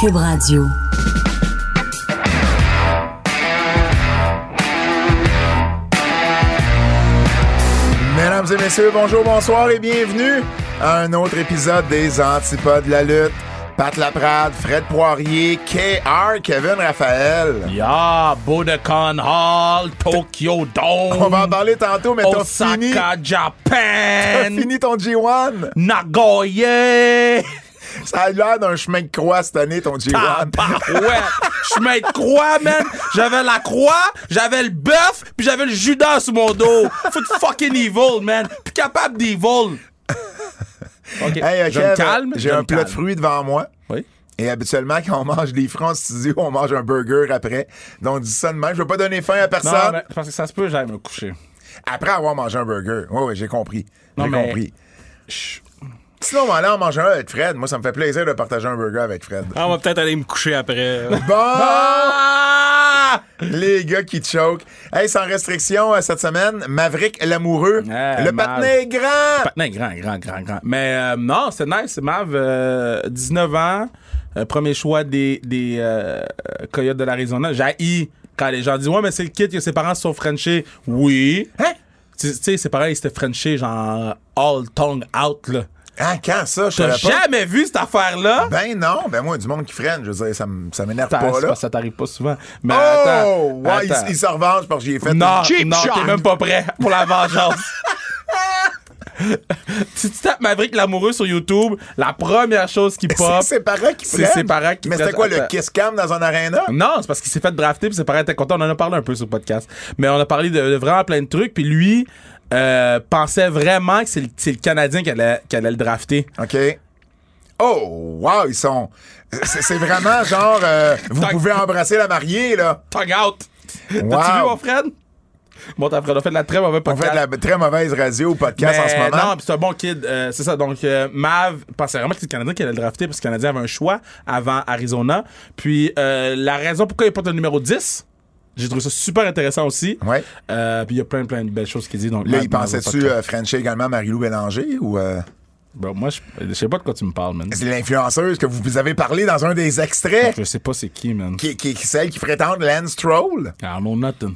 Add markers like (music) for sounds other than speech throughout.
Cube Radio. Mesdames et messieurs, bonjour, bonsoir et bienvenue à un autre épisode des Antipodes de la lutte. Pat Laprade, Fred Poirier, KR, Kevin Raphaël. Yeah, Budokan Hall, Tokyo Dome. On va en parler tantôt, mais t'as fini, Osaka, t'as Japan. fini ton G1. Nagoya. Ça a l'air d'un chemin de croix cette année, ton G1. ouais, chemin de croix, man. J'avais la croix, j'avais le bœuf, puis j'avais le Judas sur mon dos. Foot fucking evil, man. Plus capable d'evil. OK, Hey, je me calme. J'ai je un plat de fruits devant moi. Oui. Et habituellement, quand on mange des fruits en studio, on mange un burger après. Donc, dis ça de même. Je veux pas donner faim à personne. Non, mais parce que ça se peut, j'aille me coucher. Après avoir mangé un burger. Oui, oui, j'ai compris. J'ai compris. Sinon, on va aller en manger un avec Fred. Moi, ça me fait plaisir de partager un burger avec Fred. Ah, on va peut-être aller me coucher après. Bon! Ah! Les gars qui choke. Hey, sans restriction euh, cette semaine, Maverick l'amoureux. Ouais, le Mav. patinet est grand. Patinet grand, grand, grand, grand. Mais euh, non, c'est nice. C'est Mav, euh, 19 ans, euh, premier choix des, des euh, Coyotes de l'Arizona. J'ai quand les gens disent Ouais, mais c'est le kid que ses parents se sont Frenchés. Oui. Hein? Tu sais, ses parents, ils s'étaient Frenchés, genre all tongue out, là. Ah, quand ça? Je T'as jamais vu cette affaire-là? Ben non, ben moi, du monde qui freine, je veux dire, ça, m- ça m'énerve Attends, pas, c'est là. ça t'arrive pas souvent. Mais Oh! attends. ouais, il, attends. il se revanche parce que j'ai fait Non, cheap non, shot. t'es même pas prêt pour la vengeance. (laughs) (laughs) si tu tapes Maverick l'amoureux sur YouTube, la première chose qui pop, C'est ses parents qui c'est prennent. ses parents qui Mais c'était prennent- quoi, le Attends. kiss cam dans un aréna? Non, c'est parce qu'il s'est fait drafter puis ses parents étaient contents. On en a parlé un peu sur le podcast. Mais on a parlé de, de vraiment plein de trucs. Puis lui euh, pensait vraiment que c'est le, c'est le Canadien qui allait, qui allait le drafter. OK. Oh, wow, ils sont. C'est c'est vraiment genre, euh, vous pouvez embrasser la mariée, là. Tongue out! Wow. T'as-tu vu, mon Fred? Bon, t'as Fred, on fait de la très mauvaise On podcast. fait de la très mauvaise radio podcast Mais en ce moment. Non, c'est un bon kid. euh, c'est ça. Donc, euh, Mav pensait vraiment que c'était le Canadien qui allait le drafter parce que le Canadien avait un choix avant Arizona. Puis, euh, la raison pourquoi il porte le numéro 10, j'ai trouvé ça super intéressant aussi. Ouais. Euh, puis, il y a plein, plein de belles choses qu'il dit. Donc, Là, il pensait-tu euh, Frencher également Marie-Lou Bélanger ou euh, Bro, moi, je, je sais pas de quoi tu me parles, man. c'est l'influenceuse que vous, avez parlé dans un des extraits, Je sais pas c'est qui, man. qui, qui, qui- celle qui fréquente Lance Stroll? I know nothing.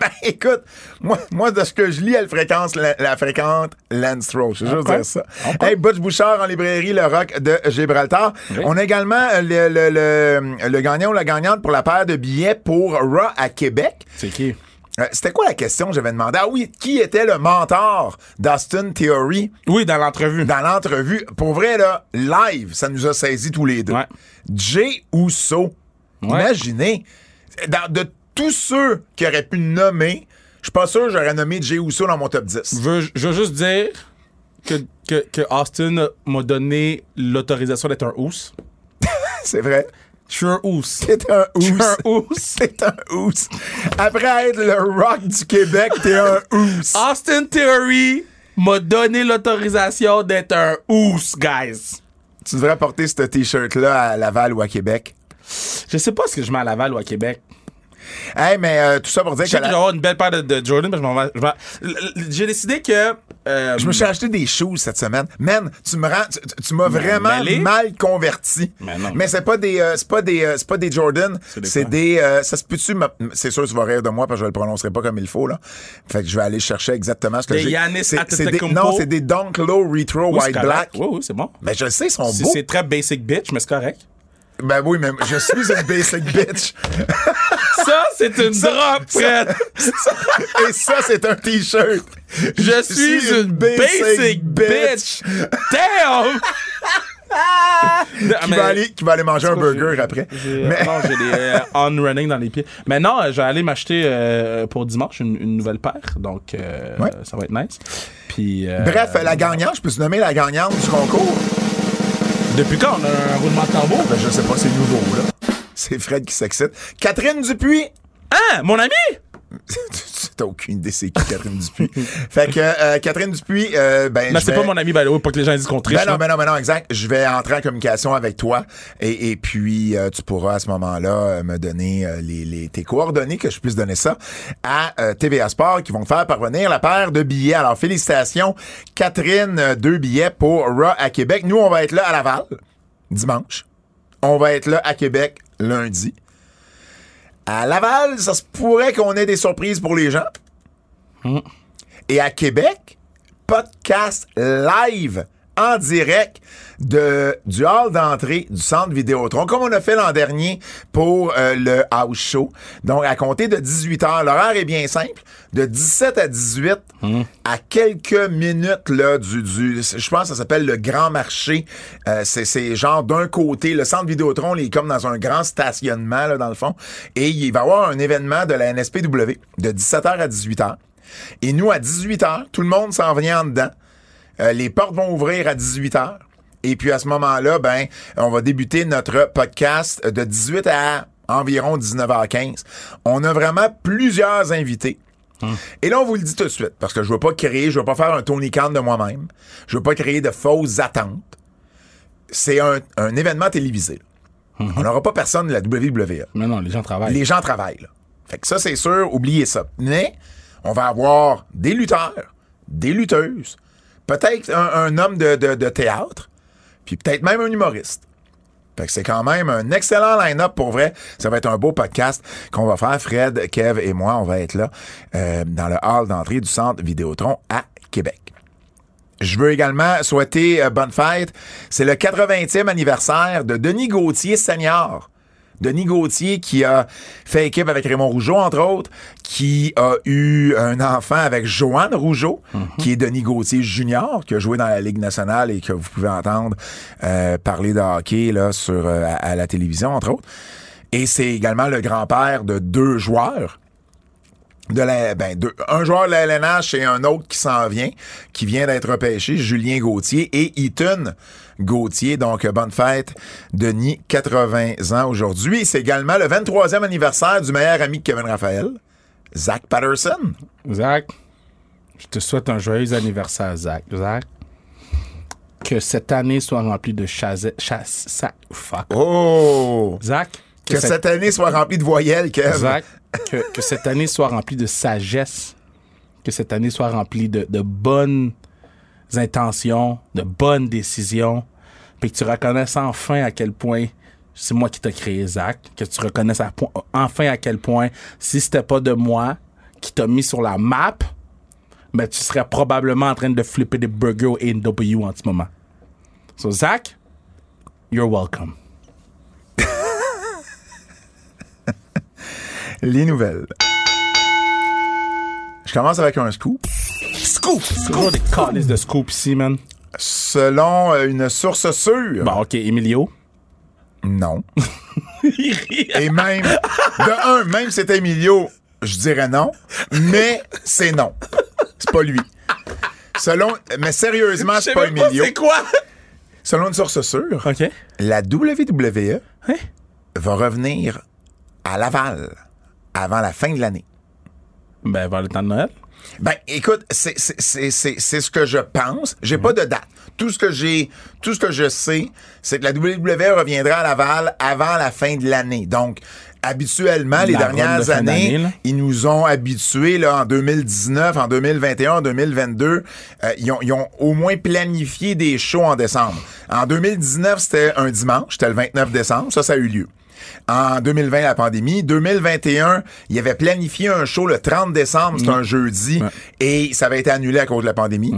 Ben écoute, moi, moi de ce que je lis, elle fréquente la, la fréquente Lance Stroll. Je veux juste dire ça. Hey, Butch Bouchard en librairie Le Rock de Gibraltar. Oui. On a également euh, le, le, le, le gagnant ou la gagnante pour la paire de billets pour Raw à Québec. C'est qui? Euh, C'était quoi la question? Que j'avais demandé? Ah oui, qui était le mentor d'Austin Theory? Oui, dans l'entrevue. dans l'entrevue? Pour vrai, là, live, ça nous a saisi tous les deux. Ouais. Jay Uso. Ouais. Imaginez, dans- de tous ceux qui auraient pu nommer, je suis pas sûr que j'aurais nommé Jay Uso dans mon top 10. Je veux, je veux juste dire que, que, que Austin m'a donné l'autorisation d'être un housse. (laughs) C'est vrai. Je suis un housse. (laughs) C'est un Je suis un housse. C'est (laughs) un housse. Après être le rock du Québec, t'es un housse. Austin Theory m'a donné l'autorisation d'être un housse, guys. Tu devrais porter ce t-shirt-là à Laval ou à Québec. Je sais pas ce que je mets à Laval ou à Québec. Hey, mais euh, tout ça pour dire Je sais que que je la- vais avoir une belle paire de, de Jordan, que je m'en vais- J'ai décidé que. euh, Je me suis acheté des shoes cette semaine. Man, tu me rends, tu, m'as vraiment mal converti. Mais non. Mais c'est pas des, euh, c'est pas des, euh, c'est pas des Jordan. C'est des, euh, ça se peut-tu, c'est sûr, tu vas rire de moi parce que je le prononcerai pas comme il faut là. Fait que je vais aller chercher exactement ce que j'ai. C'est- des, non, c'est des Dunk Low Retro White. Black. Oui, oui, c'est bon. Mais je le sais, ils sont beaux. c'est très basic bitch, mais c'est correct. Ben oui, mais je suis une basic bitch. Ça, c'est une drop, Fred. Et ça, c'est un t-shirt. Je suis une basic bitch. Damn! Qui va aller, qui va aller manger un burger après. Mais- Non, j'ai des euh, on-running dans les pieds. Mais non, euh, je vais aller m'acheter euh, pour dimanche une, une nouvelle paire. Donc, euh, Ouais. ça va être nice. Puis, euh, Bref, la gagnante, je peux te nommer la gagnante du concours? Depuis quand on a un roulement de tambour? Ben, je sais pas, c'est nouveau, là. C'est Fred qui s'excite. Catherine Dupuis! Hein, mon ami? (laughs) T'as aucune idée c'est qui Catherine Dupuis. fait que euh, Catherine Dupuis, euh, ben Mais je c'est vais- pas mon ami, pas que les gens disent qu'on triche. Ben non, ben non, ben non, exact. Je vais entrer en communication avec toi et, et puis euh, tu pourras à ce moment-là me donner les, les- tes coordonnées que je puisse donner ça à TVA Sport qui vont te faire parvenir la paire de billets. Alors félicitations, Catherine, deux billets pour Raw à Québec. Nous, on va être là à Laval dimanche. on va être là à Québec lundi. À Laval, ça se pourrait qu'on ait des surprises pour les gens. Et à Québec, podcast live en direct de, du hall d'entrée du centre Vidéotron, comme on a fait l'an dernier pour euh, le house show. Donc, à compter de 18 heures, l'horaire est bien simple. De 17 à 18, à quelques minutes là, du, du je pense que ça s'appelle le Grand Marché. Euh, c'est, c'est genre d'un côté, le centre Vidéotron, il est comme dans un grand stationnement, là, dans le fond. Et il va y avoir un événement de la NSPW de 17h à 18h. Et nous, à 18h, tout le monde s'en vient en dedans. Euh, les portes vont ouvrir à 18h. Et puis à ce moment-là, ben, on va débuter notre podcast de 18 à environ 19h15. On a vraiment plusieurs invités. Et là, on vous le dit tout de suite, parce que je veux pas créer, je veux pas faire un Tony Khan de moi-même. Je veux pas créer de fausses attentes. C'est un, un événement télévisé. On n'aura pas personne de la WWE. Mais non, les gens travaillent. Les gens travaillent. Là. Fait que ça, c'est sûr, oubliez ça. Mais on va avoir des lutteurs, des lutteuses, peut-être un, homme de, de- de théâtre, puis peut-être même un humoriste. Fait que c'est quand même un excellent line-up pour vrai. Ça va être un beau podcast qu'on va faire. Fred, Kev et moi, on va être là euh, dans le hall d'entrée du centre Vidéotron à Québec. Je veux également souhaiter euh, bonne fête. C'est le 80e anniversaire de Denis Gauthier senior. Denis Gauthier qui a fait équipe avec Raymond Rougeau, entre autres, qui a eu un enfant avec Joanne Rougeau, qui est Denis Gauthier Junior, qui a joué dans la Ligue nationale et que vous pouvez entendre euh, parler de hockey là, sur, euh, à, à la télévision, entre autres. Et c'est également le grand-père de deux joueurs de la, ben, un joueur de la LNH et un autre qui s'en vient, qui vient d'être repêché, Julien Gauthier et Eaton Gauthier. Donc, bonne fête, Denis, 80 ans aujourd'hui. C'est également le 23e anniversaire du meilleur ami de Kevin Raphaël, Zach Patterson. Zach, je te souhaite un joyeux anniversaire, Zach. Zach, que cette année soit remplie de chasse... chasse sa- fuck. Oh! Zach, Que cette année soit remplie de voyelles, Kev. Zach, que, que cette année soit remplie de sagesse, que cette année soit remplie de, de bonnes intentions, de bonnes décisions, puis que tu reconnaisses enfin à quel point c'est moi qui t'ai créé, Zach, que tu reconnaisses enfin à quel point si c'était pas de moi qui t'a mis sur la map, ben tu serais probablement en train de flipper des burgers au AW en ce moment. So Zach, you're welcome. (laughs) Les nouvelles. Je commence avec un scoop. Scoop! Toujours des calices de scoop ici, man. Selon euh, une source sûre. Bon, ok, Emilio? Non. (laughs) Et même, de un, même si c'était Emilio, je dirais non, mais c'est non. C'est pas lui. Selon, mais sérieusement, c'est pas Emilio. quoi? Selon une source sûre, OK. la WWE Hein? va revenir à Laval avant la fin de l'année. Ben, vers le temps de Noël. Ben, écoute, c'est c'est- c'est- c'est- c'est ce que je pense. J'ai pas de date. Tout ce que j'ai, tout ce que je sais, c'est que la WWE reviendra à Laval avant la fin de l'année. Donc, habituellement, les La dernières années, ils nous ont habitués là, en 2019, en 2021, en 2022. euh, ils, ont, ils ont au moins planifié des shows en décembre. En 2019, c'était un dimanche, c'était le 29 décembre. Ça, ça a eu lieu. En 2020, la pandémie. 2021, il avait planifié un show le 30 décembre, c'était un jeudi, et ça avait été annulé à cause de la pandémie.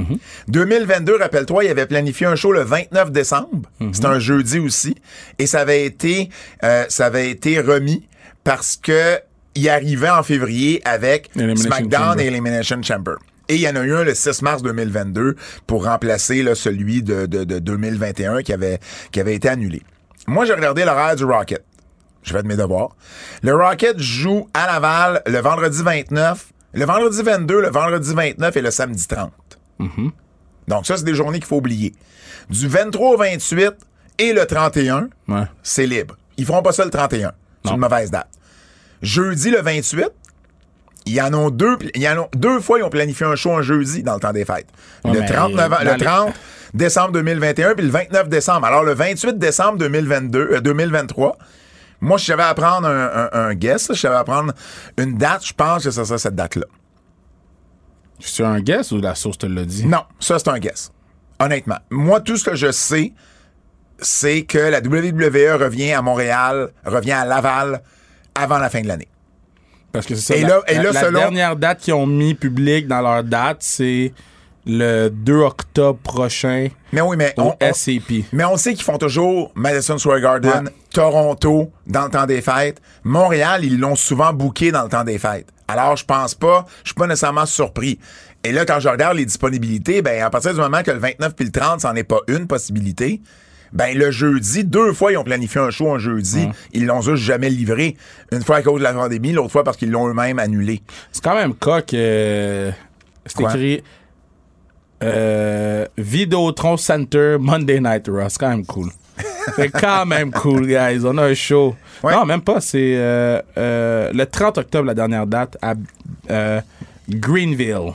2022, rappelle-toi, il avait planifié un show le 29 décembre, c'était un jeudi aussi, et ça avait été, euh, ça avait été remis parce que il arrivait en février avec SmackDown Chamber. et Elimination Chamber. Et il y en a eu un le 6 mars 2022 pour remplacer là, celui de, de, de 2021 qui avait, qui avait été annulé. Moi, j'ai regardé l'horaire du Rocket. Je fais de mes devoirs. Le Rocket joue à Laval le vendredi 29, le vendredi 22, le vendredi 29 et le samedi 30. Donc ça, c'est des journées qu'il faut oublier. Du 23 au 28 et le 31, Ouais. c'est libre. Ils feront pas ça le 31. C'est Non. une mauvaise date. Jeudi le 28, il y en ont deux, en ont deux fois, ils ont planifié un show un jeudi dans le temps des fêtes. Ouais, le, mais 30 nove- dans le les- 30 décembre 2021 puis le 29 décembre. Alors le 28 décembre 2022, euh, 2023, moi, je savais à prendre un, un, un guess, là, je savais à prendre une date, je pense que ça serait cette date-là. C'est un guess ou la source te l'a dit? Non, ça, c'est un guess. Honnêtement. Moi, tout ce que je sais, c'est que la WWE revient à Montréal, revient à Laval avant la fin de l'année. Parce que c'est ça. Et la, là- et la- là, la selon- dernière date qu'ils ont mis publique dans leur date, c'est le 2 octobre prochain Mais oui, mais au on, on- SCP. mais on sait qu'ils font toujours Madison Square Garden, Ouais. Toronto dans le temps des fêtes. Montréal, ils l'ont souvent booké dans le temps des fêtes. Alors, je pense pas, je suis pas nécessairement surpris. Et là, quand je regarde les disponibilités, ben, à partir du moment que le 29 puis le 30, c'en est pas une possibilité, ben, le jeudi, deux fois, ils ont planifié un show un jeudi. Ils l'ont juste jamais livré. Une fois à cause de la pandémie, l'autre fois parce qu'ils l'ont eux-mêmes annulé. C'est quand même coq. euh, c'est écrit euh, Vidéotron Center Monday Night Raw. C'est quand même cool. C'est quand même cool, guys. On a un show. Ouais. Non, même pas. C'est euh, euh, le 30 octobre, la dernière date, à euh, Greenville.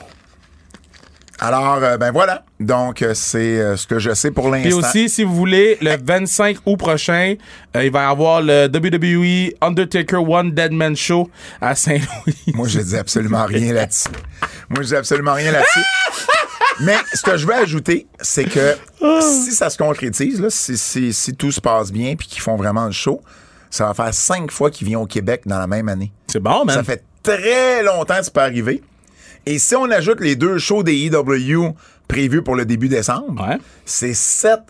Alors, euh, ben voilà. Donc, euh, c'est ce que je sais pour l'instant. Puis aussi, si vous voulez, le 25 août prochain, il va y avoir le WWE Undertaker One Dead Man Show à Saint-Louis. Moi, je dis absolument rien là-dessus. Moi, je dis absolument rien là-dessus. (laughs) Mais ce que je veux ajouter, c'est que si ça se concrétise, là, si, si- si tout se passe bien puis qu'ils font vraiment le show, ça va faire cinq fois qu'ils viennent au Québec dans la même année. C'est bon, man. Ça fait très longtemps que c'est pas arrivé. Et si on ajoute les deux shows des EW prévus pour le début décembre, Ouais. c'est sept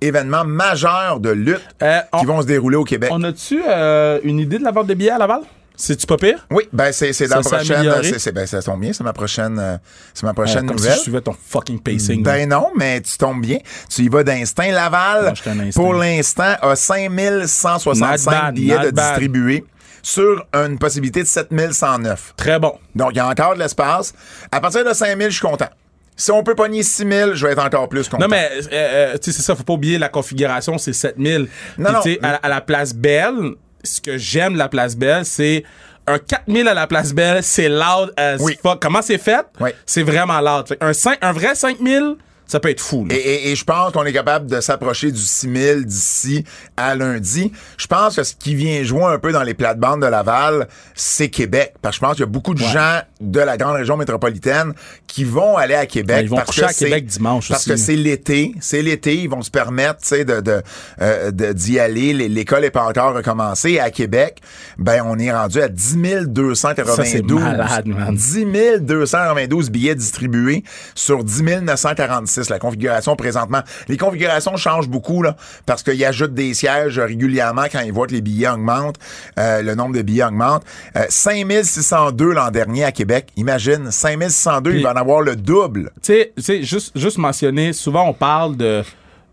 événements majeurs de lutte Euh, on- qui vont se dérouler au Québec. On a-tu euh, une idée de la vente de billets à Laval? C'est-tu pas pire? Oui, ben c'est la prochaine. c'est- ben, ça tombe bien, c'est ma prochaine, euh, c'est ma Euh, prochaine comme nouvelle. si je suivais ton fucking pacing. Ben non, mais tu tombes bien. Tu y vas d'instinct. Laval, Non, pour l'instant, a 5165 Not bad, billets de bad. distribués sur une possibilité de 7109. Très bon. Donc, il y a encore de l'espace. À partir de 5000, je suis content. Si on peut pogner 6000, je vais être encore plus content. Non, mais, euh, euh, tu sais, c'est ça, faut pas oublier la configuration, c'est 7000. Non, Puis, non. tu sais, à, à la place Belle, ce que j'aime de la place Belle, c'est un 4000 à la place Belle, c'est loud as Oui. fuck. Comment c'est fait? Oui. C'est vraiment loud. Fait un, 5, un vrai 5000, ça peut être fou. là. Et, et- et je pense qu'on est capable de s'approcher du 6000 d'ici à lundi. Je pense que ce qui vient jouer un peu dans les plates-bandes de Laval, c'est Québec. Parce que je pense qu'il y a beaucoup de gens de la grande région métropolitaine qui vont aller à Québec. Ouais, ils vont parce coucher que à c'est- Québec dimanche Parce aussi. que c'est l'été. C'est l'été. Ils vont se permettre, tu sais, de, de, euh, de- d'y aller. L'école n'est pas encore recommencée. À Québec, ben, on est rendu à 10 292. Ça, c'est malade, man. 10 292 billets distribués sur 10 946. La configuration présentement. Les configurations changent beaucoup, là, parce qu'ils ajoutent des sièges régulièrement quand ils voient que les billets augmentent, euh, le nombre de billets augmente. Euh, 5602 l'an dernier à Québec. Imagine, 5602, il Puis- va en avoir le double. Tu sais, juste, juste mentionner, souvent on parle de,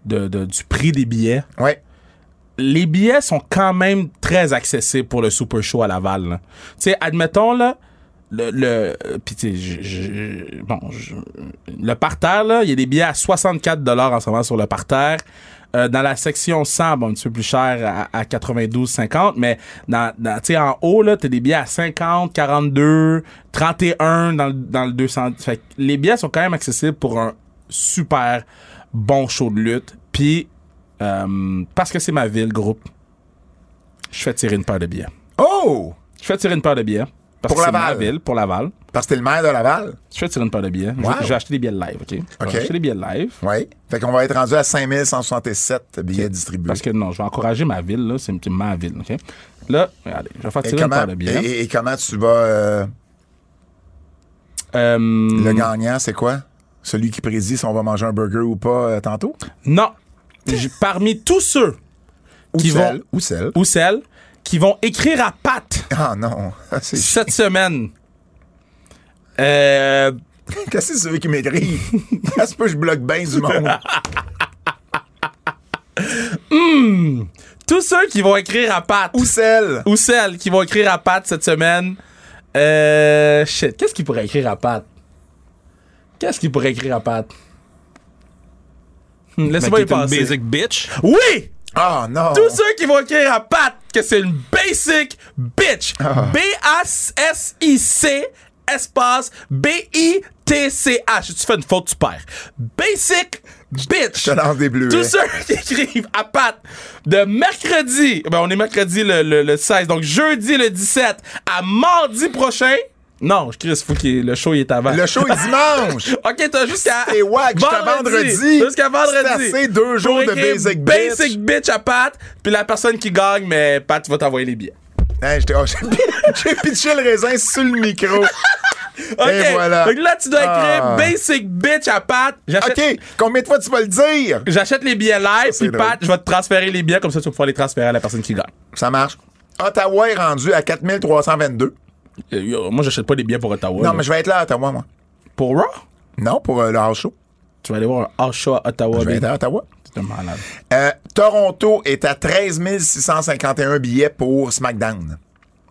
de- de- du prix des billets. Ouais. les billets sont quand même très accessibles pour le Super Show à Laval. Tu sais, admettons, là, le... le je- je- bon, je- le parterre, là, il y a des billets à 64 en ce moment sur le parterre. Euh, dans la section 100, bon, un petit peu plus cher à, à 92,50, mais dans, dans, tu sais, en haut, là, t'as des billets à 50, 42, 31 dans, le- dans le 200. Fait que les billets sont quand même accessibles pour un super bon show de lutte. Puis, euh, parce que c'est ma ville, groupe, je fais tirer une paire de billets. Oh! Je fais tirer une paire de billets. Parce Pour que ma Laval. ville, pour Laval. Parce que t'es le maire de Laval. Je fais tirer une paire de billets. Je- Wow. Je vais acheter des billets live, OK? Je vais acheter des billets live. Oui. Fait qu'on va être rendu à 5167 billets distribués. Parce que non, je vais encourager ma ville, là. C'est ma ville, OK? Là, regardez, je vais faire tirer une comment, paire de billets. et, et comment tu vas... euh, Euh, le gagnant, c'est quoi? Celui qui prédit si on va manger un burger ou pas euh, tantôt? Non. Parmi tous ceux Ou Qui celle. vont- Ou celle. ou celles qui vont écrire à Pat Ah non. Ah, (laughs) c'est cette semaine, euh, (laughs) Qu'est-ce que c'est celui qui m'écrit? Est-ce que je bloque bien du monde? (laughs) tous ceux qui vont écrire à Pat Ou celle. ou celles qui vont écrire à Pat cette semaine. Euh, shit, qu'est-ce qu'il pourrait écrire à Pat? Qu'est-ce qu'il pourrait écrire à Pat? Hmm, Laissez-moi y une penser. basic bitch. Oui! Ah non. Tous ceux qui vont écrire à Pat que c'est une basic bitch. Ah. B-A-S-I-C espace B-I-T-C-H. Tu fais une faute, tu perds. Basic bitch. Je te lance des bleuets. Tous ceux (laughs) qui écrivent à Pat de mercredi, ben on est mercredi le, le- le 16, donc jeudi le 17 à mardi prochain, Non, je crie, faut qu'il le show il est avant. Le show est dimanche. (laughs) OK, t'as jusqu'à. C'est wack, jusqu'à vendredi. Jusqu'à vendredi. C'est assez deux jours de basic bitch. Basic bitch à Pat, puis la personne qui gagne, mais Pat va t'envoyer les billets. Hey, j'étais- oh, (laughs) j'ai pitché le raisin sur le micro. (laughs) OK. Et voilà. Donc là, tu dois écrire Ah. Basic bitch à Pat. OK, combien de fois tu vas le dire? J'achète les billets live, puis Pat, je vais te transférer les billets, comme ça tu vas pouvoir les transférer à la personne qui gagne. Ça marche. Ottawa est rendu à 4322. Euh, moi, j'achète pas des billets pour Ottawa. Non, là. mais je vais être là à Ottawa, moi. Pour Raw? Non, pour euh, le house show. Tu vas aller voir un house show à Ottawa. Je vais être à Ottawa. C'est un malade. Euh, Toronto est à 13 651 billets pour SmackDown.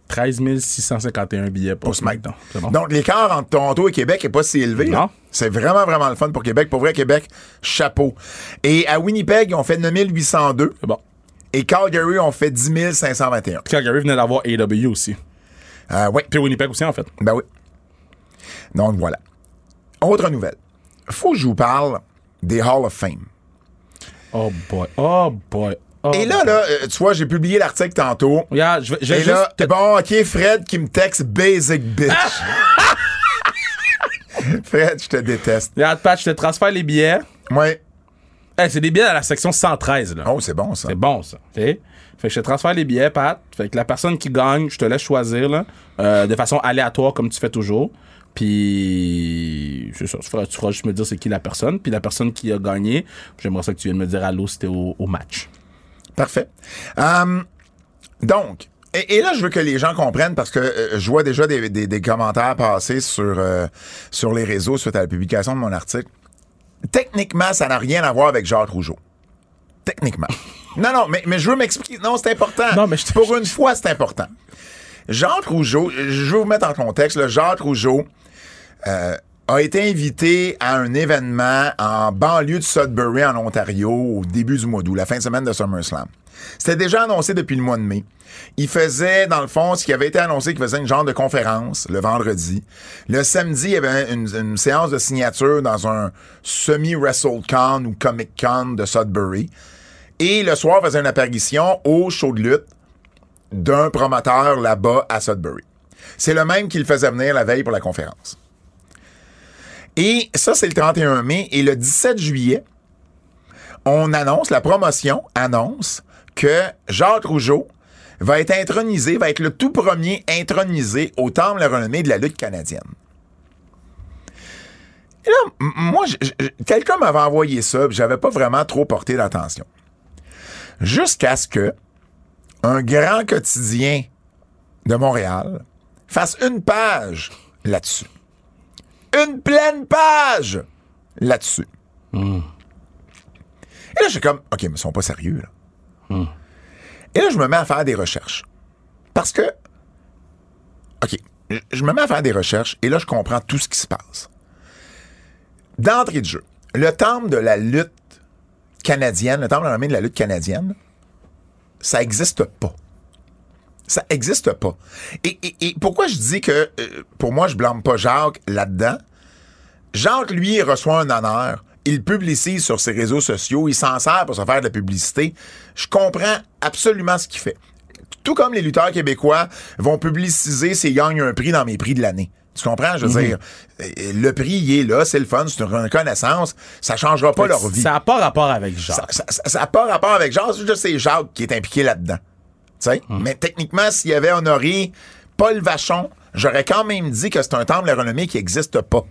13 651 billets pour, Pour SmackDown. Bon. Donc, l'écart entre Toronto et Québec est pas si élevé. Non. C'est vraiment, vraiment le fun pour Québec. Pour vrai, Québec, chapeau. Et à Winnipeg, ils ont fait 9802. C'est bon. Et Calgary ont fait 10 521. Calgary venait d'avoir AW aussi. Euh, ouais, Puis Winnipeg aussi, en fait. ben oui. Donc, voilà. Autre nouvelle. Faut que je vous parle des Hall of Fame. Oh boy. Oh boy. Oh Et là, là, euh, tu vois, j'ai publié l'article tantôt. Je je Et juste. là, te- bon, OK, Fred qui me texte Basic Bitch. (laughs) (laughs) Fred, je te déteste. Regarde, Pat, je te transfère les billets. Ouais. Hey, c'est des billets à la section 113, là. Oh, c'est bon, ça. C'est bon, ça. Fait que je te transfère les billets, Pat. Fait que la personne qui gagne, je te laisse choisir, là, euh, de façon aléatoire, comme tu fais toujours. Puis, c'est ça. Tu feras, tu feras juste me dire c'est qui la personne. Puis la personne qui a gagné, j'aimerais ça que tu viennes me dire allô, c'était au, au match. Parfait. Hum, donc, et, là, je veux que les gens comprennent parce que euh, je vois déjà des, des- des commentaires passer sur, euh, sur les réseaux suite à la publication de mon article. Techniquement, ça n'a rien à voir avec Jacques Rougeau. Techniquement. Non, non, mais, mais je veux m'expliquer. Non, c'est important. Non, mais je Pour une fois, c'est important. Jacques Rougeau, je vais vous mettre en contexte. Là, Jacques Rougeau euh, a été invité à un événement en banlieue de Sudbury, en Ontario, au début du mois d'août, la fin de semaine de SummerSlam. C'était déjà annoncé depuis le mois de mai. Il faisait, dans le fond, ce qui avait été annoncé, qu'il faisait une genre de conférence le vendredi. Le samedi, il y avait une, une séance de signature dans un semi-WrestleCon ou Comic-Con de Sudbury. Et le soir, faisait une apparition au show de lutte d'un promoteur là-bas à Sudbury. C'est le même qui le faisait venir la veille pour la conférence. Et ça, c'est le 31 mai. Et le 17 juillet, on annonce, la promotion annonce que Jacques Rougeau va être intronisé, va être le tout premier intronisé au Temple renommée de la lutte canadienne. Et là, moi, quelqu'un m'avait envoyé ça, j'avais pas vraiment trop porté l'attention. Jusqu'à ce que un grand quotidien de Montréal fasse une page là-dessus. Une pleine page là-dessus. Et là, j'ai comme, OK, mais ils sont pas sérieux, là. Et là, je me mets à faire des recherches. Parce que, OK, je- je me mets à faire des recherches et là, je comprends tout ce qui se passe. D'entrée de jeu, le temple de la lutte canadienne, le temple renommée de la lutte canadienne, ça existe pas. Ça existe pas. Et, pourquoi je dis que, euh, pour moi, je blâme pas Jacques là-dedans? Jacques, lui, reçoit un honneur. Il publicise sur ses réseaux sociaux. Il s'en sert pour se faire de la publicité. Je comprends absolument ce qu'il fait. Tout comme les lutteurs québécois vont publiciser s'ils gagnent un prix dans mes prix de l'année. Tu comprends? Je veux dire, euh, le prix, il est là, c'est le fun, c'est une reconnaissance. Ça changera pas leur vie. Ça n'a pas rapport avec Jacques. Ça n'a pas rapport avec Jacques, c'est juste c'est Jacques qui est impliqué là-dedans. Tu sais? Mais techniquement, s'il y avait honoré Paul Vachon, j'aurais quand même dit que c'est un temple de la renommée qui n'existe pas.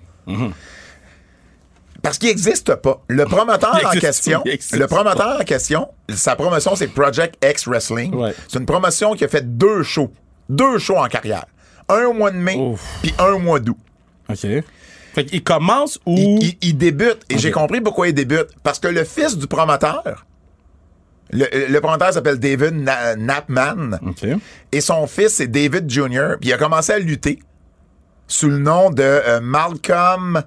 Parce qu'il n'existe pas. Le promoteur en question, le promoteur en question, sa promotion, c'est Project X Wrestling. Ouais. C'est une promotion qui a fait deux shows. Deux shows en carrière. Un au mois de mai, puis un au mois d'août. OK. Fait qu'il commence ou. Il, il- il débute. Et j'ai compris pourquoi il débute. Parce que le fils du promoteur, le, le promoteur s'appelle David Na- Knappman, OK. et son fils, c'est David Jr., puis il a commencé à lutter sous le nom de euh, Malcolm.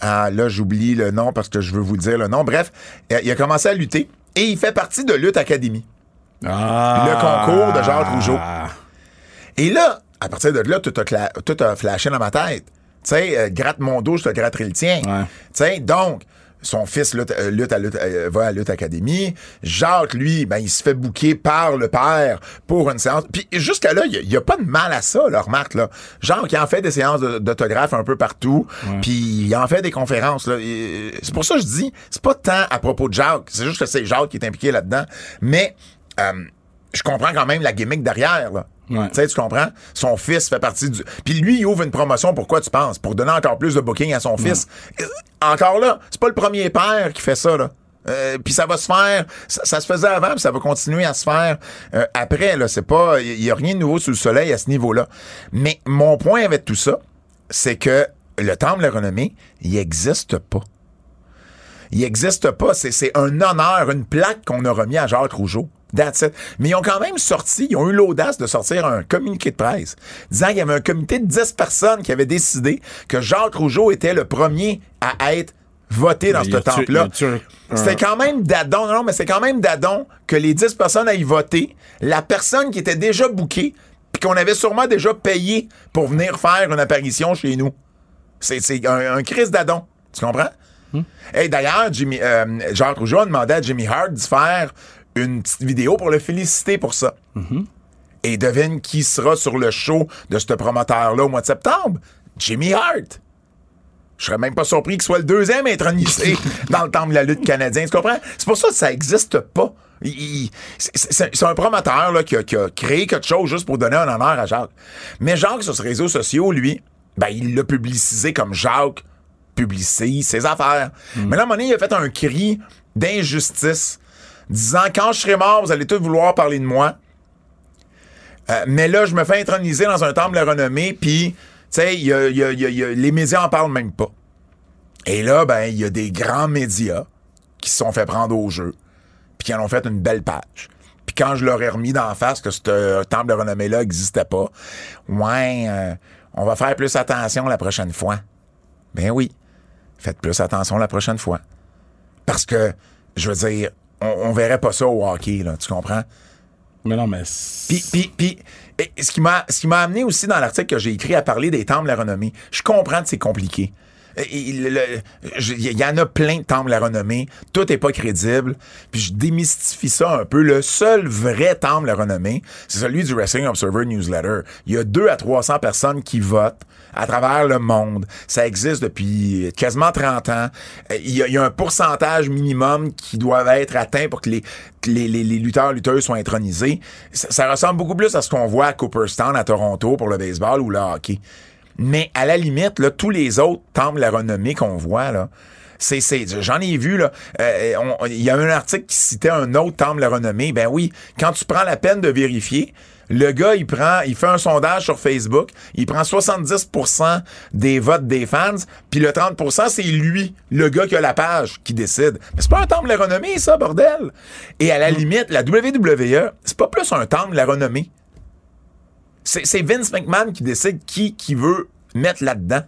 Ah, là, j'oublie le nom parce que je veux vous dire le nom. Bref, euh, il a commencé à lutter et il fait partie de Lutte Academy. Ah. Le concours de Jacques Rougeau. Et là, à partir de là, tout a, tout a flashé dans ma tête. Tu sais, euh, gratte mon dos, je te gratterai le tien. Ouais. Tu sais, donc, son fils lutte, euh, lutte à lutte, euh, va à Lutte Académie. Jacques, lui, ben, il se fait bouquer par le père pour une séance. Puis jusqu'à là, il n'y a, pas de mal à ça, là, remarque. Là. Jacques, il en fait des séances d'autographes un peu partout. Puis il en fait des conférences. C'est pour ça que je dis, c'est pas tant à propos de Jacques. C'est juste que c'est Jacques qui est impliqué là-dedans. Mais euh, je comprends quand même la gimmick derrière. Là. Ouais. Tu sais, tu comprends? Son fils fait partie du. Puis lui, il ouvre une promotion. Pourquoi tu penses? Pour donner encore plus de booking à son fils. Euh, Encore là, c'est pas le premier père qui fait ça, là. Euh, puis ça va se faire, ça, ça se faisait avant, puis ça va continuer à se faire euh, après. Là, c'est pas, il y, a rien de nouveau sous le soleil à ce niveau-là. Mais mon point avec tout ça, c'est que le temple de la renommée, il existe pas. Il n'existe pas. C'est, c'est un honneur, une plaque qu'on a remis à Jacques Rougeau. That's it. Mais ils ont quand même sorti, ils ont eu l'audace de sortir un communiqué de presse disant qu'il y avait un comité de 10 personnes qui avait décidé que Jacques Rougeau était le premier à être voté dans ce temple-là. C'était quand même d'adon, non, non, mais c'est quand même d'adon que les 10 personnes aillent voter. La personne qui était déjà bookée, puis qu'on avait sûrement déjà payé pour venir faire une apparition chez nous. C'est, un, un crise d'adon. Tu comprends? Et d'ailleurs, Jimmy, euh, Jacques Rougeau a demandé à Jimmy Hart de faire une petite vidéo pour le féliciter pour ça. Et devine qui sera sur le show de ce promoteur-là au mois de septembre? Jimmy Hart. Je serais même pas surpris qu'il soit le deuxième intronisé (laughs) dans le temple de la lutte canadien. Tu comprends? C'est pour ça que ça existe pas. C'est- un promoteur là, qui, a, qui a créé quelque chose juste pour donner un honneur à Jacques. Mais Jacques, sur ses réseaux sociaux, lui, ben, il l'a publicisé comme Jacques publicise ses affaires. Mais là, à un moment donné, il a fait un cri d'injustice disant quand je serai mort, vous allez tous vouloir parler de moi. Euh, mais là, je me fais introniser dans un temple de renommée, puis, tu sais, les médias en parlent même pas. Et là, ben, il y a des grands médias qui se sont fait prendre au jeu, puis qui en ont fait une belle page. Puis quand je leur ai remis d'en face que ce euh, temple de renommée-là n'existait pas, ouais, euh, on va faire plus attention la prochaine fois. Ben oui, faites plus attention la prochaine fois. Parce que, je veux dire, on, on verrait pas ça au hockey, là, tu comprends? Mais non, mais. Puis, puis, puis et ce qui m'a ce qui m'a amené aussi dans l'article que j'ai écrit à parler des temples de la renommée. Je comprends que c'est compliqué. Je- Il y en a plein de temples de la renommée. Tout est pas crédible. Puis je démystifie ça un peu. Le seul vrai temple de la renommée, c'est celui du Wrestling Observer Newsletter. Il y a 2 à 300 personnes qui votent à travers le monde. Ça existe depuis quasiment 30 ans. Euh, Il y a, un pourcentage minimum qui doit être atteint pour que les, que les, les- les lutteurs, lutteuses soient intronisés. Ça ressemble beaucoup plus à ce qu'on voit à Cooperstown, à Toronto, pour le baseball ou le hockey. Mais à la limite, là, tous les autres temples de la renommée qu'on voit, là, c'est, c'est, j'en ai vu, là. euh, on- Il y a un article qui citait un autre temple de la renommée. Ben oui, quand tu prends la peine de vérifier, le gars, il prend, il fait un sondage sur Facebook, il prend 70% des votes des fans, puis le 30%, c'est lui, le gars qui a la page, qui décide. Mais c'est pas un temple de la renommée, ça, bordel! Et à la limite, la WWE, c'est pas plus un temple de la renommée. C'est Vince McMahon qui décide qui, qui veut mettre là-dedans.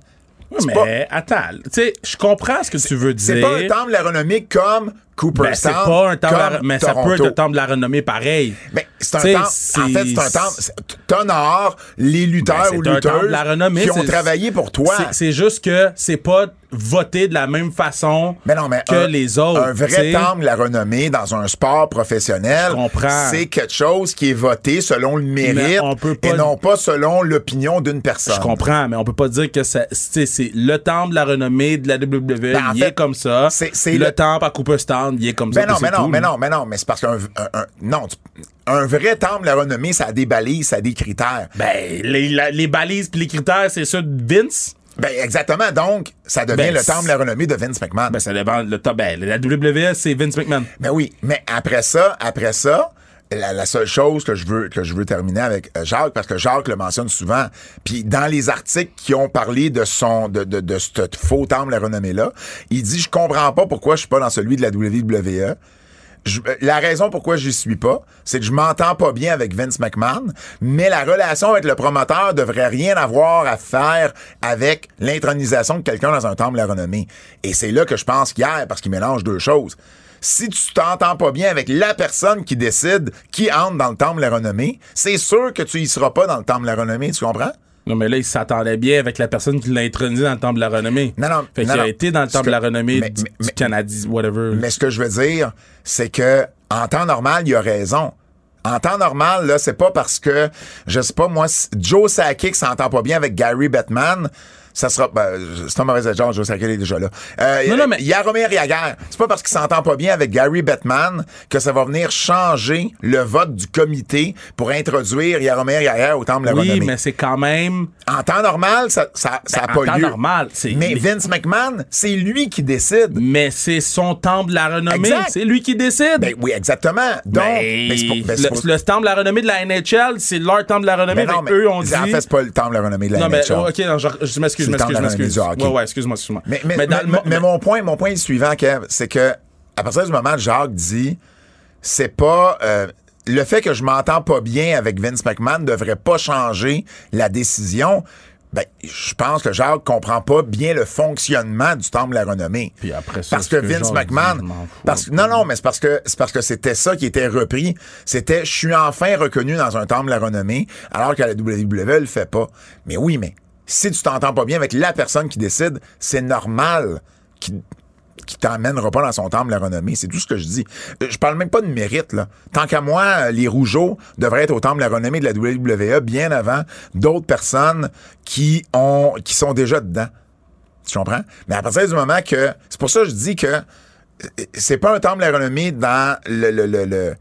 Mais attends, tu sais, je comprends ce que tu veux dire. C'est pas un temple de la renommée comme Ben, Cooperstown. c'est pas un temple, la- mais ça peut être un temple de la renommée pareil. Ben, c'est un temple. En fait, c'est un temple. T'honores les lutteurs Ben, ou lutteuses la renommée, qui ont travaillé pour toi. C'est- juste que c'est pas voté de la même façon Mais non, mais que un, les autres. Un vrai t'sais. temple de la renommée dans un sport professionnel, c'est quelque chose qui est voté selon le mérite Mais on peut pas- et non pas selon l'opinion d'une personne. Je comprends, mais on peut pas dire que c'est le temple de la renommée de la WWE, Ben, en il fait, est comme ça. c'est le, le- temple à Cooperstown, il est comme Mais ça. non, mais non, tout, mais là. non, mais non, mais c'est parce qu'un un- un- non, un vrai temple la renommée, ça a des balises, ça a des critères. Ben, les, la- les balises puis les critères, c'est ça de Vince? Ben exactement, donc ça devient Ben, le temple de la renommée de Vince McMahon. Ben, ça dépend. Le top, ben, la WWE, c'est Vince McMahon. Ben oui, mais après ça, après ça, la, seule chose que je veux que je veux terminer avec euh, Jacques, parce que Jacques le mentionne souvent, puis dans les articles qui ont parlé de son de, de, de ce faux temple de la renommée là, il dit je comprends pas pourquoi je suis pas dans celui de la WWE. Euh, la raison pourquoi je suis pas, c'est que je m'entends pas bien avec Vince McMahon, mais la relation avec le promoteur devrait rien avoir à faire avec l'intronisation de quelqu'un dans un temple la renommée. Et c'est là que je pense a, parce qu'il mélange deux choses. Si tu t'entends pas bien avec la personne qui décide qui entre dans le temple de la renommée, c'est sûr que tu y seras pas dans le temple de la renommée, tu comprends? Non, mais là, il s'attendait bien avec la personne qui l'a intronisé dans le temple de la renommée. Non, non, Fait qu'il a été dans le temple de la renommée mais- du, mais- du mais- Canadien, whatever. Mais ce que je veux dire, c'est que en temps normal, il a raison. En temps normal, là, c'est pas parce que, je sais pas, moi, Joe Sakic s'entend pas bien avec Gary Bettman, ça sera, ben, c'est un mauvais exemple, Joe Sakic est déjà là. Euh, Non, non, mais- Jaromir Jagr, c'est pas parce qu'il s'entend pas bien avec Gary Bettman que ça va venir changer le vote du comité pour introduire Jaromir Jagr au temple de la oui, mais c'est quand même. En temps normal, ça, ça, ça a Ben, pas en temps lieu. normal, c'est- Mais Vince McMahon, c'est lui qui décide. Mais c'est son temple de la renommée. C'est lui qui décide. Ben oui, exactement. Donc, ben, pour- le, pour- le temple de la renommée de la NHL, c'est leur temple de la renommée. Ben non, mais eux ont dit. En fait, c'est pas le temps de la renommée de la non, mais NHL. oh, ok, non, je, je m'excuse, La du hockey. Ouais, ouais, excuse-moi, excuse-moi. Mais, mais, Mais dans mais- le- mais mon point, mon point est suivant, Kev, c'est que à partir du moment où Jacques dit, c'est pas euh, le fait que je m'entends pas bien avec Vince McMahon ne devrait pas changer la décision. Ben, je pense que Jacques comprend pas bien le fonctionnement du temple de la renommée. Puis après ça, parce ce que que Vince Jacques McMahon, dit, parce que non non, mais c'est parce que c'est parce que c'était ça qui était repris. C'était je suis enfin reconnu dans un temple de la renommée, alors que la WWE le fait pas. Mais oui, mais si tu t'entends pas bien avec la personne qui décide, c'est normal qu'il qui t'emmènera pas dans son temple la renommée. C'est tout ce que je dis. Euh, Je parle même pas de mérite, là. Tant qu'à moi, les Rougeaux devraient être au temple la renommée de la WWE bien avant d'autres personnes qui ont, qui sont déjà dedans. Tu comprends? Mais à partir du moment que, c'est pour ça que je dis que euh, c'est pas un temple la renommée dans le, le, le, le-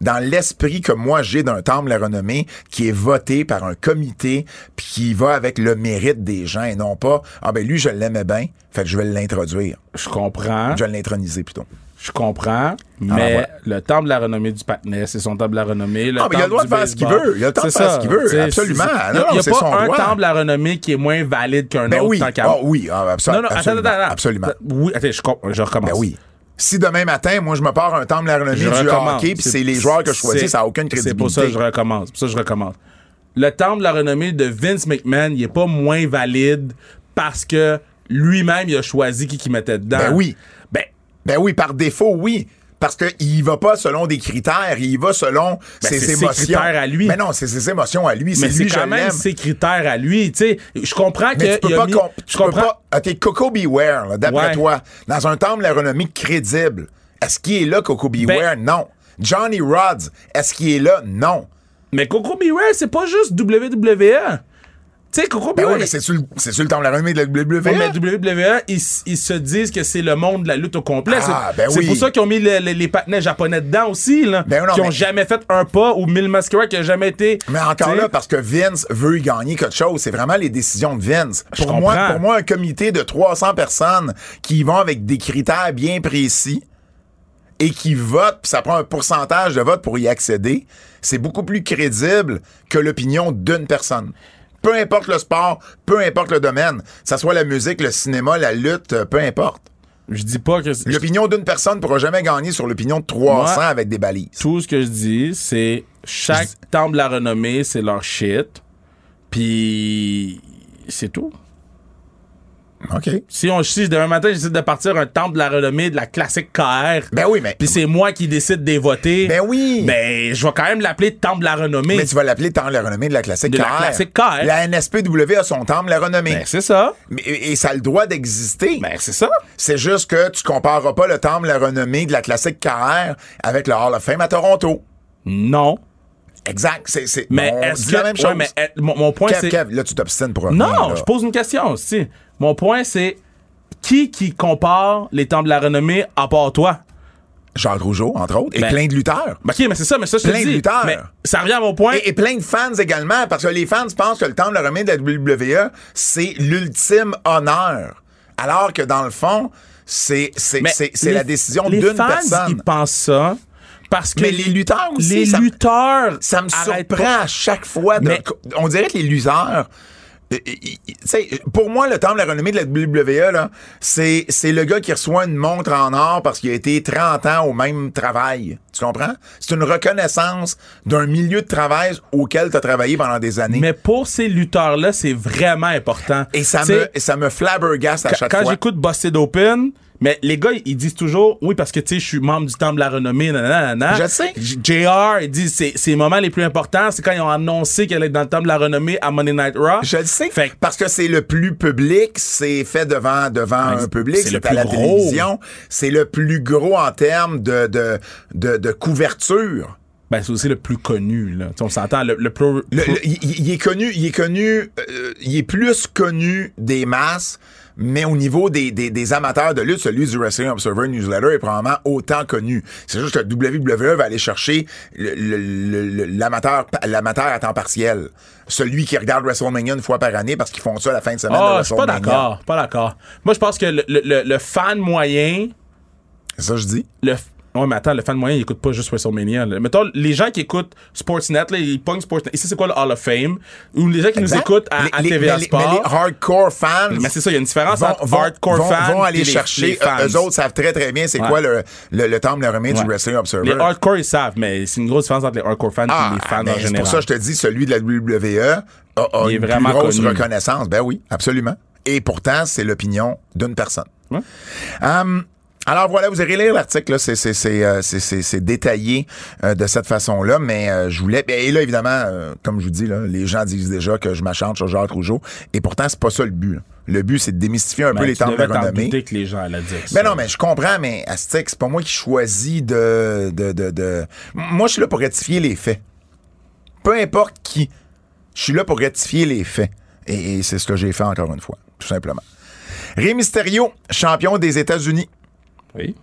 dans l'esprit que moi j'ai d'un temple la renommée qui est voté par un comité puis qui va avec le mérite des gens et non pas ah ben lui je l'aimais bien fait que je vais l'introduire Je comprends. je vais l'introniser plutôt Je comprends, Ah, mais voilà. le temple de la renommée du patinet, c'est son temple de la renommée. Le Ah, mais il a le droit de faire ce qu'il veut. Il a le temps de faire ça. ce qu'il veut. Absolument. Il n'y a pas son un droit. temple de la renommée qui est moins valide qu'un ben autre oui tant Ah oui ah, absolu- Non, non, absolument attends, attends. absolument Oui, attends, je, je recommence. ben oui si demain matin moi je me pars un temple de la renommée Je du hockey puis c'est les joueurs que je choisis ça n'a aucune crédibilité C'est pour ça que je recommence. Pour ça que je recommence. Le temple de la renommée de Vince McMahon, il est pas moins valide parce que lui-même, il a choisi qui qu'il mettait dedans. Ben oui. Ben, Ben oui, par défaut, oui. Parce qu'il va pas selon des critères, il va selon Ben, ses c'est ses émotions. critères à lui. Mais non, c'est ses émotions à lui. mais C'est lui, je quand même ses critères à lui. Tu sais, je comprends Mais que tu peux pas, mis- comp- tu peux comprends. pas. OK, Coco Beware, d'après Ouais. toi, dans un temple de la renommée crédible, est-ce qu'il est là, Coco Beware? Ben- non. Johnny Rods, est-ce qu'il est là? Non. Mais Coco Beware, c'est pas juste WWE. Tu sais, Coco Ben oui, mais c'est sur, le- temple de la renommée de la WWE. Ouais, mais WWE, ils, ils se disent que c'est le monde de la lutte au complet. Ah, c'est ben c'est oui. pour ça qu'ils ont mis le- le- les patinets japonais dedans aussi, là. Ben non, qui ont mais- jamais fait un pas ou Mil Mascara qui a jamais été. Mais encore là, parce que Vince veut y gagner quelque chose, c'est vraiment les décisions de Vince. Pour moi, pour moi, un comité de 300 personnes qui y vont avec des critères bien précis et qui votent, puis ça prend un pourcentage de vote pour y accéder, c'est beaucoup plus crédible que l'opinion d'une personne. Peu importe le sport, peu importe le domaine, que ça soit la musique, le cinéma, la lutte, euh, peu importe. Je dis pas que. L'opinion d'une personne ne pourra jamais gagner sur l'opinion de 300 Moi- avec des balises. Tout ce que je dis, c'est chaque temple de la renommée, c'est leur shit. Puis. C'est tout. OK. Si, on, si demain matin, j'essaie de partir un temple de la renommée de la classique KR. Ben oui, mais. Puis c'est moi qui décide des voter. Ben oui. Ben, je vais quand même l'appeler temple de la renommée. Mais tu vas l'appeler temple de la renommée de la classique De la KR. classique KR. La NSPW a son temple de la renommée. Ben, c'est ça. Mais- et, et ça a le droit d'exister. Ben, c'est ça. C'est juste que tu compareras pas le temple de la renommée de la classique KR avec le Hall of Fame à Toronto. Non. Exact. C'est, c'est, Mais on est-ce dit que. la même ouais, chose. mais, mon, mon point, Kev, c'est. Kev, là, tu t'obstines pour un Non, là. je pose une question aussi. Mon point, c'est. Qui qui compare les temples de la renommée à part toi? Jacques Rougeau, entre autres, et Ben- plein de lutteurs. Ben, OK, mais c'est ça, mais ça, je te Plein de lutteurs. Mais ça revient à mon point. Et, et plein de fans également, parce que les fans pensent que le temple de la renommée de la WWE, c'est l'ultime honneur. Alors que dans le fond, c'est, c'est, c'est, la décision les d'une fans, personne. Ils pensent ça parce que. Mais les lutteurs aussi, Les ça- lutteurs. Ça me surprend pas. à chaque fois. de- Mais- on dirait que les lutteurs. Euh, pour moi, le temple de la renommée de la WWE, c'est, c'est le gars qui reçoit une montre en or parce qu'il a été 30 ans au même travail. Tu comprends? C'est une reconnaissance d'un milieu de travail auquel tu as travaillé pendant des années. Mais pour ces lutteurs-là, c'est vraiment important. et ça T'sais, me, ça me à Quand, chaque quand fois. j'écoute Busted Open, Mais les gars, ils disent toujours, oui, parce que, tu sais, je suis membre du Temple de la Renommée, nanana. Je sais. JR, il dit, c'est c'est les moments les plus importants, c'est quand ils ont annoncé qu'elle est dans le Temple de la Renommée à Monday Night Raw. Je le sais. Fait que- parce que c'est le plus public, c'est fait devant devant Ouais, un public, c'est à la gros. télévision, c'est le plus gros en termes de de, de, de couverture. Ben, c'est aussi le plus connu, là. On s'entend, le, le plus. Le- le- il, il est connu, il est connu, euh, il est plus connu des masses, mais au niveau des, des, des amateurs de lutte, celui du Wrestling Observer Newsletter est probablement autant connu. C'est juste que WWE va aller chercher l'amateur l'amateur à temps partiel. Celui qui regarde WrestleMania une fois par année parce qu'ils font ça la fin de semaine de Ah, suis pas WrestleMania. d'accord, pas d'accord. Moi, je pense que le, le- le- le fan moyen, C'est ça que je dis. le. Ouais, mais attends, le fan moyen, il écoute pas juste WrestleMania. là. Mettons, les gens qui écoutent Sportsnet, là, ils pognent Sportsnet. Ici, c'est quoi le Hall of Fame? Ou les gens qui nous écoutent à, à Les- les- TVA mais les- Sport. Mais les hardcore fans Mais c'est ça, il y a une différence vont, entre vont- hardcore vont- fans vont aller et chercher. les fans. Eux autres savent très très bien c'est Ouais. quoi le, le, le temple de remet du Ouais. Wrestling Observer. Les hardcore, ils savent, mais c'est une grosse différence entre les hardcore fans Ah, et les fans en c'est général. pour ça que je te dis, celui de la WWE a, a Il est une vraiment plus grosse connu. reconnaissance. Ben oui, absolument. Et pourtant, c'est l'opinion d'une personne. Hum, alors voilà, vous irez lire l'article, là, c'est, c'est, c'est, euh, c'est, c'est- c'est détaillé euh, de cette façon-là, mais euh, je voulais... Et là, évidemment, euh, comme je vous dis, là, les gens disent déjà que je m'achante sur Jacques Rougeau, et pourtant, c'est pas ça le but. là. Le but, c'est de démystifier un Ben, peu les tu temples de renommée. que les gens allaient dire ça. Ben non, mais je comprends, mais Aztec, c'est pas moi qui choisis de, de, de, de- Moi, je suis là pour rectifier les faits. Peu importe qui. Je suis là pour rectifier les faits. Et, et c'est ce que j'ai fait encore une fois, tout simplement. Rey Mysterio, champion des États-Unis. Oui.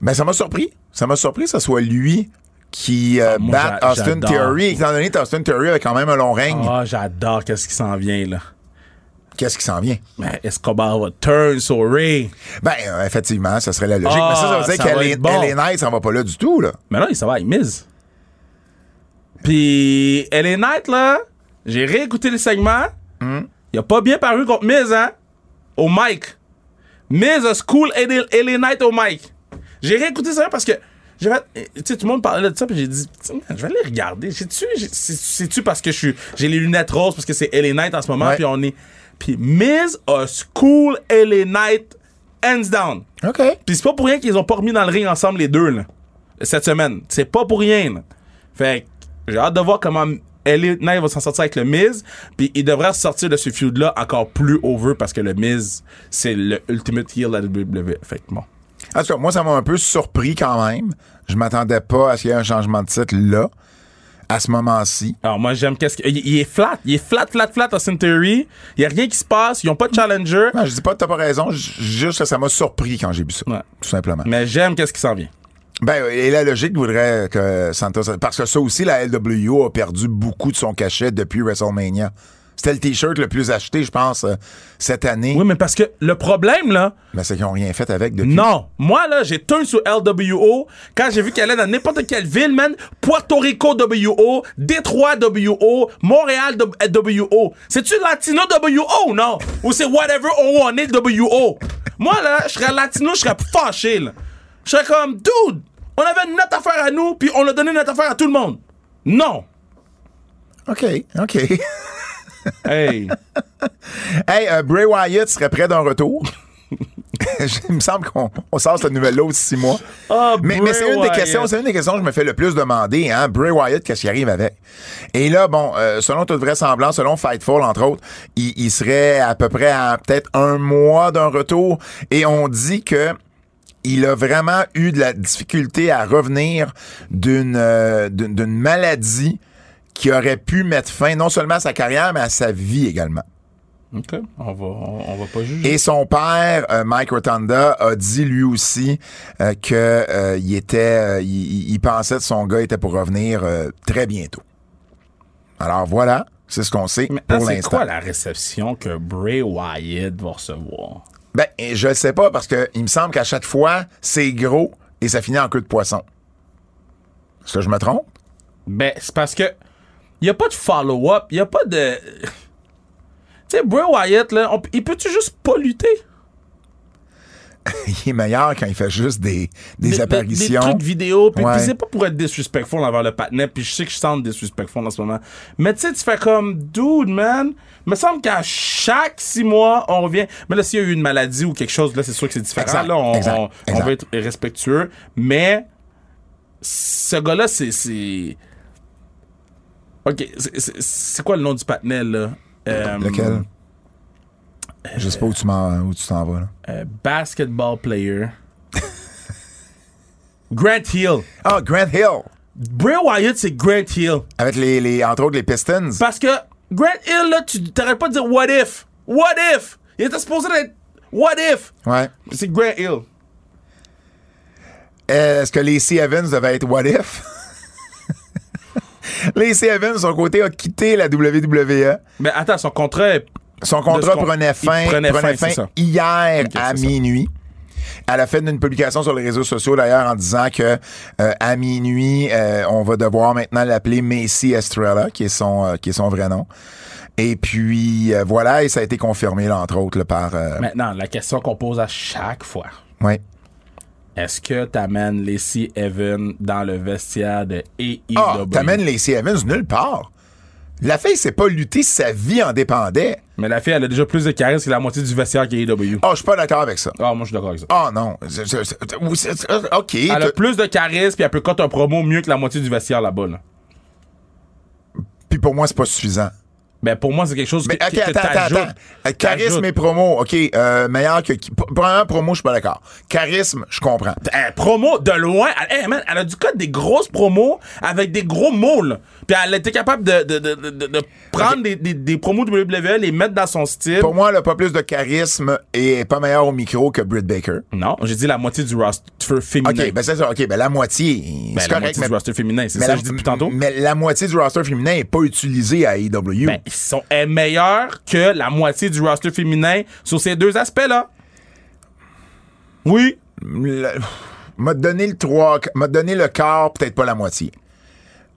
Ben, ça m'a surpris. Ça m'a surpris que ce soit lui qui euh, Ah, moi, j'a- Austin. Theory, étant donné qu'Austin Theory avait quand même un long règne. Ah, j'adore qu'est-ce qui s'en vient, là. Qu'est-ce qui s'en vient? Mais Escobar va turn sur Ray. Ben, euh, effectivement, ça serait la logique. Ah, mais ça, ça veut dire ça qu'elle bon. Knight, ça va pas là du tout, là. Mais il s'en va avec Miz. Puis, LA Knight, là, j'ai réécouté le segment. Il a pas bien paru contre Miz, hein? Au mic. Miz a school LA LA Knight au mic. J'ai réécouté ça parce que j'avais. Tu sais, tout le monde parlait de ça, puis j'ai dit, je vais aller regarder. J'ai-tu, c'est-tu parce que je suis, j'ai les lunettes roses parce que c'est LA Knight en ce moment, puis on est. Puis Miz a school LA Knight hands down. OK. Puis c'est pas pour rien qu'ils ont pas remis dans le ring ensemble les deux, là, cette semaine. C'est pas pour rien, là. Fait j'ai hâte de voir comment LA Knight va s'en sortir avec le Miz. Puis il devrait sortir de ce feud-là encore plus over parce que le Miz, c'est le ultimate heel de la WWE. Fait que bon. En tout cas, moi, ça m'a un peu surpris quand même. Je m'attendais pas à ce qu'il y ait un changement de titre là, à ce moment-ci. Alors moi, j'aime qu'est-ce que. Il, il est flat. Il est flat, flat, flat Austin Theory. Il y a rien qui se passe. Ils ont pas de challenger. Non, je dis pas que t'as pas raison, juste que ça m'a surpris quand j'ai vu ça. Ouais. Tout simplement. Mais j'aime qu'est-ce qui s'en vient. Ben, et la logique voudrait que Santos. Parce que ça aussi, la LWO a perdu beaucoup de son cachet depuis WrestleMania. C'était le t-shirt le plus acheté, je pense, euh, cette année. Oui, mais parce que le problème, là, Mais c'est qu'ils n'ont rien fait avec depuis. Non. Moi, là, j'ai turn sur LWO quand j'ai vu qu'elle allait dans n'importe quelle ville, man. Puerto Rico WO, Détroit WO, Montréal WO. C'est-tu Latino WO, non? Ou c'est whatever on it WO? Moi, là, je serais Latino, je serais fâché, là. Je serais comme, dude, on avait notre affaire à nous, puis on a donné notre affaire à tout le monde. Non. OK, OK. (laughs) Hey. hey, euh, Bray Wyatt serait prêt d'un retour. (laughs) Il me semble qu'on on sort cette nouvelle-là aussi six mois. Ah, mais c'est une des questions, c'est une des questions que je me fais le plus demander, hein. Bray Wyatt, qu'est-ce qui arrive avec? Et là, bon, euh, selon toute vraisemblance, selon Fightful, entre autres, il, il serait à peu près à peut-être un mois d'un retour. Et on dit que il a vraiment eu de la difficulté à revenir d'une euh, d'une maladie qui aurait pu mettre fin non seulement à sa carrière, mais à sa vie également. OK. On va, on, on va pas juger. Et son père, euh, Mike Rotunda, a dit lui aussi euh, que euh, il était, il, il pensait que son gars était pour revenir très bientôt. Alors voilà, c'est ce qu'on sait Mais pour ah, c'est l'instant. quoi la réception que Bray Wyatt va recevoir? Ben, je le sais pas parce que il me semble qu'à chaque fois c'est gros et ça finit en queue de poisson. Est-ce que je me trompe? Ben, c'est parce que il y a pas de follow-up, il y a pas de (laughs) tu sais Bray Wyatt là, il peut-tu juste pas lutter? (laughs) il est meilleur quand il fait juste des, des, des, apparitions. des trucs vidéo. Puis, Ouais. c'est pas pour être disrespectful envers le patinet. Puis je sais que je sens disrespectful en ce moment. Mais tu sais, tu fais comme, dude, man. me semble qu'à chaque six mois, on revient. Mais là, s'il y a eu une maladie ou quelque chose, là, c'est sûr que c'est différent. Exact, là, on, exact, on- on exact. va être respectueux. Mais ce gars-là, c'est. Ok, c'est quoi le nom du patinet, là? Euh, Lequel? Je sais pas où tu m'en- où tu t'en vas. Là. euh, basketball player. Grant Hill. Ah, Grant Hill. Bray Wyatt, c'est Grant Hill. Avec les, les, entre autres les Pistons. Parce que Grant Hill, là, tu t'arrêtes pas de dire what if. What if? Il était supposé d'être what if. Ouais. C'est Grant Hill. Euh, Est-ce que Lacey Evans devait être What If? (laughs) Lacey Evans, de son côté, a quitté la WWE. Mais attends, son contrat est. Son contrat prenait fin, prenait prenait fin, fin c'est ça. hier à ça. minuit. Elle a fait une publication sur les réseaux sociaux d'ailleurs en disant que euh, à minuit, euh, on va devoir maintenant l'appeler Macy Estrella, qui est son euh, qui est son vrai nom. Et puis voilà, et ça a été confirmé là, entre autres là, par. Maintenant, la question qu'on pose à chaque fois. ouais. Est-ce que t'amènes Lacey Evans dans le vestiaire de AEW? Ah, t'amènes Lacey Evans nulle part. La fille, c'est pas lutter, sa vie en dépendait. Mais la fille, elle a déjà plus de charisme que la moitié du vestiaire qu'AEW. Ah, je suis pas d'accord avec ça. Ah, moi, je suis d'accord avec ça. Ah non. Oui, c'est- c'est- OK. Elle a plus de charisme, puis elle peut coter un promo mieux que la moitié du vestiaire là-bas. Là. Puis pour moi, c'est pas suffisant. Ben, pour moi, c'est quelque chose que, Mais OK, que- que attends, attends, t'ajoutes. attends. Charisme et promo, OK, euh, meilleur que... Premièrement, promo, je suis pas d'accord. Charisme, je comprends. Euh, promo de loin. Elle, hey, man, elle a du code des grosses promos avec des gros là. Puis elle était capable de, de, de, de, prendre des, des, des promos de WWE, les mettre dans son style. Pour moi, elle a pas plus de charisme et est pas meilleur au micro que Britt Baker. Non, j'ai dit la moitié du roster féminin. OK, ben c'est ça. OK, ben la moitié, Ben, c'est la correct. moitié Mais, du roster féminin, c'est ça la, que je dis depuis tantôt. mais la moitié du roster féminin est pas utilisée à AEW. Ben, ils sont elle est meilleure que la moitié du roster féminin sur ces deux aspects-là. Oui. M'a donné le 3, m'a donné le quart, peut-être pas la moitié.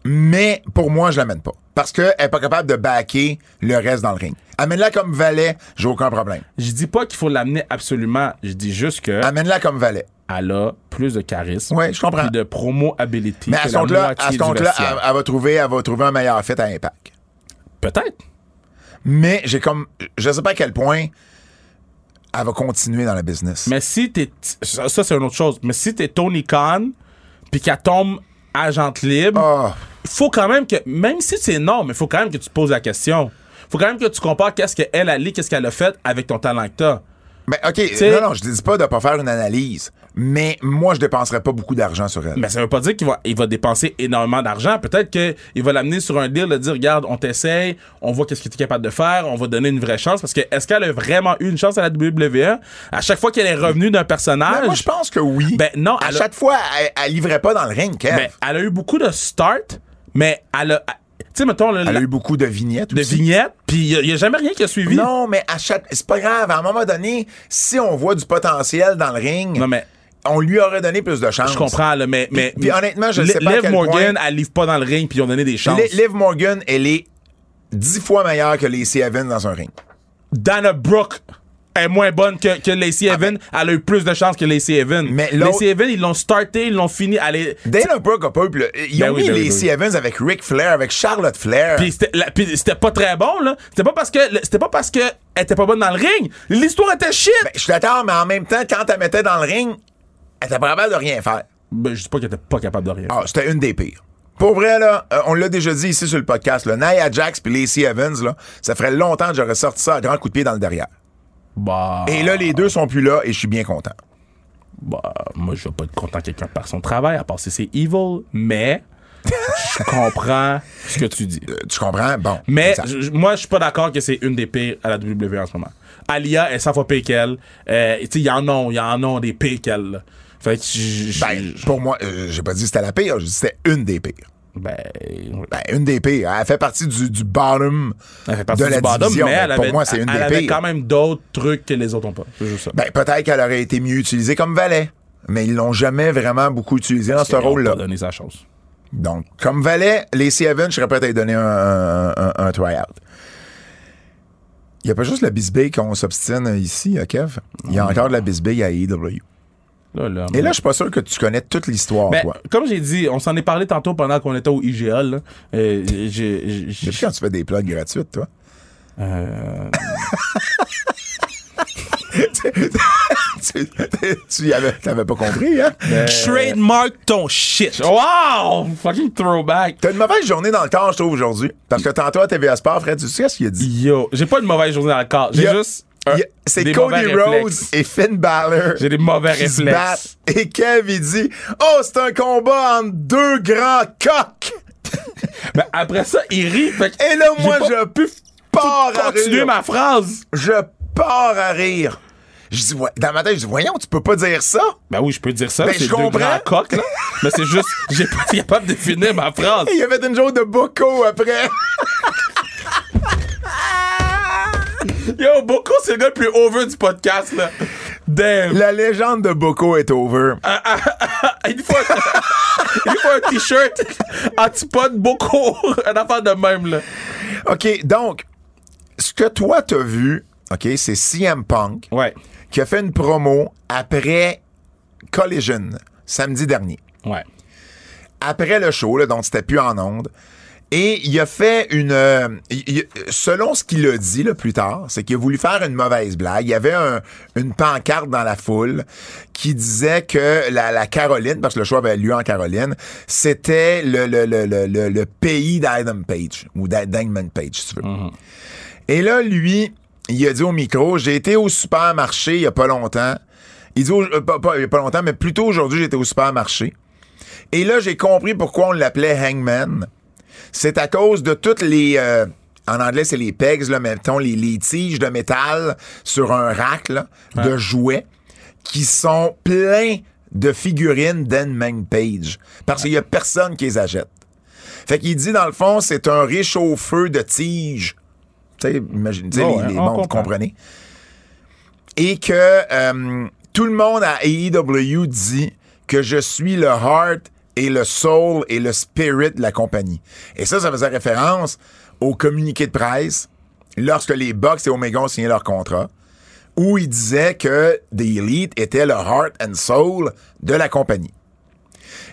Mais pour moi, je l'amène pas. Parce qu'elle est pas capable de backer le reste dans le ring. Amène-la comme valet, j'ai aucun problème. Je dis pas qu'il faut l'amener absolument. Je dis juste que Amène-la comme valet. elle a plus de charisme. Ouais, je comprends. puis de promo ability Mais à ce compte-là, elle, elle va trouver, elle va trouver un meilleur fit à Impact. Peut-être. Mais j'ai comme, je sais pas à quel point elle va continuer dans le business. Mais si t'es. Ça, ça, c'est une autre chose. Mais si t'es Tony Khan, puis qu'elle tombe agente libre, Ah, faut quand même que. Même si c'est non, mais faut quand même que tu te poses la question. Faut quand même que tu compares qu'est-ce qu'elle a lit, qu'est-ce qu'elle a fait avec ton talent que t'as. Mais OK, non, non, je te dis pas de pas faire une analyse. Mais moi, je dépenserais pas beaucoup d'argent sur elle. Mais ça veut pas dire qu'il va, il va dépenser énormément d'argent. Peut-être qu'il va l'amener sur un deal de dire, regarde, on t'essaye, on voit qu'est-ce que tu es capable de faire, on va donner une vraie chance. Parce que est-ce qu'elle a vraiment eu une chance à la WWE? À chaque fois qu'elle est revenue d'un personnage, Mais moi, je pense que oui. Ben, non, À a- chaque fois, elle, elle livrait pas dans le ring, Kev. ben, elle a eu beaucoup de start, mais elle a, sais, mettons, là, elle a eu beaucoup de vignettes de aussi. vignettes, puis il n'y a, jamais rien qui a suivi. Non, mais à chaque. C'est pas grave. À un moment donné, si on voit du potentiel dans le ring, Non, mais on lui aurait donné plus de chance. je comprends, là, mais, mais puis honnêtement, je Li- sais pas à Liv quel Morgan, point- elle livre pas dans le ring, puis ils ont donné des chances. Li- Liv Morgan, elle est dix fois meilleure que Lacey Evans dans un ring. Dana Brooke est moins bonne que, que Lacey Evans. Elle a eu plus de chances que Lacey Evans. Ah, Mais Lacey Evans, ils l'ont starté, ils l'ont fini. Elle est- Dana Brooke a pas eu. Ils Ben ont oui, mis ben Lacey ben oui. Evans avec Ric Flair, avec Charlotte Flair. Puis c'était pas très bon, là. C'était pas parce que c'était pas parce que elle était pas bonne dans le ring. L'histoire était shit. Ben, je suis d'accord, mais en même temps, quand elle mettait dans le ring, elle était pas capable de rien faire. Ben, je dis pas qu'elle était pas capable de rien. Ah, c'était une des pires. Pour vrai, là, euh, on l'a déjà dit ici sur le podcast, là, Nia Jax puis Lacey Evans, là, ça ferait longtemps que j'aurais sorti ça à grand coup de pied dans le derrière. Bah, Et là, les deux sont plus là et je suis bien content. bah, moi, je vais pas être content que quelqu'un par son travail, à part si c'est evil, mais je (laughs) comprends ce que tu dis. Euh, tu comprends? Bon. Mais je- moi, je suis pas d'accord que c'est une des pires à la WWE en ce moment. Alia est 100 fois pire qu'elle. Euh, il y en a, il y en a des pires qu'elle. Fait que Ben, pour moi, euh, j'ai pas dit que c'était la pire, j'ai dit que c'était une des pires. Ben, Ben, une des pires. Elle fait partie du, du bottom elle fait partie de du la bottom, division. mais elle pour avait, moi, c'est une elle des avait pires. quand même d'autres trucs que les autres ont pas. Ça. Ben, peut-être qu'elle aurait été mieux utilisée comme valet. Mais ils l'ont jamais vraiment beaucoup utilisée dans ce rôle-là. donné sa chance. Donc, comme valet, Lacey Evans, je serais prêt à lui donner un, un, un, un try-out. Il n'y a pas juste la bisbille qu'on s'obstine ici, à Kev? Il y a encore de la bisbille à AEW. Là, là, Et là, je suis pas sûr que tu connais toute l'histoire, Ben, toi. comme j'ai dit, on s'en est parlé tantôt pendant qu'on était au IGA. Là. Euh, j'ai- quand tu fais des plugs gratuites, toi? euh, (laughs) tu tu avais, t'avais pas compris, hein? Trademark ton shit. wow! Fucking throwback. T'as une mauvaise journée dans le corps, je trouve, aujourd'hui. Parce que tantôt à TVA Sport, Fred, tu sais ce qu'il a dit? Yo, j'ai pas une mauvaise journée dans le corps. J'ai juste. C'est Cody Rhodes et Finn Balor. J'ai des mauvais qui se réflexes. battent. Et Kev, il dit Oh, c'est un combat entre deux grands coqs. Mais (laughs) après ça, il rit. Fait Et là, moi, pas je pars à rire. ma phrase. Je pars à rire. Je dis, ouais, dans ma tête, je dis, voyons, tu peux pas dire ça. Ben oui, je peux dire ça. Ben, c'est je deux comprends. grands coqs, là. Mais c'est juste, (laughs) j'ai pas été capable de finir ma phrase. Il y avait une joke de Boko après. (laughs) (laughs) Yo, Boko, c'est le gars le plus over du podcast, là. Damn. La légende de Boko est over. Il faut un, (laughs) il faut un t-shirt antipode Boko? (laughs) Une affaire de même, là. OK, donc, ce que toi t'as vu, OK, c'est CM Punk Ouais. qui a fait une promo après Collision, samedi dernier. Ouais. après le show, là, donc c'était plus en onde. Et il a fait une. euh, il- selon ce qu'il a dit là, plus tard, c'est qu'il a voulu faire une mauvaise blague. Il y avait un- une pancarte dans la foule qui disait que la, la Caroline, parce que le show avait lieu en Caroline, c'était le, le, le, le, le- pays d'Adam Page, ou d'Angman Page, si tu veux. Et là, lui, il a dit au micro, j'ai été au supermarché il y a pas longtemps. Il dit, euh, pas, pas- il y a pas longtemps, mais plutôt aujourd'hui, j'étais au supermarché. Et là, j'ai compris pourquoi on l'appelait Hangman. C'est à cause de toutes les... euh, en anglais, c'est les pegs, là, mettons, les, les tiges de métal sur un rack là, de jouets qui sont pleins de figurines d'Hangman Page. Parce qu'il y a personne qui les achète. Fait qu'il dit, dans le fond, c'est un réchauffeur de tiges. Tu sais, imagine, tu sais, Oh, les, mondes, vous comprenez? Et que euh, tout le monde à AEW dit que je suis le heart et le soul et le spirit de la compagnie. Et ça, ça faisait référence au communiqué de presse lorsque les Bucks et Omega ont signé leur contrat, où ils disaient que The Elite était le heart and soul de la compagnie.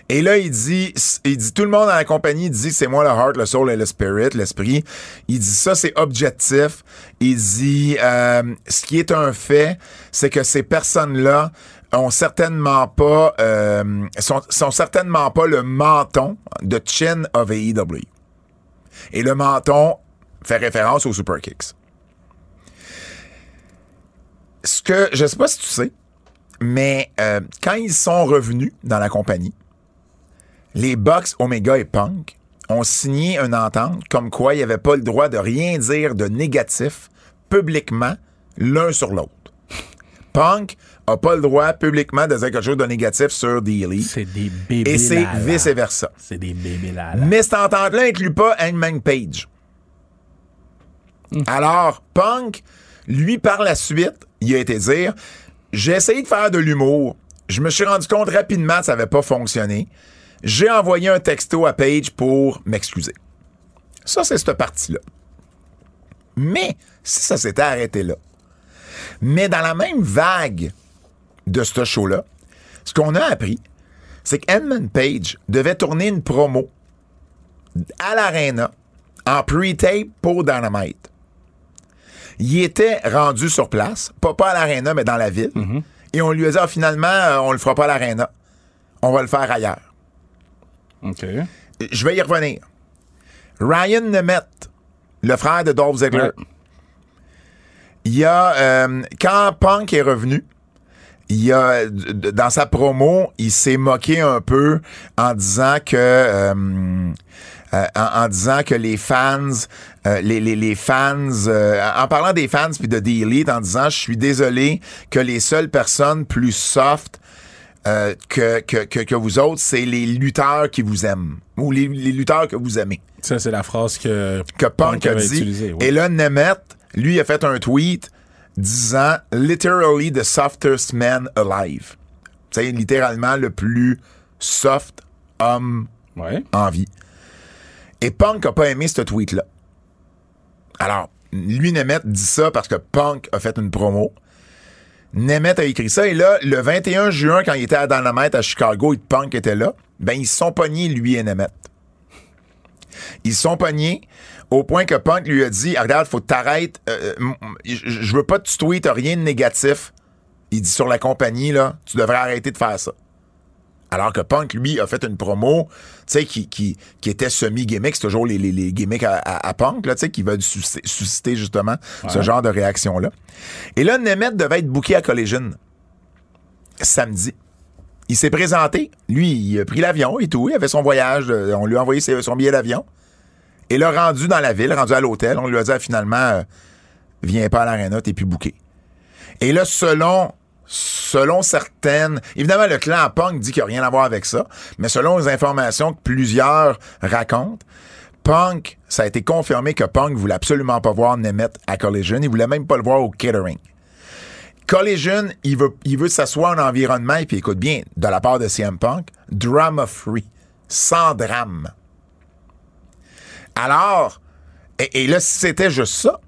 Et là, il dit, il dit, tout le monde dans la compagnie dit, c'est moi le heart, le soul et le spirit, l'esprit. Il dit, ça, c'est objectif. Il dit, euh, ce qui est un fait, c'est que ces personnes-là ont certainement pas, euh, sont, sont certainement pas le menton de chin of AEW. Et le menton fait référence aux super kicks. Ce que, je sais pas si tu sais, mais euh, quand ils sont revenus dans la compagnie, les Bucks, Omega et Punk ont signé une entente comme quoi il n'y avait pas le droit de rien dire de négatif publiquement l'un sur l'autre. Punk a pas le droit publiquement de dire quelque chose de négatif sur Elite. C'est des bébés. Et c'est vice-versa. C'est des bébés là. Mais cette entente-là inclut pas Hangman Page. Alors, Punk, lui, par la suite, il a été dire J'ai essayé de faire de l'humour. Je me suis rendu compte rapidement que ça n'avait pas fonctionné. J'ai envoyé un texto à Page pour m'excuser. Ça, c'est cette partie-là. Mais si ça s'était arrêté là. Mais dans la même vague de ce show-là, ce qu'on a appris, c'est qu'Edmund Page devait tourner une promo à l'Arena en pre-tape pour Dynamite. Il était rendu sur place, pas, pas à l'Arena, mais dans la ville. Et on lui a dit, Ah, finalement, euh, on le fera pas à l'Arena. On va le faire ailleurs. OK. Je vais y revenir. Ryan Nemeth, le frère de Dolph Ziggler, Ouais. il y a, euh, quand Punk est revenu, il y a, dans sa promo, il s'est moqué un peu en disant que, euh, euh, en, en disant que les fans, euh, les, les, les fans, euh, en parlant des fans puis de The Elite, en disant, je suis désolé que les seules personnes plus soft euh, que, que, que, que vous autres, c'est les lutteurs qui vous aiment ou les, les lutteurs que vous aimez Ça, c'est la phrase que, que Punk a dit. Et là, Nemeth, lui, a fait un tweet disant literally the softest man alive. C'est littéralement le plus soft homme Ouais. en vie. Et Punk a pas aimé ce tweet-là. Alors, lui, Nemeth, dit ça parce que Punk a fait une promo. Nemeth a écrit ça. Et là, le 21 juin, quand il était à Dynamite à Chicago et Punk était là, ben, ils se sont pognés, lui et Nemeth. Ils sont pognés au point que Punk lui a dit Ah, Regarde, faut que t'arrêtes. euh, m- je veux pas que tu tweets rien de négatif. Il dit sur la compagnie, là, tu devrais arrêter de faire ça. Alors que Punk, lui, a fait une promo, tu sais, qui, qui, qui était semi-gimmick. C'est toujours les, les, les gimmicks à, à- à Punk, là, tu sais, qui veulent susciter, susciter, justement ce genre de réaction-là. Et là, Nemeth devait être booké à Collision samedi. Il s'est présenté. Lui, il a pris l'avion et tout. Il avait son voyage. euh, On lui a envoyé son billet d'avion. Et là, rendu dans la ville, rendu à l'hôtel, on lui a dit ah, finalement, euh, viens pas à l'aréna, t'es plus booké. Et là, selon, selon certaines. Évidemment, le clan Punk dit qu'il n'y a rien à voir avec ça, mais selon les informations que plusieurs racontent, Punk, ça a été confirmé que Punk voulait absolument pas voir Nemeth à Collision. Il voulait même pas le voir au catering. Collision, il veut, il veut s'asseoir en environnement, et puis écoute bien, de la part de CM Punk, drama free, sans drame. Alors, et, là, si c'était juste ça,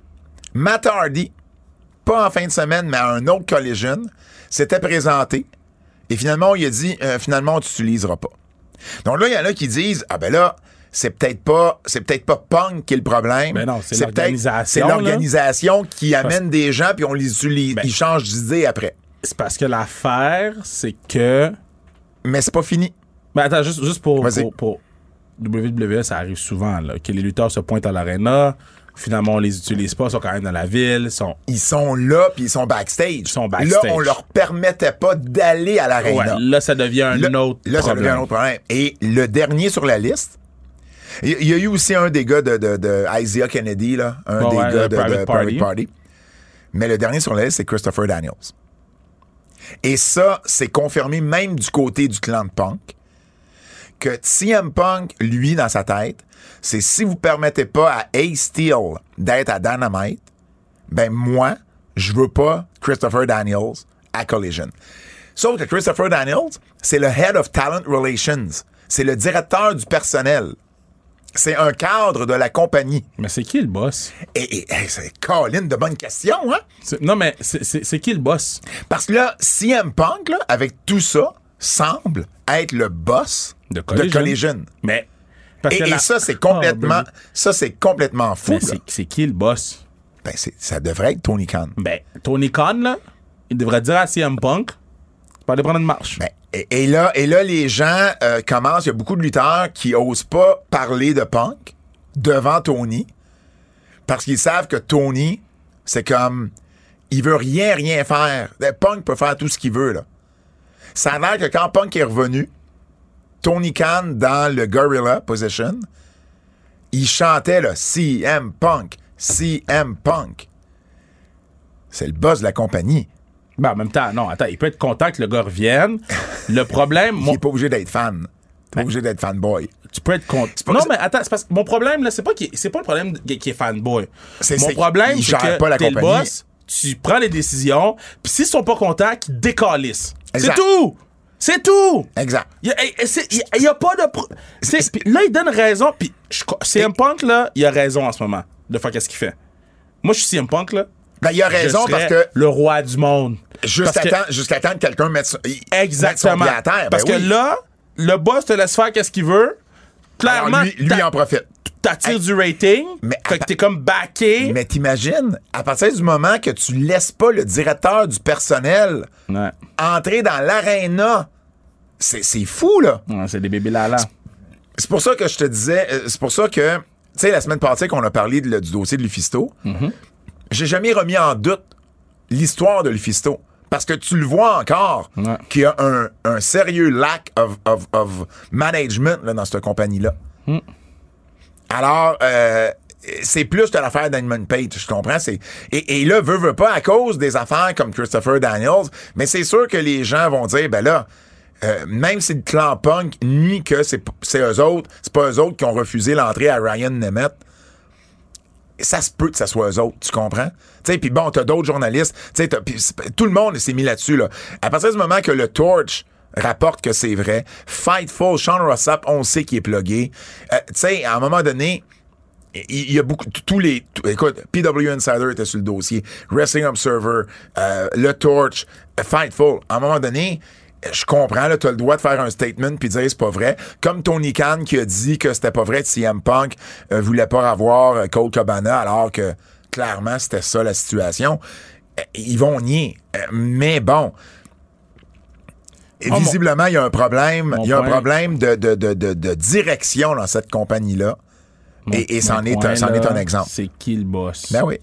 Matt Hardy, pas en fin de semaine, mais à un autre Collision, s'était présenté, et finalement, il a dit, euh, finalement, on t'utiliseras pas. Donc là, il y en a qui disent, ah ben là, c'est peut-être pas, c'est peut-être pas Punk qui est le problème. Ben non, c'est l'organisation, C'est l'organisation qui amène des gens puis on les utilise, Ben- ils changent d'idée après. C'est parce que l'affaire, c'est que. Mais c'est pas fini. Mais attends, juste, juste pour, pour, pour WWE, ça arrive souvent, là, que les lutteurs se pointent à l'arena. Finalement, on les utilise pas, ils sont quand même dans la ville, sont. Ils sont là puis ils sont backstage. Ils sont backstage. Là, on leur permettait pas d'aller à Ouais, l'aréna. là, ça devient un Là- autre là, ça problème. devient un autre problème. Et le dernier sur la liste, il y, a eu aussi un des gars de, de, de Isaiah Kennedy, là, un des ouais, gars de, Private de Party. Private Party. Mais le dernier sur la liste, c'est Christopher Daniels. Et ça, c'est confirmé même du côté du clan de Punk, que CM Punk, lui, dans sa tête, c'est si vous permettez pas à Ace Steel d'être à Dynamite, ben moi, je veux pas Christopher Daniels à Collision. Sauf que Christopher Daniels, c'est le Head of Talent Relations. C'est le directeur du personnel. C'est un cadre de la compagnie. Mais c'est qui le boss? Et, et- et c'est Colin de bonne question, hein? Non, mais c'est- qui le boss? Parce que là, CM Punk, là, avec tout ça, semble être le boss De de Collision. Collision. Mais. parce Et, que et ça, c'est complètement, Oh, ça, c'est complètement fou. c'est- qui le boss? Ben, c'est- ça devrait être Tony Khan. Ben, Tony Khan, là, il devrait dire à CM Punk, tu peux aller prendre une marche. Ben, et, et là, et là, les gens euh, commencent. Il y a beaucoup de lutteurs qui osent pas parler de Punk devant Tony parce qu'ils savent que Tony, c'est comme. Il veut rien, rien faire. Punk peut faire tout ce qu'il veut, là. Ça a l'air que quand Punk est revenu, Tony Khan, dans le Gorilla Position, il chantait, là, CM Punk, CM Punk. C'est le boss de la compagnie. Ben, en même temps, non, attends, il peut être content que le gars revienne. (laughs) Le problème, Il mon- n'est pas obligé d'être fan. Pas obligé d'être fanboy. tu peux être pas- Non, mais attends, c'est parce que mon problème, là, c'est pas c'est pas le problème qu'il est fanboy. C'est- Mon c'est problème, c'est que pas la t'es le boss, tu prends les décisions, puis s'ils sont pas contents, qu'ils décalissent. C'est tout! C'est tout! Exact. Il y, a- il il pas de. pro- c'est- c'est- puis là, il donne raison. Puis CM Punk, là, il a raison en ce moment de faire qu'est-ce qu'il fait. Moi, je suis CM Punk, là. Ben, il a raison parce que Le roi du monde. jusqu'à Parce que- temps, jusqu'à temps que quelqu'un mette, son- il- mette son Exactement. pied à terre. Parce Ben que oui. là, le boss te laisse faire qu'est-ce qu'il veut? Alors, Clairement, lui, lui t'a- en profite. t'attires du rating. Mais fait que t'es comme backé. Mais t'imagines, à partir du moment que tu laisses pas le directeur du personnel Ouais. entrer dans l'aréna, c'est c'est fou, là. Ouais, c'est des bébés là C'est pour ça que je te disais, euh, c'est pour ça que, tu sais, la semaine passée qu'on a parlé de- du dossier de Lufisto, Mm-hmm. J'ai jamais remis en doute l'histoire de Lufisto. Parce que tu le vois encore Ouais. qu'il y a un, un sérieux lack of, of, of management là, dans cette compagnie-là. Mm. Alors, euh, c'est plus que l'affaire d'Edmund Page, je comprends. C'est, et, et là, veut, veut pas, à cause des affaires comme Christopher Daniels, mais c'est sûr que les gens vont dire, ben là, euh, même si le clan punk nie que c'est, c'est eux autres, c'est pas eux autres qui ont refusé l'entrée à Ryan Nemeth, ça se peut que ça soit eux autres, tu comprends? Tu sais, puis bon, t'as d'autres journalistes, tu sais, tout le monde s'est mis là-dessus, là. À partir du moment que le Torch rapporte que c'est vrai, Fightful, Sean Rossap, on sait qu'il est plugué. Euh, tu sais, à un moment donné, il y a beaucoup, tous les, écoute, PW Insider était sur le dossier, Wrestling Observer, euh, Le Torch, Fightful. À un moment donné, je comprends, là, t'as le droit de faire un statement puis dire c'est pas vrai. Comme Tony Khan qui a dit que c'était pas vrai que CM Punk euh, voulait pas avoir euh, Cole Cabana alors que clairement c'était ça la situation. Euh, Ils vont nier. Euh, mais bon. mon- Visiblement, il y a un problème. Il y a un problème de, de, de, de, direction dans cette compagnie-là. Et, et c'en est, est un exemple. C'est qui le boss? Ben oui.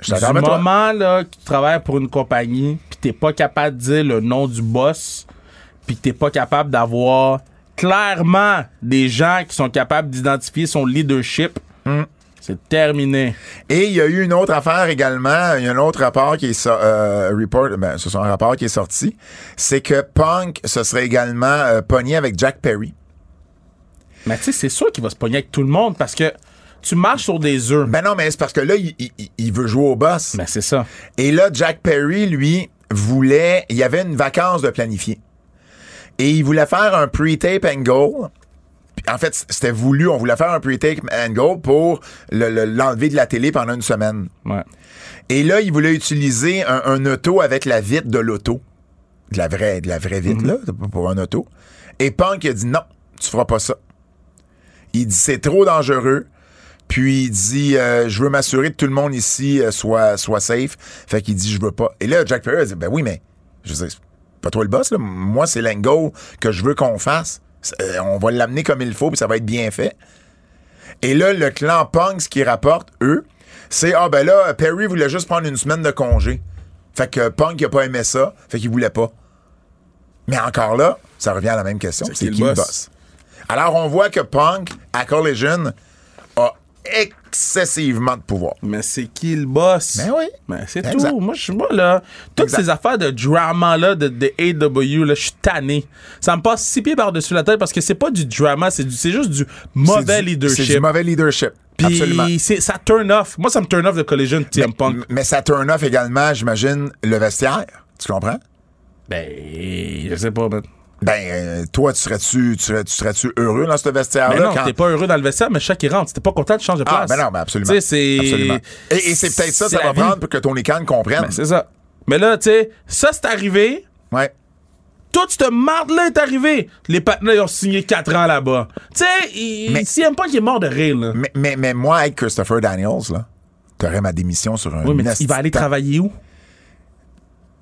Je Du moment là, que tu travailles pour une compagnie, puis t'es pas capable de dire le nom du boss, puis t'es pas capable d'avoir clairement des gens qui sont capables d'identifier son leadership, Hmm. c'est terminé. Et il y a eu une autre affaire également. Il y a un autre rapport qui est so- euh, report, ben, ce sont un rapport qui est sorti. C'est que Punk se serait également euh, pogné avec Jack Perry. Mais tu sais, c'est sûr qu'il va se pogner avec tout le monde parce que tu marches sur des œufs. Ben non, mais c'est parce que là, il, il- il veut jouer au boss. Ben c'est ça. Et là, Jack Perry, lui, voulait. Il y avait une vacance de planifier. Et il voulait faire un pre-tape angle. Puis, En fait, c'était voulu. On voulait faire un pre-tape angle pour le- le- l'enlever de la télé pendant une semaine. Ouais. Et là, il voulait utiliser un, un auto avec la vitre de l'auto. De la vraie, de la vraie vitre, là, pour un auto. Et Punk a dit non, tu feras pas ça. Il dit c'est trop dangereux. Puis il dit euh, je veux m'assurer que tout le monde ici euh, soit, soit safe. Fait qu'il dit je veux pas. Et là, Jack Perry a dit ben oui, mais je veux dire, c'est pas toi le boss, là. Moi, c'est l'angle que je veux qu'on fasse. Euh, on va l'amener comme il faut, puis ça va être bien fait. Et là, le clan Punk, ce qu'ils rapportent, eux, c'est Ah ben là, Perry voulait juste prendre une semaine de congé. Fait que Punk il a pas aimé ça, fait qu'il voulait pas. Mais encore là, ça revient à la même question. C'est qui, le boss? Alors on voit que Punk, à Collision, excessivement de pouvoir. Mais c'est qui le boss? Ben oui. Ben c'est tout. Moi, je suis moi, là. Toutes Exact. ces affaires de drama-là, de, de AW, là, je suis tanné. Ça me passe six pieds par-dessus la tête parce que c'est pas du drama, c'est juste du mauvais du- leadership. C'est du mauvais leadership. Absolument. Puis c'est- ça turn off. Moi, ça me turn off de Collision de TM Punk. Mais ça turn off également, j'imagine, le vestiaire. Tu comprends? Ben, je sais pas, man. Ben, euh, toi, tu serais-tu tu serais, tu serais-tu heureux dans ce vestiaire-là? Ben non, quand- t'es pas heureux dans le vestiaire, mais chaque qui rentre, t'es pas content, tu changes de place. Ah, ben non, mais absolument. Et, et c'est peut-être ça, ça va vie. prendre pour que Tony Khan comprenne. Ben, c'est ça. Mais là, tu sais, ça, c'est arrivé. ouais. Toute cette marde-là est arrivée. Les partenaires ils ont signé 4 ans là-bas. Tu sais, il- Mais- si aime pas qu'il est mort de rire, là. Mais, mais, mais moi, avec Christopher Daniels, là, t'aurais ma démission sur un Oui, mais il va aller travailler où?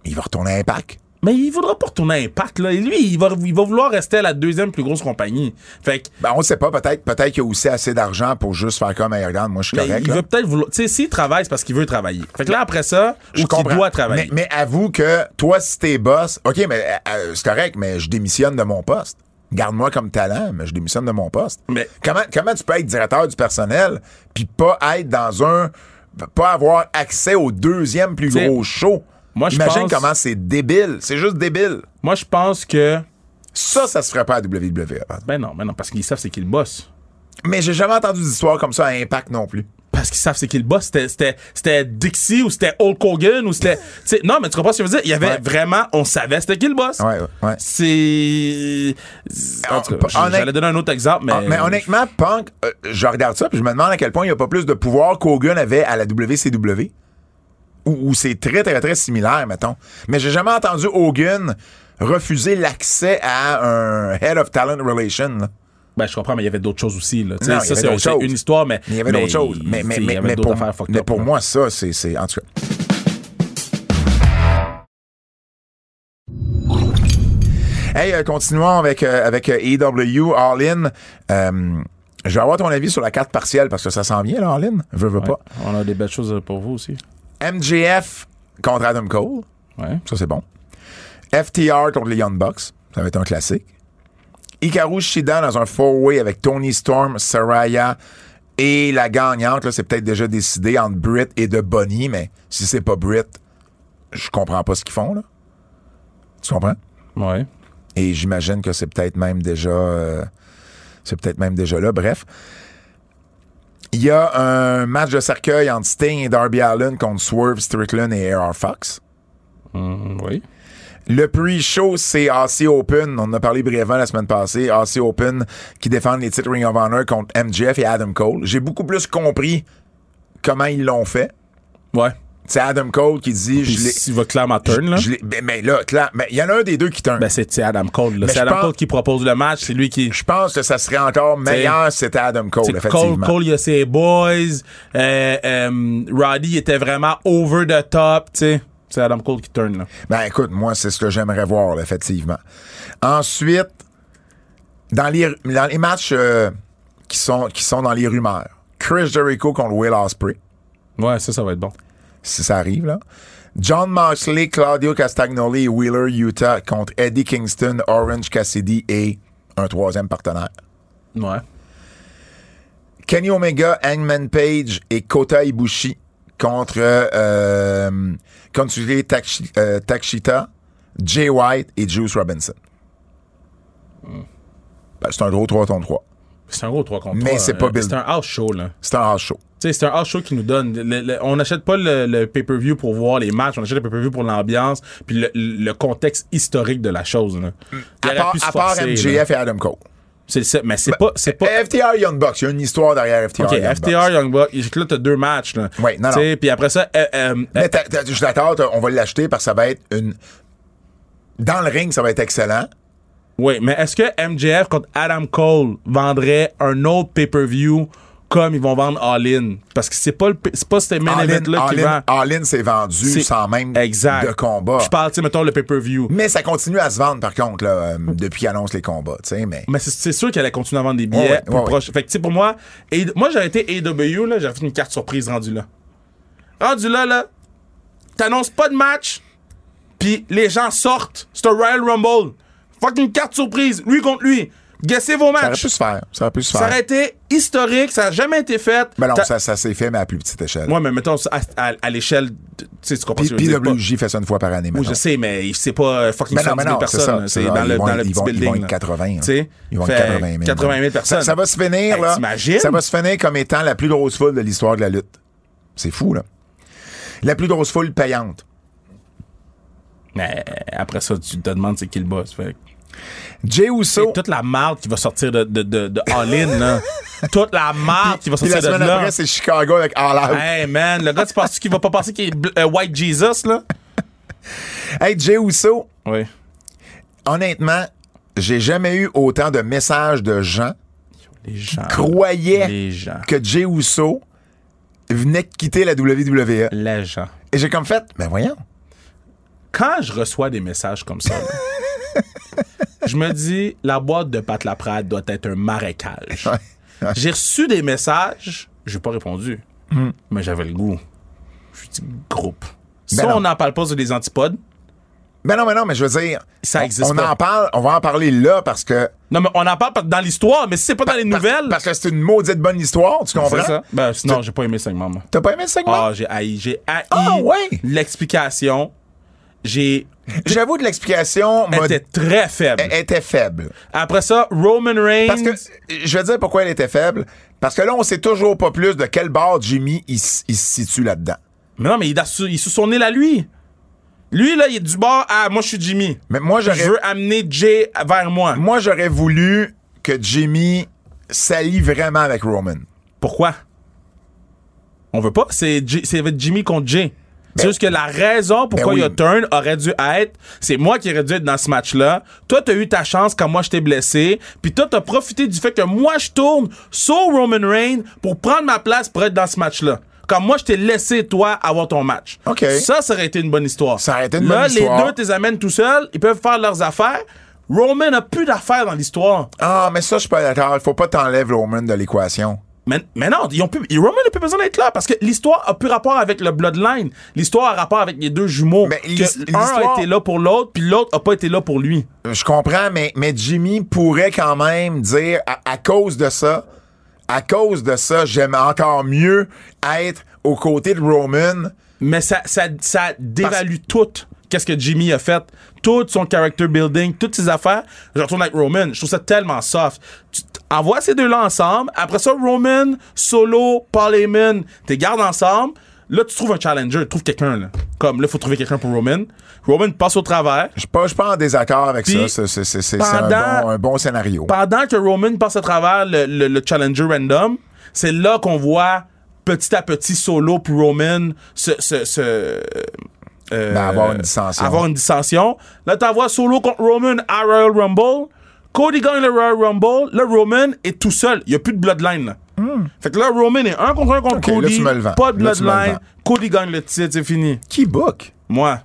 Il va retourner à Impact. Mais il voudra pas retourner à Impact, là. Et lui, il va, il va vouloir rester à la deuxième plus grosse compagnie. Fait que, Ben, on ne sait pas. Peut-être peut qu'il y a aussi assez d'argent pour juste faire comme, hey, regarde, moi, je suis mais correct. il là. veut peut-être vouloir. Tu sais, s'il travaille, c'est parce qu'il veut travailler. Fait que là, après ça, Je qu'il doit travailler. Mais, mais avoue que toi, si t'es boss, OK, mais euh, euh, c'est correct, mais je démissionne de mon poste. Garde-moi comme talent, mais je démissionne de mon poste. Mais- comment, comment tu peux être directeur du personnel puis pas être dans un. pas avoir accès au deuxième plus gros show? Moi, je Imagine pense- comment c'est débile. C'est juste débile. Moi, je pense que. Ça, ça se ferait pas à WWE. exemple. Ben non, ben non, parce qu'ils savent c'est qui le boss. Mais j'ai jamais entendu d'histoire comme ça à Impact non plus. Parce qu'ils savent c'est qui le boss. C'était- C'était c'était Dixie ou c'était Hulk Hogan ou c'était. tu sais, Non, mais tu comprends ce que je veux dire? Il y avait Ouais. vraiment. On savait c'était qui le boss. Ouais, ouais, ouais. C'est. En tout cas, Honnête- J'allais donner un autre exemple, mais. Ah, mais honnêtement, Punk, euh, je regarde ça puis je me demande à quel point il n'y a pas plus de pouvoir qu'Hogan avait à la WCW. Ou c'est très, très, très similaire, mettons. Mais j'ai jamais entendu Hogan refuser l'accès à un Head of Talent Relation. là. Ben, je comprends, mais il y avait d'autres choses aussi. Là. Non, ça, c'est une histoire, mais. Il y avait d'autres choses. Mais, mais, mais, mais pour, affaires mais up, pour là. moi, ça, c'est. En tout cas. Hey, euh, continuons avec, euh, avec euh, AEW All In. Euh, je vais avoir ton avis sur la carte partielle parce que ça s'en vient, là, All In. Veux, veux Ouais. pas. On a des belles choses pour vous aussi. MJF contre Adam Cole. Ouais. Ça, c'est bon. FTR contre les Young Bucks. Ça va être un classique. Hikaru Shida dans un four-way avec Tony Storm, Saraya et la gagnante. Là, c'est peut-être déjà décidé entre Britt et de Bonnie, mais si c'est pas Britt, je comprends pas ce qu'ils font. Là. Tu comprends? Ouais. Et j'imagine que c'est peut-être même déjà. euh, c'est peut-être même déjà là. Bref. Il y a un match de cercueil entre Sting et Darby Allen contre Swerve Strickland et AR Fox. Hum, oui. Le pre-show, c'est AC Open. On en a parlé brièvement la semaine passée. AC Open qui défendent les titres Ring of Honor contre MJF et Adam Cole. J'ai beaucoup plus compris comment ils l'ont fait. Ouais. C'est Adam Cole qui dit Puis je l'ai. s'il va clairement turn, là. je l'ai- ben, mais là, mais il y en a un des deux qui turn. Ben, c'est Adam Cole, là. Mais C'est Adam pense- Cole qui propose le match. C'est lui qui. je pense que ça serait encore meilleur si c'était Adam Cole, C'est Cole, effectivement. Cole, il a ses boys. Euh, euh, Roddy était vraiment over the top, tu sais. C'est Adam Cole qui turn, là. Ben écoute, moi, c'est ce que j'aimerais voir, là, effectivement. Ensuite, dans les, dans les matchs euh, qui, sont, qui sont dans les rumeurs, Chris Jericho contre Will Ospreay, Ouais, ça, ça va être bon. Si ça arrive, là. John Moxley, Claudio Castagnoli et Wheeler Utah contre Eddie Kingston, Orange Cassidy et un troisième partenaire. Ouais. Kenny Omega, Hangman Page et Kota Ibushi contre euh, Konsuke Takshi- euh, Takshita, Jay White et Juice Robinson. Ben, c'est un gros 3 contre 3. C'est un gros 3 contre Mais 3, c'est pas Bill. C'est un house show, là. C'est un house show. C'est un house show qui nous donne. le- le- on n'achète pas le, le pay-per-view pour voir les matchs, on achète le pay-per-view pour l'ambiance, puis le, contexte historique de la chose. Là. Il À part, à là. MJF et Adam Cole. C'est ça, mais c'est pas. C'est pas FTR Young Bucks, il y a une histoire derrière FTR OK, Young FTR Bucks. Young Bucks, là, t'as deux matchs. Là. Oui, non, non. Puis après ça, euh, euh, Mais t'as- je t'as- on va l'acheter parce que ça va être une. Dans le ring, ça va être excellent. Oui, mais est-ce que MJF contre Adam Cole vendrait un autre pay-per-view comme ils vont vendre All In? Parce que c'est pas, le, c'est pas ce main event-là qui vend. All In s'est vendu C'est- sans même exact. de combat. Je parle, tu sais, mettons le pay-per-view. Mais ça continue à se vendre, par contre, là, euh, depuis qu'ils annoncent les combats, tu sais, mais... Mais c'est- c'est sûr qu'elle allait continuer à vendre des billets Ouais, ouais, plus ouais, ouais. proches. Fait que, tu sais, pour moi, et, moi, j'aurais été AW, là, j'aurais fait une carte surprise rendue là. Rendu là, là, t'annonces pas de match, puis les gens sortent. C'est un Royal Rumble. Fucking carte surprise, lui contre lui. Guessez vos Ça aurait matchs. pu se faire, ça aurait pu se Ça faire. aurait été historique, ça n'a jamais été fait. Ben non, ça, ça s'est fait, mais à plus petite échelle. Ouais, mais mettons, à, à- à l'échelle, tu sais, tu comprends Puis ce que je veux dire, pas- PWJ fait ça une fois par année Oui, je sais, mais c'est pas fucking Mais non, 70 mais 000 non, c'est personnes. ça. c'est ça. dans le, vont dans le petit vont- building. Ils vont être 80. hein. Tu sais, Ils vont fait être 80 000. 80 000 personnes. Ça, ça va se finir, là. t'imagines? Ça va se finir comme étant la plus grosse foule de l'histoire de la lutte. C'est fou, là. La plus grosse foule payante. Mais après ça, tu te demandes c'est qui le boss. Fait Jay Uso. toute la marde qui va sortir de, de, de, de All In, là. (laughs) toute la marde qui va sortir la de semaine là. après, c'est Chicago avec All Out. Hey man, le gars, tu penses qu'il va pas penser qu'il est euh, White Jesus, là? (laughs) Hey, Jay Uso, Oui. honnêtement, j'ai jamais eu autant de messages de gens Les gens. croyaient Les gens. que Jay Uso venait de quitter la WWE. Les gens. Et j'ai comme fait, ben voyons. Quand je reçois des messages comme ça, là, (laughs) je me dis, la boîte de Pat Laprade doit être un marécage. Ouais, ouais. J'ai reçu des messages, j'ai pas répondu, Hmm. mais j'avais le goût. Je dis groupe. Si Ben non. on n'en parle pas sur les antipodes, Ben non, mais non, mais je veux dire, Ça on- existe on, en parle, on va en parler là parce que non, mais on en parle dans l'histoire, mais si c'est pas dans les nouvelles, parce que c'est une maudite bonne histoire, tu comprends? c'est ça. Ben, sinon, j'ai pas aimé le segment, moi. T'as pas aimé le segment? Ah, j'ai haï. J'ai haï Ah, ouais? l'explication. J'ai. J'avoue que l'explication était très faible. elle était faible. Après ça, Roman Reigns. Parce que, je vais dire pourquoi elle était faible. Parce que là, on sait toujours pas plus de quel bord Jimmy il, se situe là-dedans. Mais non, mais il, a il est sous son nez là, lui. Lui, là, il est du bord à moi, je suis Jimmy. Mais moi, Je veux amener Jay vers moi. moi, j'aurais voulu que Jimmy s'allie vraiment avec Roman. Pourquoi? On veut pas. C'est J- c'est avec Jimmy contre Jay. C'est Ben- juste que la raison pourquoi Ben il a oui. turn aurait dû être, c'est moi qui aurais dû être dans ce match-là. Toi, t'as eu ta chance quand moi je t'ai blessé. Puis toi, t'as profité du fait que moi je tourne sur Roman Reigns pour prendre ma place pour être dans ce match-là. Comme moi, je t'ai laissé, toi, avoir ton match. OK. Ça, ça aurait été une bonne histoire. Ça aurait été une Là, bonne histoire. les deux, t'es amènes tout seuls. Ils peuvent faire leurs affaires. Roman n'a plus d'affaires dans l'histoire. Ah, mais ça, je suis pas d'accord. Il faut pas t'enlèves Roman de l'équation. Mais, mais non, ils ont plus, Roman n'a plus besoin d'être là parce que l'histoire a plus rapport avec le bloodline. L'histoire a rapport avec les deux jumeaux. Mais que un a été là pour l'autre, puis l'autre a pas été là pour lui. Je comprends, mais, mais Jimmy pourrait quand même dire, à, à cause de ça, à cause de ça, j'aime encore mieux être aux côtés de Roman. Mais ça, ça, ça dévalue tout. Qu'est-ce que Jimmy a fait? Tout son character building, toutes ses affaires. Je retourne avec Roman. Je trouve ça tellement soft. Tu envoies ces deux-là ensemble. Après ça, Roman, Solo, Paul Heyman, t'es gardes ensemble. là, tu trouves un challenger, trouve quelqu'un, là. Comme là, il faut trouver quelqu'un pour Roman. Roman passe au travers. Je suis pas, pas en désaccord avec Puis, ça. C'est- un, bon, un bon scénario. Pendant que Roman passe à travers le, le- le challenger random, c'est là qu'on voit petit à petit Solo puis Roman se. se, se euh, Ben, avoir une dissension. Avoir une dissension. Là, t'envoies Solo contre Roman à Royal Rumble. Cody gagne le Royal Rumble. Là, Roman est tout seul. Il n'y a plus de bloodline. Là. Fait que là, Roman est un contre un contre Hmm. Ok, là, Cody. tu me le vends. Pas de bloodline. Cody gagne le titre, c'est fini. Qui book? Moi.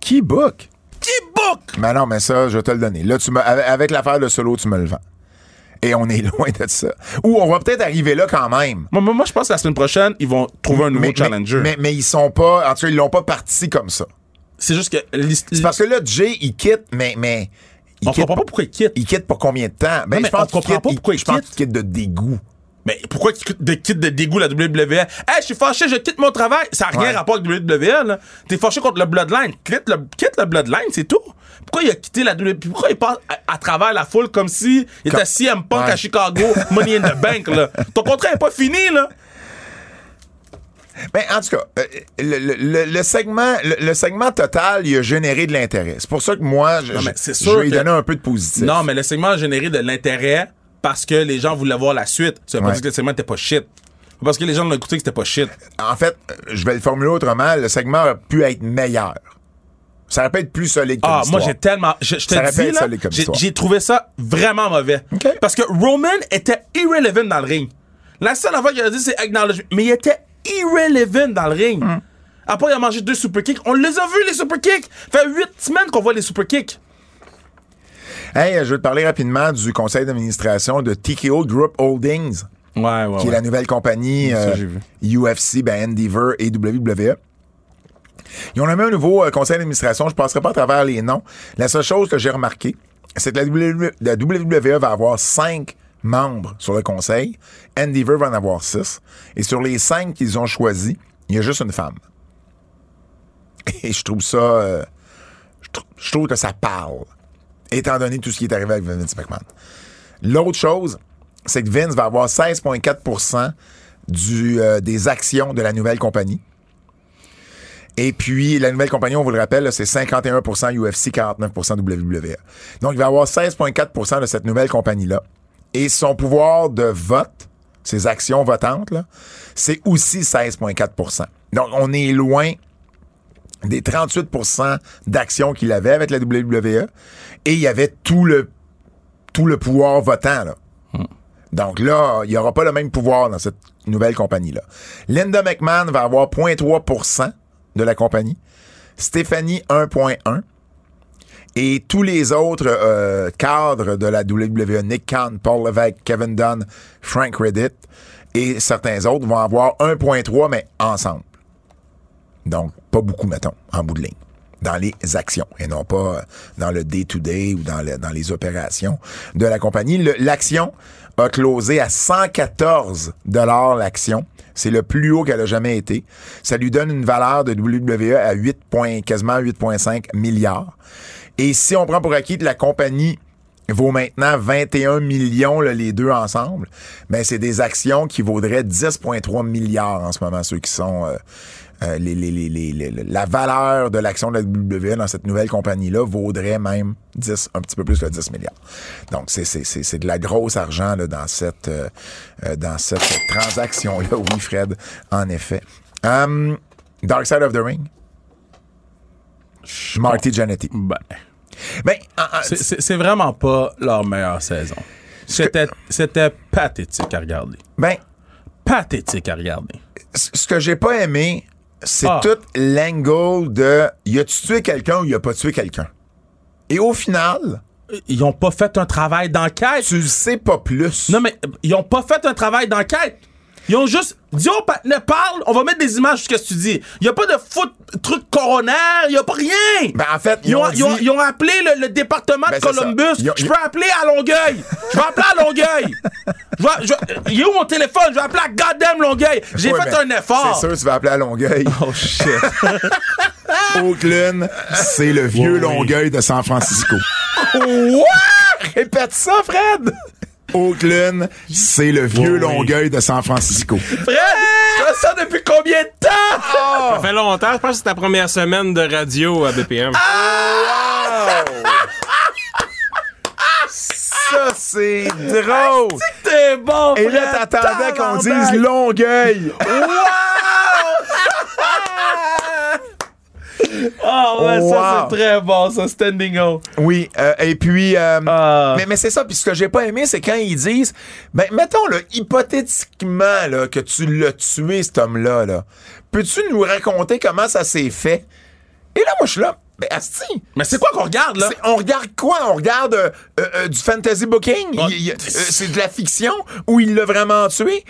Qui book? Qui book? Mais non, mais ça, je vais te le donner. Là, tu me, avec l'affaire de solo, tu me le vends. Et on est (laughs) loin de ça. Ou on va peut-être arriver là quand même. Moi, moi, je pense que la semaine prochaine, ils vont trouver un nouveau mais, challenger. Mais, mais, mais ils sont pas. En tout cas, ils l'ont pas parti comme ça. c'est juste que. C'est parce que là, Jay, il quitte, mais. mais il On quitte, comprend pas pourquoi il quitte. il quitte pour combien de temps? Ben, mais je pense on qu'il quitte- pas pourquoi il je pense quitte. qu'il quitte de dégoût. Mais pourquoi il quitte de, dégoût la WWE? Hey, je suis fâché, je quitte mon travail. Ça n'a rien Ouais. rapport avec WWE, là. T'es fâché contre le Bloodline. Quitte le, quitte le Bloodline, c'est tout. Pourquoi il a quitté la WWE? Pourquoi il passe à, à travers la foule comme si il était CM Punk Ouais. à Chicago, Money in the Bank, là? (laughs) Ton contrat n'est pas fini, là. Mais en tout cas, euh, le, le- le- le segment, le, segment total, il a généré de l'intérêt. C'est pour ça que moi, je, Non, mais je- vais lui que- donner un peu de positif. Non, mais le segment a généré de l'intérêt parce que les gens voulaient voir la suite. Ça veut pas dire que le segment n'était pas shit. Parce que les gens l'ont écouté que c'était pas shit. En fait, je vais le formuler autrement. Le segment aurait pu être meilleur. Ça aurait pu être plus solide comme Ah, moi histoire. j'ai tellement. Je, je Ça dis, là, j'ai, trouvé ça vraiment mauvais. Parce que Roman était irrelevant dans le ring. La seule affaire qu'il a dit, c'est acknowledge. Mais il était irrelevant dans le ring. Hmm. Après, il a mangé deux super kicks. On les a vus, les super kicks. fait huit semaines qu'on voit les super kicks. Hey, je vais te parler rapidement du conseil d'administration de TKO Group Holdings, Ouais, ouais. qui est la nouvelle compagnie Ça, euh. UFC, ben Endeavor et WWE. Ils ont nommé un nouveau euh, conseil d'administration. Je ne passerai pas à travers les noms. La seule chose que j'ai remarqué, c'est que la, WWE va avoir cinq membres sur le conseil. Endeavor va en avoir six. Et sur les cinq qu'ils ont choisis, il y a juste une femme. (laughs) Et je trouve ça... euh, je, trou- je trouve que ça parle, étant donné tout ce qui est arrivé avec Vince McMahon. L'autre chose, c'est que Vince va avoir 16,4 du, euh, des actions de la nouvelle compagnie. Et puis, la nouvelle compagnie, on vous le rappelle, c'est 51% UFC, 49% WWE. Donc, il va avoir 16,4% de cette nouvelle compagnie-là. Et son pouvoir de vote, ses actions votantes, c'est aussi 16,4% Donc, on est loin des 38% d'actions qu'il avait avec la WWE. Et il y avait tout le, tout le pouvoir votant, là. Donc là, il n'y aura pas le même pouvoir dans cette nouvelle compagnie-là. Linda McMahon va avoir 0,3 de la compagnie. Stéphanie, 1,1 et tous les autres euh, cadres de la WWE, Nick Khan, Paul Levesque, Kevin Dunn, Frank Reddit et certains autres vont avoir 1,3 mais ensemble. Donc, pas beaucoup, mettons, en bout de ligne, dans les actions et non pas euh, dans le day-to-day ou dans, le- dans les opérations de la compagnie. L'action a closé à 114 l'action. C'est le plus haut qu'elle a jamais été. Ça lui donne une valeur de WWE à 8 points, quasiment 8,5 milliards. Et si on prend pour acquis que la compagnie vaut maintenant 21 millions, les deux ensemble, ben c'est des actions qui vaudraient 10,3 milliards en ce moment, ceux qui sont euh, euh, les, les- les- les- les- la valeur de l'action de la WWE dans cette nouvelle compagnie-là vaudrait même 10, un petit peu plus que 10 milliards. Donc, c'est, c'est, c'est, c'est de la grosse argent là, dans cette, euh, euh, dans cette transaction-là. Oui, Fred, en effet. Um, Dark Side of the Ring. Marty Jannetty. Ben. Ben, en- en- C'est- vraiment pas leur meilleure saison. C'était c'était pathétique à regarder. ben, Pathétique à regarder. ce que j'ai pas aimé, c'est Ah. tout l'angle de y a-tu tué quelqu'un ou y a pas tué quelqu'un? Et au final, Ils ont pas fait un travail d'enquête. tu le sais pas plus. Non, mais ils ont pas fait un travail d'enquête. Ils ont juste dit au ne parle, on va mettre des images de ce que tu dis. Il y a pas de foot, truc coroner, il y a pas rien. Ben, en fait, ils, Ils ont, ont, ils ont- dit- ils ont appelé le, le département Ben, de ça. Columbus. Je peux appeler à Longueuil. Je vais appeler à Longueuil. Je il est où mon téléphone? Je vais appeler à goddamn Longueuil. J'ai Ouais, fait ben, un effort. C'est sûr, tu vas appeler à Longueuil. Oh shit. (laughs) Oakland, c'est le vieux Oui, oui. Longueuil de San Francisco. What? Répète ça, Fred! Oakland, c'est le vieux Oui. Longueuil de San Francisco. Fred, fais ça depuis combien de temps? Ça fait longtemps. Je pense que c'est ta première semaine de radio à BPM. Ça, c'est drôle! T'es bon, Et là, t'attendais qu'on dise Longueuil. Ah ouais, ça c'est très bon, ça, standing O. Oui, euh, et puis... euh, Ah. Mais, mais c'est ça, puis ce que j'ai pas aimé, c'est quand ils disent, ben, mettons, là, hypothétiquement, là, que tu l'as tué, cet homme-là, là. Peux-tu nous raconter comment ça s'est fait? Et là, moi, je suis là, ben, asti, Mais c'est quoi qu'on regarde, là? on regarde quoi? On regarde euh, euh, euh, du fantasy booking? Euh, c'est de la fiction ou il l'a vraiment tué?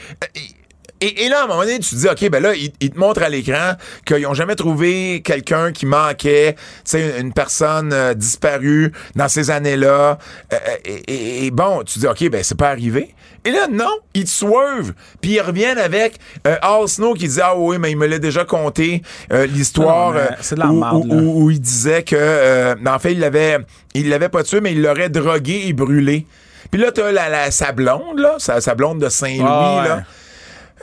Euh, Et, et là, à un moment donné, tu te dis, OK, ben là, il, il te montre à l'écran qu'ils ont jamais trouvé quelqu'un qui manquait, tu sais, une personne euh, disparue dans ces années-là. Euh, et, et- bon, tu te dis, OK, ben c'est pas arrivé. Et là, non, ils te swervent. Puis ils reviennent avec euh, Al Snow qui dit, ah oui, mais il me l'a déjà conté, euh, l'histoire euh, où, marde, où- là. où- où il disait que, euh, en fait, il l'avait, il l'avait pas tué, mais il l'aurait drogué et brûlé. Puis là, t'as la, la, sa blonde, là, sa, sa blonde de Saint-Louis, Ah ouais. là,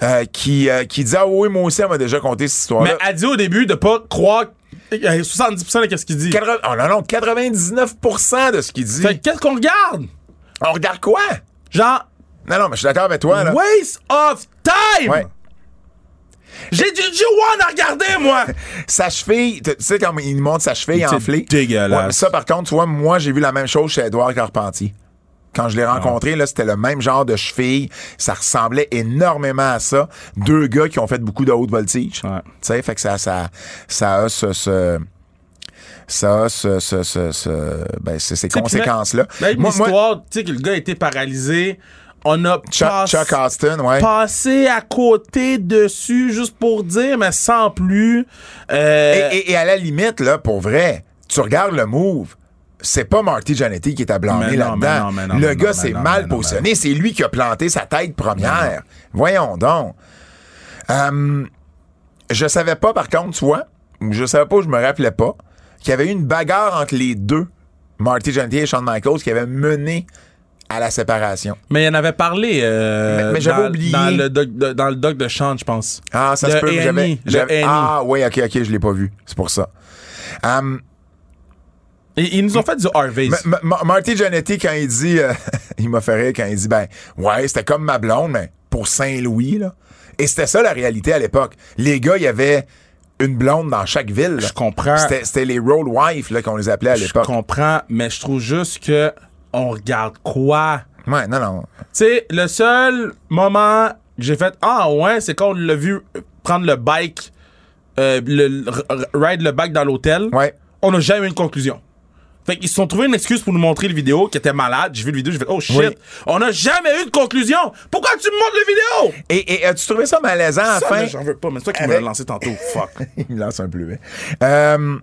euh, qui, euh, qui dit Ah oui, moi aussi, elle m'a déjà conté cette Mais histoire-là. elle dit au début de pas croire euh, 70% de ce qu'il dit. 80 oh non, non, 99% de ce qu'il dit. Fait que qu'est-ce qu'on regarde? On regarde quoi? Genre, Non, non, mais je suis d'accord avec toi, là. waste of time! Ouais. J'ai du G1 à regarder, moi! (laughs) Sa cheville, tu sais, quand il montre sa cheville enflée. dégueulasse. Ouais, mais ça, par contre, tu vois, moi, j'ai vu la même chose chez Édouard Carpentier. Quand je l'ai rencontré, là, c'était le même genre de cheville. Ça ressemblait énormément à ça. Deux gars qui ont fait beaucoup de haute voltige. Ouais. Tu sais, fait que ça, ça, ça a ce, ce- ça a ce, ce, ce- ce- ben, ces conséquences-là. Même Moi- l'histoire, tu sais, que le gars a été paralysé. On a Chuck, pass- Chuck Austin, ouais. passé à côté dessus, juste pour dire, mais sans plus. Euh, Et, et- et à la limite, là, pour vrai, tu regardes le move. C'est pas Marty Jannetty qui est à blâmer là-dedans. Le gars s'est mal positionné. C'est lui qui a planté sa tête première. Voyons donc. Hum, je savais pas, par contre, tu vois, je savais pas, ou je me rappelais pas, qu'il y avait eu une bagarre entre les deux, Marty Jannetty et Shawn Michaels, qui avait mené à la séparation. Mais il en avait parlé euh, Mais- mais j'avais dans, oublié. dans le doc de, dans le doc de Sean, je pense. Ah, ça se peut. J'avais, j'avais- ah, oui, ok, ok, je l'ai pas vu. C'est pour ça. Hum, Ils nous ont fait du Harvey. Ma- Ma- Ma- Marty Jannetty, quand il dit, euh, (laughs) il m'a fait rire quand il dit, ben, ouais, c'était comme ma blonde, mais pour Saint-Louis, là. Et c'était ça la réalité à l'époque. Les gars, il y avait une blonde dans chaque ville. là. Je comprends. C'était, les road wives, là, qu'on les appelait à Je l'époque. comprends, mais je trouve juste que on regarde quoi? Ouais, non, non. Tu sais, le seul moment que j'ai fait Ah ouais, c'est quand on l'a vu prendre le bike, euh, le, ride le bike dans l'hôtel. Ouais. On n'a jamais eu une conclusion. Fait qu'ils se sont trouvés une excuse pour nous montrer le vidéo qui était malade. J'ai vu le vidéo, j'ai fait Oh shit, Oui. on n'a jamais eu de conclusion. Pourquoi tu me montres le vidéo? Et, et as-tu trouvé ça malaisant à la Ça, fin? là, j'en veux pas, mais c'est toi qui me Avec- l'as lancé tantôt. (laughs) Fuck. il me lance un bleuet. Euh,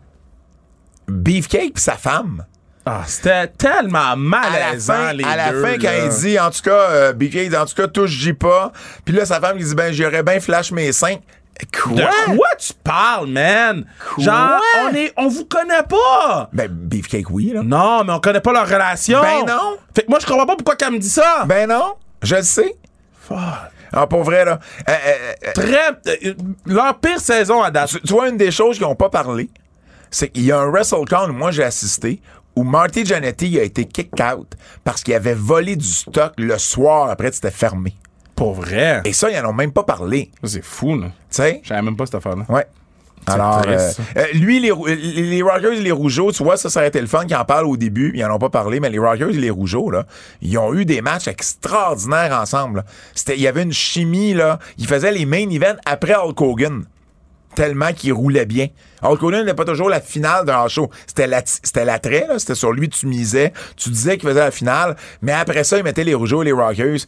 Beefcake pis sa femme. Ah, c'était tellement à la malaisant, fin, les à la deux, fin quand il dit, en tout cas, euh, Beefcake, en tout cas, touche, j'y pas. Puis là, sa femme qui dit, ben, j'aurais bien flash mes seins. Quoi? De quoi tu parles, man? Genre, on est, on vous connaît pas. Ben, Beefcake, oui, là. Non, mais on connaît pas leur relation. Ben non. Fait que moi, je comprends pas pourquoi qu'elle me dit ça. Ben non, je le sais. Fuck. Ah, pour vrai, là. Euh, euh, euh, Très. euh, leur pire saison à date. tu, tu vois, une des choses qu'ils n'ont pas parlé, c'est qu'il y a un WrestleCon où moi j'ai assisté, où Marty Jannetty a été kick out parce qu'il avait volé du stock le soir après que c'était fermé. Pour vrai? Et ça, ils n'en ont même pas parlé. C'est fou, là. Tu sais? Je savais même pas cette affaire-là. Ouais. Alors, euh, euh, lui, les, les, les Rockers et les Rougeaux, tu vois, ça, ça aurait été le fun qu'ils en parlent au début, ils en ont pas parlé, mais les Rockers et les Rougeaux, là, ils ont eu des matchs extraordinaires ensemble. C'était, il y avait une chimie, là. Ils faisaient les main events après Hulk Hogan. Tellement qu'il roulait bien. Hulk Hogan n'était pas toujours la finale d'un show. C'était la, c'était l'attrait, là. C'était sur lui que tu misais. Tu disais qu'il faisait la finale. Mais après ça, ils mettaient les Rougeaux et les Rockers.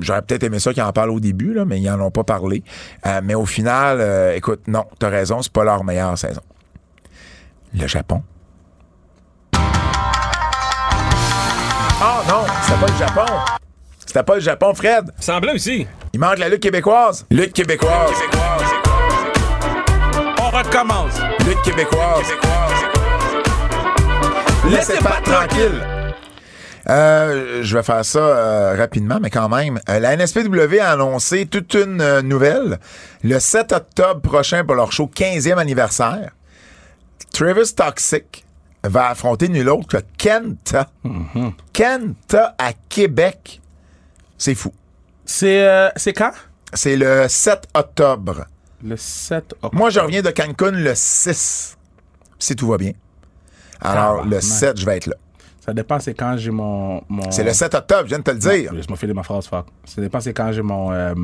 J'aurais peut-être aimé ça qu'ils en parlent au début, là, mais ils en ont pas parlé. Euh, mais au final, euh, écoute, non, t'as raison, c'est pas leur meilleure saison. Le Japon. Ah non, c'était pas le Japon. C'était pas le Japon, Fred. Semblait aussi. Il manque la lutte québécoise. Lutte québécoise. On recommence. Lutte québécoise. Laissez pas tranquille. Euh, je vais faire ça euh, rapidement, mais quand même. Euh, la NSPW a annoncé toute une euh, nouvelle. Le 7 octobre prochain, pour leur show 15e anniversaire, Travis Toxic va affronter nul autre que Kenta. Kenta à Québec. C'est fou. C'est euh, c'est quand? C'est le 7 octobre. Le 7 octobre. Moi, je reviens de Cancun le 6, si tout va bien. Alors, le Tabarnak. 7, je vais être là. Ça dépend, c'est quand j'ai mon. mon... C'est le 7 octobre, je viens de te le dire. Laisse-moi filer ma phrase, fuck. Ça dépend, c'est quand j'ai mon euh,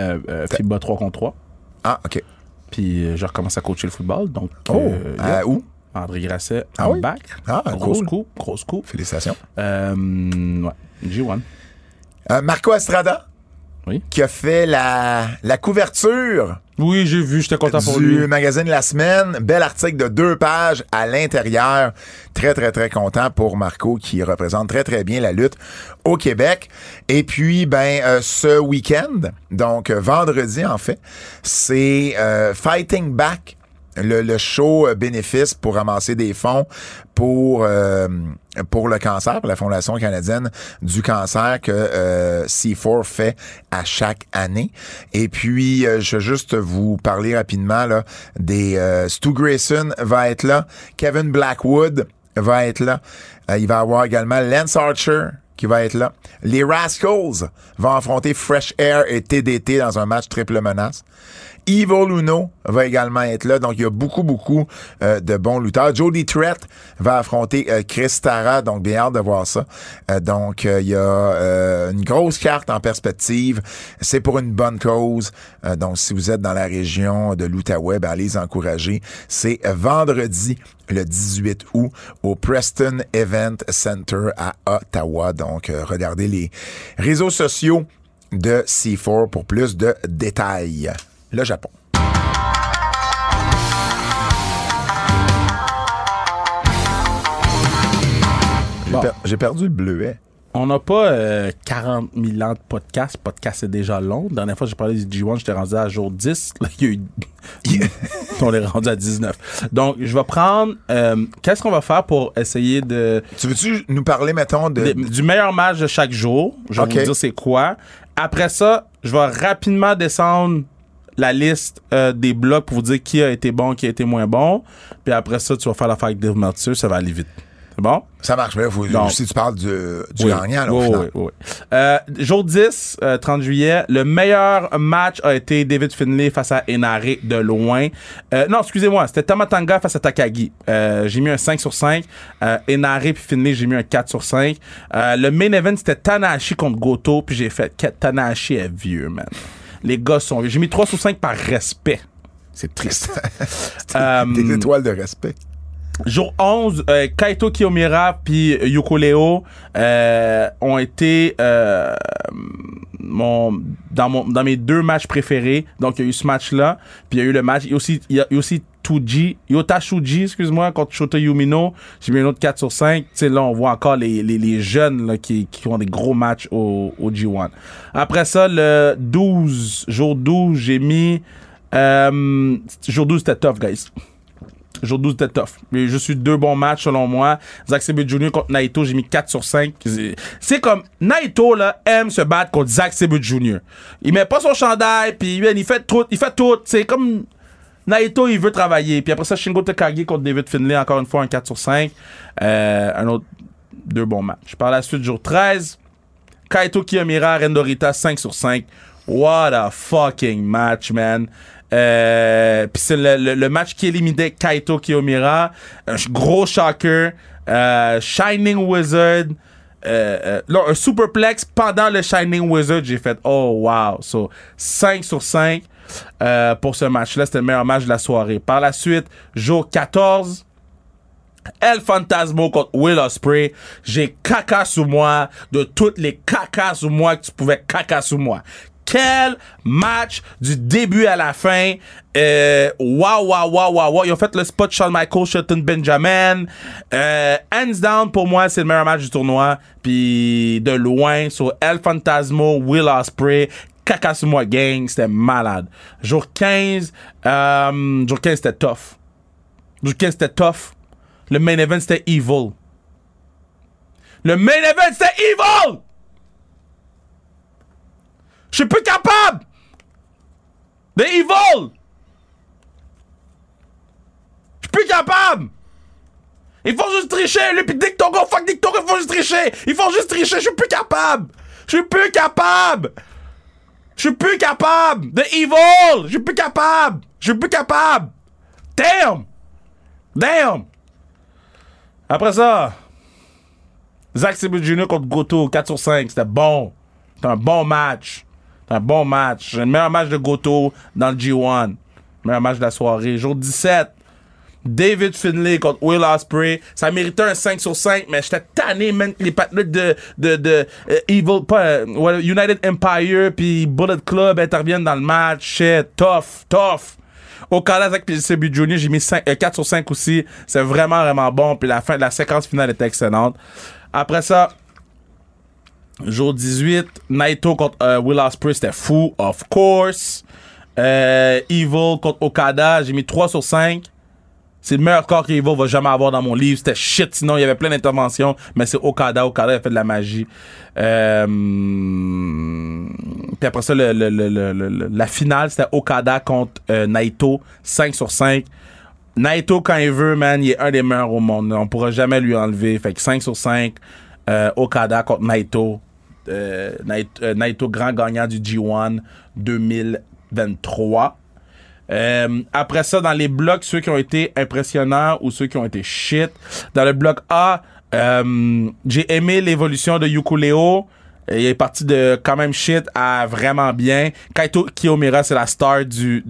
euh, euh, FIBA 3 contre 3. Ah, OK. Puis euh, je recommence à coacher le football. Donc, Oh, yeah. à où? André Grasset, Ah oui? back. Ah, grosse cool. coupe, grosse coupe. Félicitations. Ouais, G1. Euh, Marco Estrada, Oui. qui a fait la, la couverture Oui, j'ai vu, j'étais content pour du lui. magazine La Semaine. Bel article de deux pages à l'intérieur. Très, très, très content pour Marco qui représente très, très bien la lutte au Québec. Et puis, ben, euh, ce week-end, donc euh, vendredi en fait, c'est euh, Fighting Back. Le, show euh, bénéfice pour ramasser des fonds pour euh, pour le cancer, pour la Fondation canadienne du cancer que euh, C4 fait à chaque année. Et puis, euh, je vais juste vous parler rapidement là, des... Stu Grayson va être là, Kevin Blackwood va être là, il va avoir également Lance Archer qui va être là. Les Rascals vont affronter Fresh Air et TDT dans un match triple menace. Evil Uno va également être là. Donc, il y a beaucoup, beaucoup euh, de bons lutteurs. Jody Trett va affronter euh, Chris Tara. Donc, bien hâte de voir ça. Euh, donc, euh, il y a une grosse carte en perspective. C'est pour une bonne cause. Donc, si vous êtes dans la région de l'Outaouais, ben, allez les encourager. C'est vendredi, le 18 août, au Preston Event Center à Ottawa. Donc, regardez les réseaux sociaux de C4 pour plus de détails. Le Japon. J'ai Bon. per- J'ai perdu le bleuet. On n'a pas euh, 40 000 ans de podcast. Podcast, c'est déjà long. La dernière fois que j'ai parlé du G1, j'étais rendu à jour 10. (laughs) Là, il y a eu... (laughs) On est rendu à 19. Donc, je vais prendre... euh, Qu'est-ce qu'on va faire pour essayer de... Tu veux-tu nous parler, mettons, de... du meilleur match de chaque jour? Je vais Ok. vous dire c'est quoi. Après ça, je vais rapidement descendre la liste euh, des blocs pour vous dire qui a été bon, qui a été moins bon. Puis après ça, tu vas faire l'affaire avec Dave Meltzer. Ça va aller vite. C'est bon? Ça marche, mais faut, Donc- si tu parles du, du Oui. gagnant, là, au Oui, final. oui, oui. Euh, jour 10, euh, 30 juillet, le meilleur match a été David Finlay face à Enare de loin. Euh, non, excusez-moi, c'était Tamatanga face à Takagi. Euh, j'ai mis un 5 sur 5. Euh, Enare puis Finlay, j'ai mis un 4 sur 5. Euh, le main event, c'était Tanahashi contre Goto, puis j'ai fait que Tanahashi est vieux, man. Les gars sont vieux. J'ai mis 3 sur 5 par respect. C'est triste. (laughs) Euh, Des étoiles de respect. Jour 11, euh, Kaito Kiyomira puis Yoko Leo euh, ont été euh, mon, dans, mon, dans mes deux matchs préférés. Donc, il y a eu ce match-là. Puis, il y a eu le match. Il y a aussi, il y a aussi Tuji, Yota Shuji, excuse-moi, contre Shota Yumino. J'ai mis un autre 4 sur 5. Tu sais, là, on voit encore les, les, les jeunes là, qui, qui ont des gros matchs au, au G1. Après ça, le 12, jour 12, j'ai mis... Euh, jour 12, c'était tough, guys. Jour 12 était tough. Eu juste eu deux bons matchs selon moi. Zack Sabre Jr. contre Naito, j'ai mis 4 sur 5. C'est- comme Naito là aime se battre contre Zack Sabre Jr. Il met pas son chandail puis il fait tout, il fait tout. C'est comme Naito, il veut travailler. Puis après ça, Shingo Takagi contre David Finlay, encore une fois un 4 sur 5. Euh, un autre deux bons matchs. Par la suite, jour 13, Kaito Kiyomira, Rendorita, 5 sur 5. What a fucking match, man. Euh, c'est le, match qui éliminait Kaito Kiyomira. Un gros shocker. Euh, Shining Wizard. Euh, euh, là, un superplex pendant le Shining Wizard. J'ai fait, oh wow. So, 5 sur 5 euh, pour ce match-là. C'était le meilleur match de la soirée. Par la suite, jour 14. El Fantasmo contre Will Ospreay. J'ai caca sous moi de toutes les cacas sous moi que tu pouvais caca sous moi. Quel match du début à la fin. Euh, wow, wow, wow, wow, wow. Ils ont fait le spot Shawn Michaels, Shelton Benjamin. Euh, hands down, pour moi, c'est le meilleur match du tournoi. Puis de loin, sur El Fantasmo, Will Ospreay. Moi gang, c'était malade. Jour 15, euh, jour 15, c'était tough. Jour 15, c'était tough. Le main event, c'était Evil. Le main event, c'était Evil! Je suis plus capable! De Evil! Je suis plus capable! Il faut juste tricher, lui, pis Dick fuck Dick Togo, il faut juste tricher! Il faut juste tricher, je suis plus capable! Je suis plus capable! Je suis plus capable! De Evil! Je suis plus capable! Je suis plus capable! Damn! Damn! Après ça, Sabre Jr. contre Goto, 4 sur 5. C'était bon. C'était un bon match. Un bon match. Le meilleur match de Goto dans le G1. Meilleur match de la soirée. Jour 17. David Finlay contre Will Ospreay. Ça méritait un 5 sur 5, mais j'étais tanné, man, les partenaires de, de, de euh, Evil, pas, euh, United Empire puis Bullet Club interviennent dans le match. Shit, tough, tough. Okada Zack Sabre Jr., j'ai mis 5, euh, 4 sur 5 aussi. C'est vraiment, vraiment bon. Puis la fin de la séquence finale était excellente. Après ça, jour 18, Naito contre euh, Will Ospreay, c'était fou, of course. Euh, Evil contre Okada, j'ai mis 3 sur 5. C'est le meilleur corps qu'Evil va jamais avoir dans mon livre. C'était shit, sinon il y avait plein d'interventions, mais c'est Okada. Okada a fait de la magie. Euh, puis après ça, la finale, c'était Okada contre euh, Naito, 5 sur 5. Naito, quand il veut, man, il est un des meilleurs au monde. On pourra jamais lui enlever. Fait que 5 sur 5. Euh, Okada contre Naito. Euh, Naito, euh, grand gagnant du G1 2023. Euh, après ça, dans les blocs, ceux qui ont été impressionnants ou ceux qui ont été shit. Dans le bloc A, j'ai aimé l'évolution de Yukuleo. Il est parti de quand même shit à vraiment bien. Kaito Kiyomira, c'est la star du,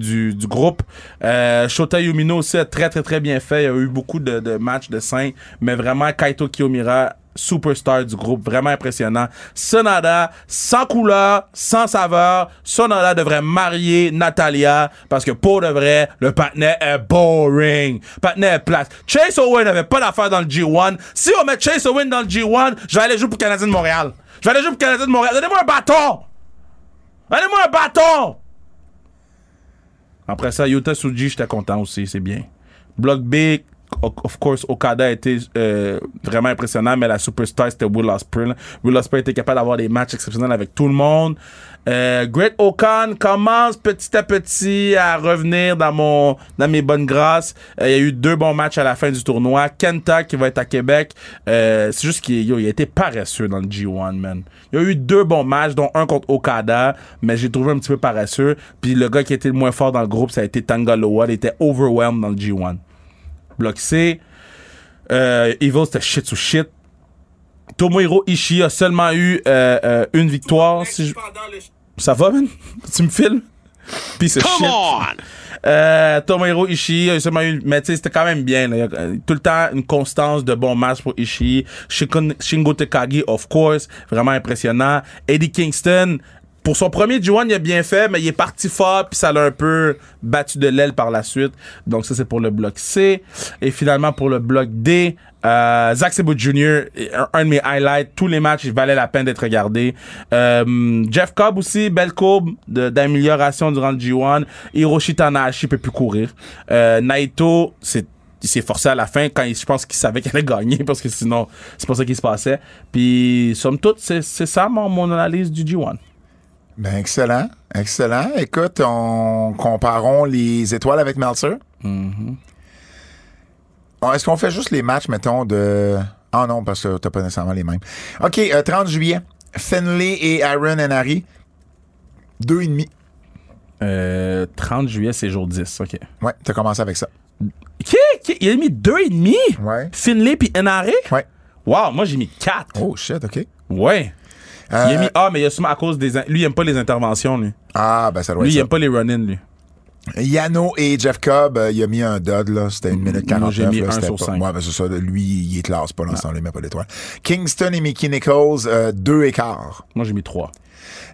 groupe. Euh, Shota Yumino aussi a très très très bien fait. Il y a eu beaucoup de, de matchs de 5. Mais vraiment, Kaito Kiyomira, superstar du groupe, vraiment impressionnant. Sonada, sans couleur, sans saveur. Sonada devrait marier Natalia parce que pour de vrai, le partenaire est boring. Partenaire est plate. Chase Owen n'avait pas d'affaire dans le G1. Si on met Chase Owen dans le G1, je vais aller jouer pour le Canadien de Montréal. Je vais aller jouer pour le Canadien de Montréal. Donnez-moi un bâton! Donnez-moi un bâton! Après ça, Yuta Tsuji, j'étais content aussi, c'est bien. Block B, o- of course, Okada a été euh, vraiment impressionnant, mais la superstar, c'était Will Ospreay. Will Ospreay était capable d'avoir des matchs exceptionnels avec tout le monde. Euh, Great Okan commence petit à petit à revenir dans mon dans mes bonnes grâces. Euh, il y a eu deux bons matchs à la fin du tournoi. Kenta qui va être à Québec. Euh, c'est juste qu'il a été paresseux dans le G1, man. Il y a eu deux bons matchs, dont un contre Okada, mais j'ai trouvé un petit peu paresseux. Puis le gars qui était le moins fort dans le groupe, ça a été Tangaloa. Il était overwhelmed dans le G1. Bloc C. Euh, Evil, c'était shit sous shit. Tomohiro Ishii a seulement eu euh, euh, une victoire. si je- Ça va, man? (laughs) Tu me filmes? Puis c'est shit. Euh, Tomohiro Ishii a seulement eu... Mais tu sais, c'était quand même bien. là. Tout le temps, une constance de bons matchs pour Ishii. Shingo Takagi, of course. Vraiment impressionnant. Eddie Kingston... Pour son premier G1, il a bien fait, mais il est parti fort, puis ça l'a un peu battu de l'aile par la suite. Donc ça, c'est pour le bloc C. Et finalement, pour le bloc D, euh, Zack Sabre Jr., un, de mes highlights. Tous les matchs, il valait la peine d'être regardé. Euh, Jeff Cobb aussi, belle courbe d'amélioration durant le G1. Hiroshi Tanahashi peut plus courir. Euh, Naito, c'est il s'est forcé à la fin quand il- je pense qu'il savait qu'il allait gagner parce que sinon c'est pas ça qui se passait puis somme toute c'est c'est ça mon, mon analyse du G1 Ben, excellent. Excellent. Écoute, on comparons les étoiles avec Meltzer. Oh, Est-ce qu'on fait juste les matchs, mettons, de. Ah non, parce que t'as pas nécessairement les mêmes. OK, euh, 30 juillet. Finlay et Aaron Henry. Deux et demi. Euh, 30 juillet, c'est jour 10. OK. Ouais, t'as commencé avec ça. Qui? Qui? Il a mis 2,5? Ouais. Finlay puis NRA? Ouais. Wow, moi j'ai mis 4. Oh shit, OK. Ouais. Euh, Il a mis A, mais il a sûrement à cause des. Lui, il aime pas les interventions, lui. Ah, ben ça doit Lui, il être aime pas les run-in, lui. Yano et Jeff Cobb, euh, il a mis un dud, là. C'était une minute Moi, 49. j'ai mis là, un sur pas- cinq. Ouais, ben c'est ça. Lui, il est classe pas ce temps-là, il met pas d'étoile. Kingston et Mickey Nichols, euh, deux et quart. Moi, j'ai mis 3.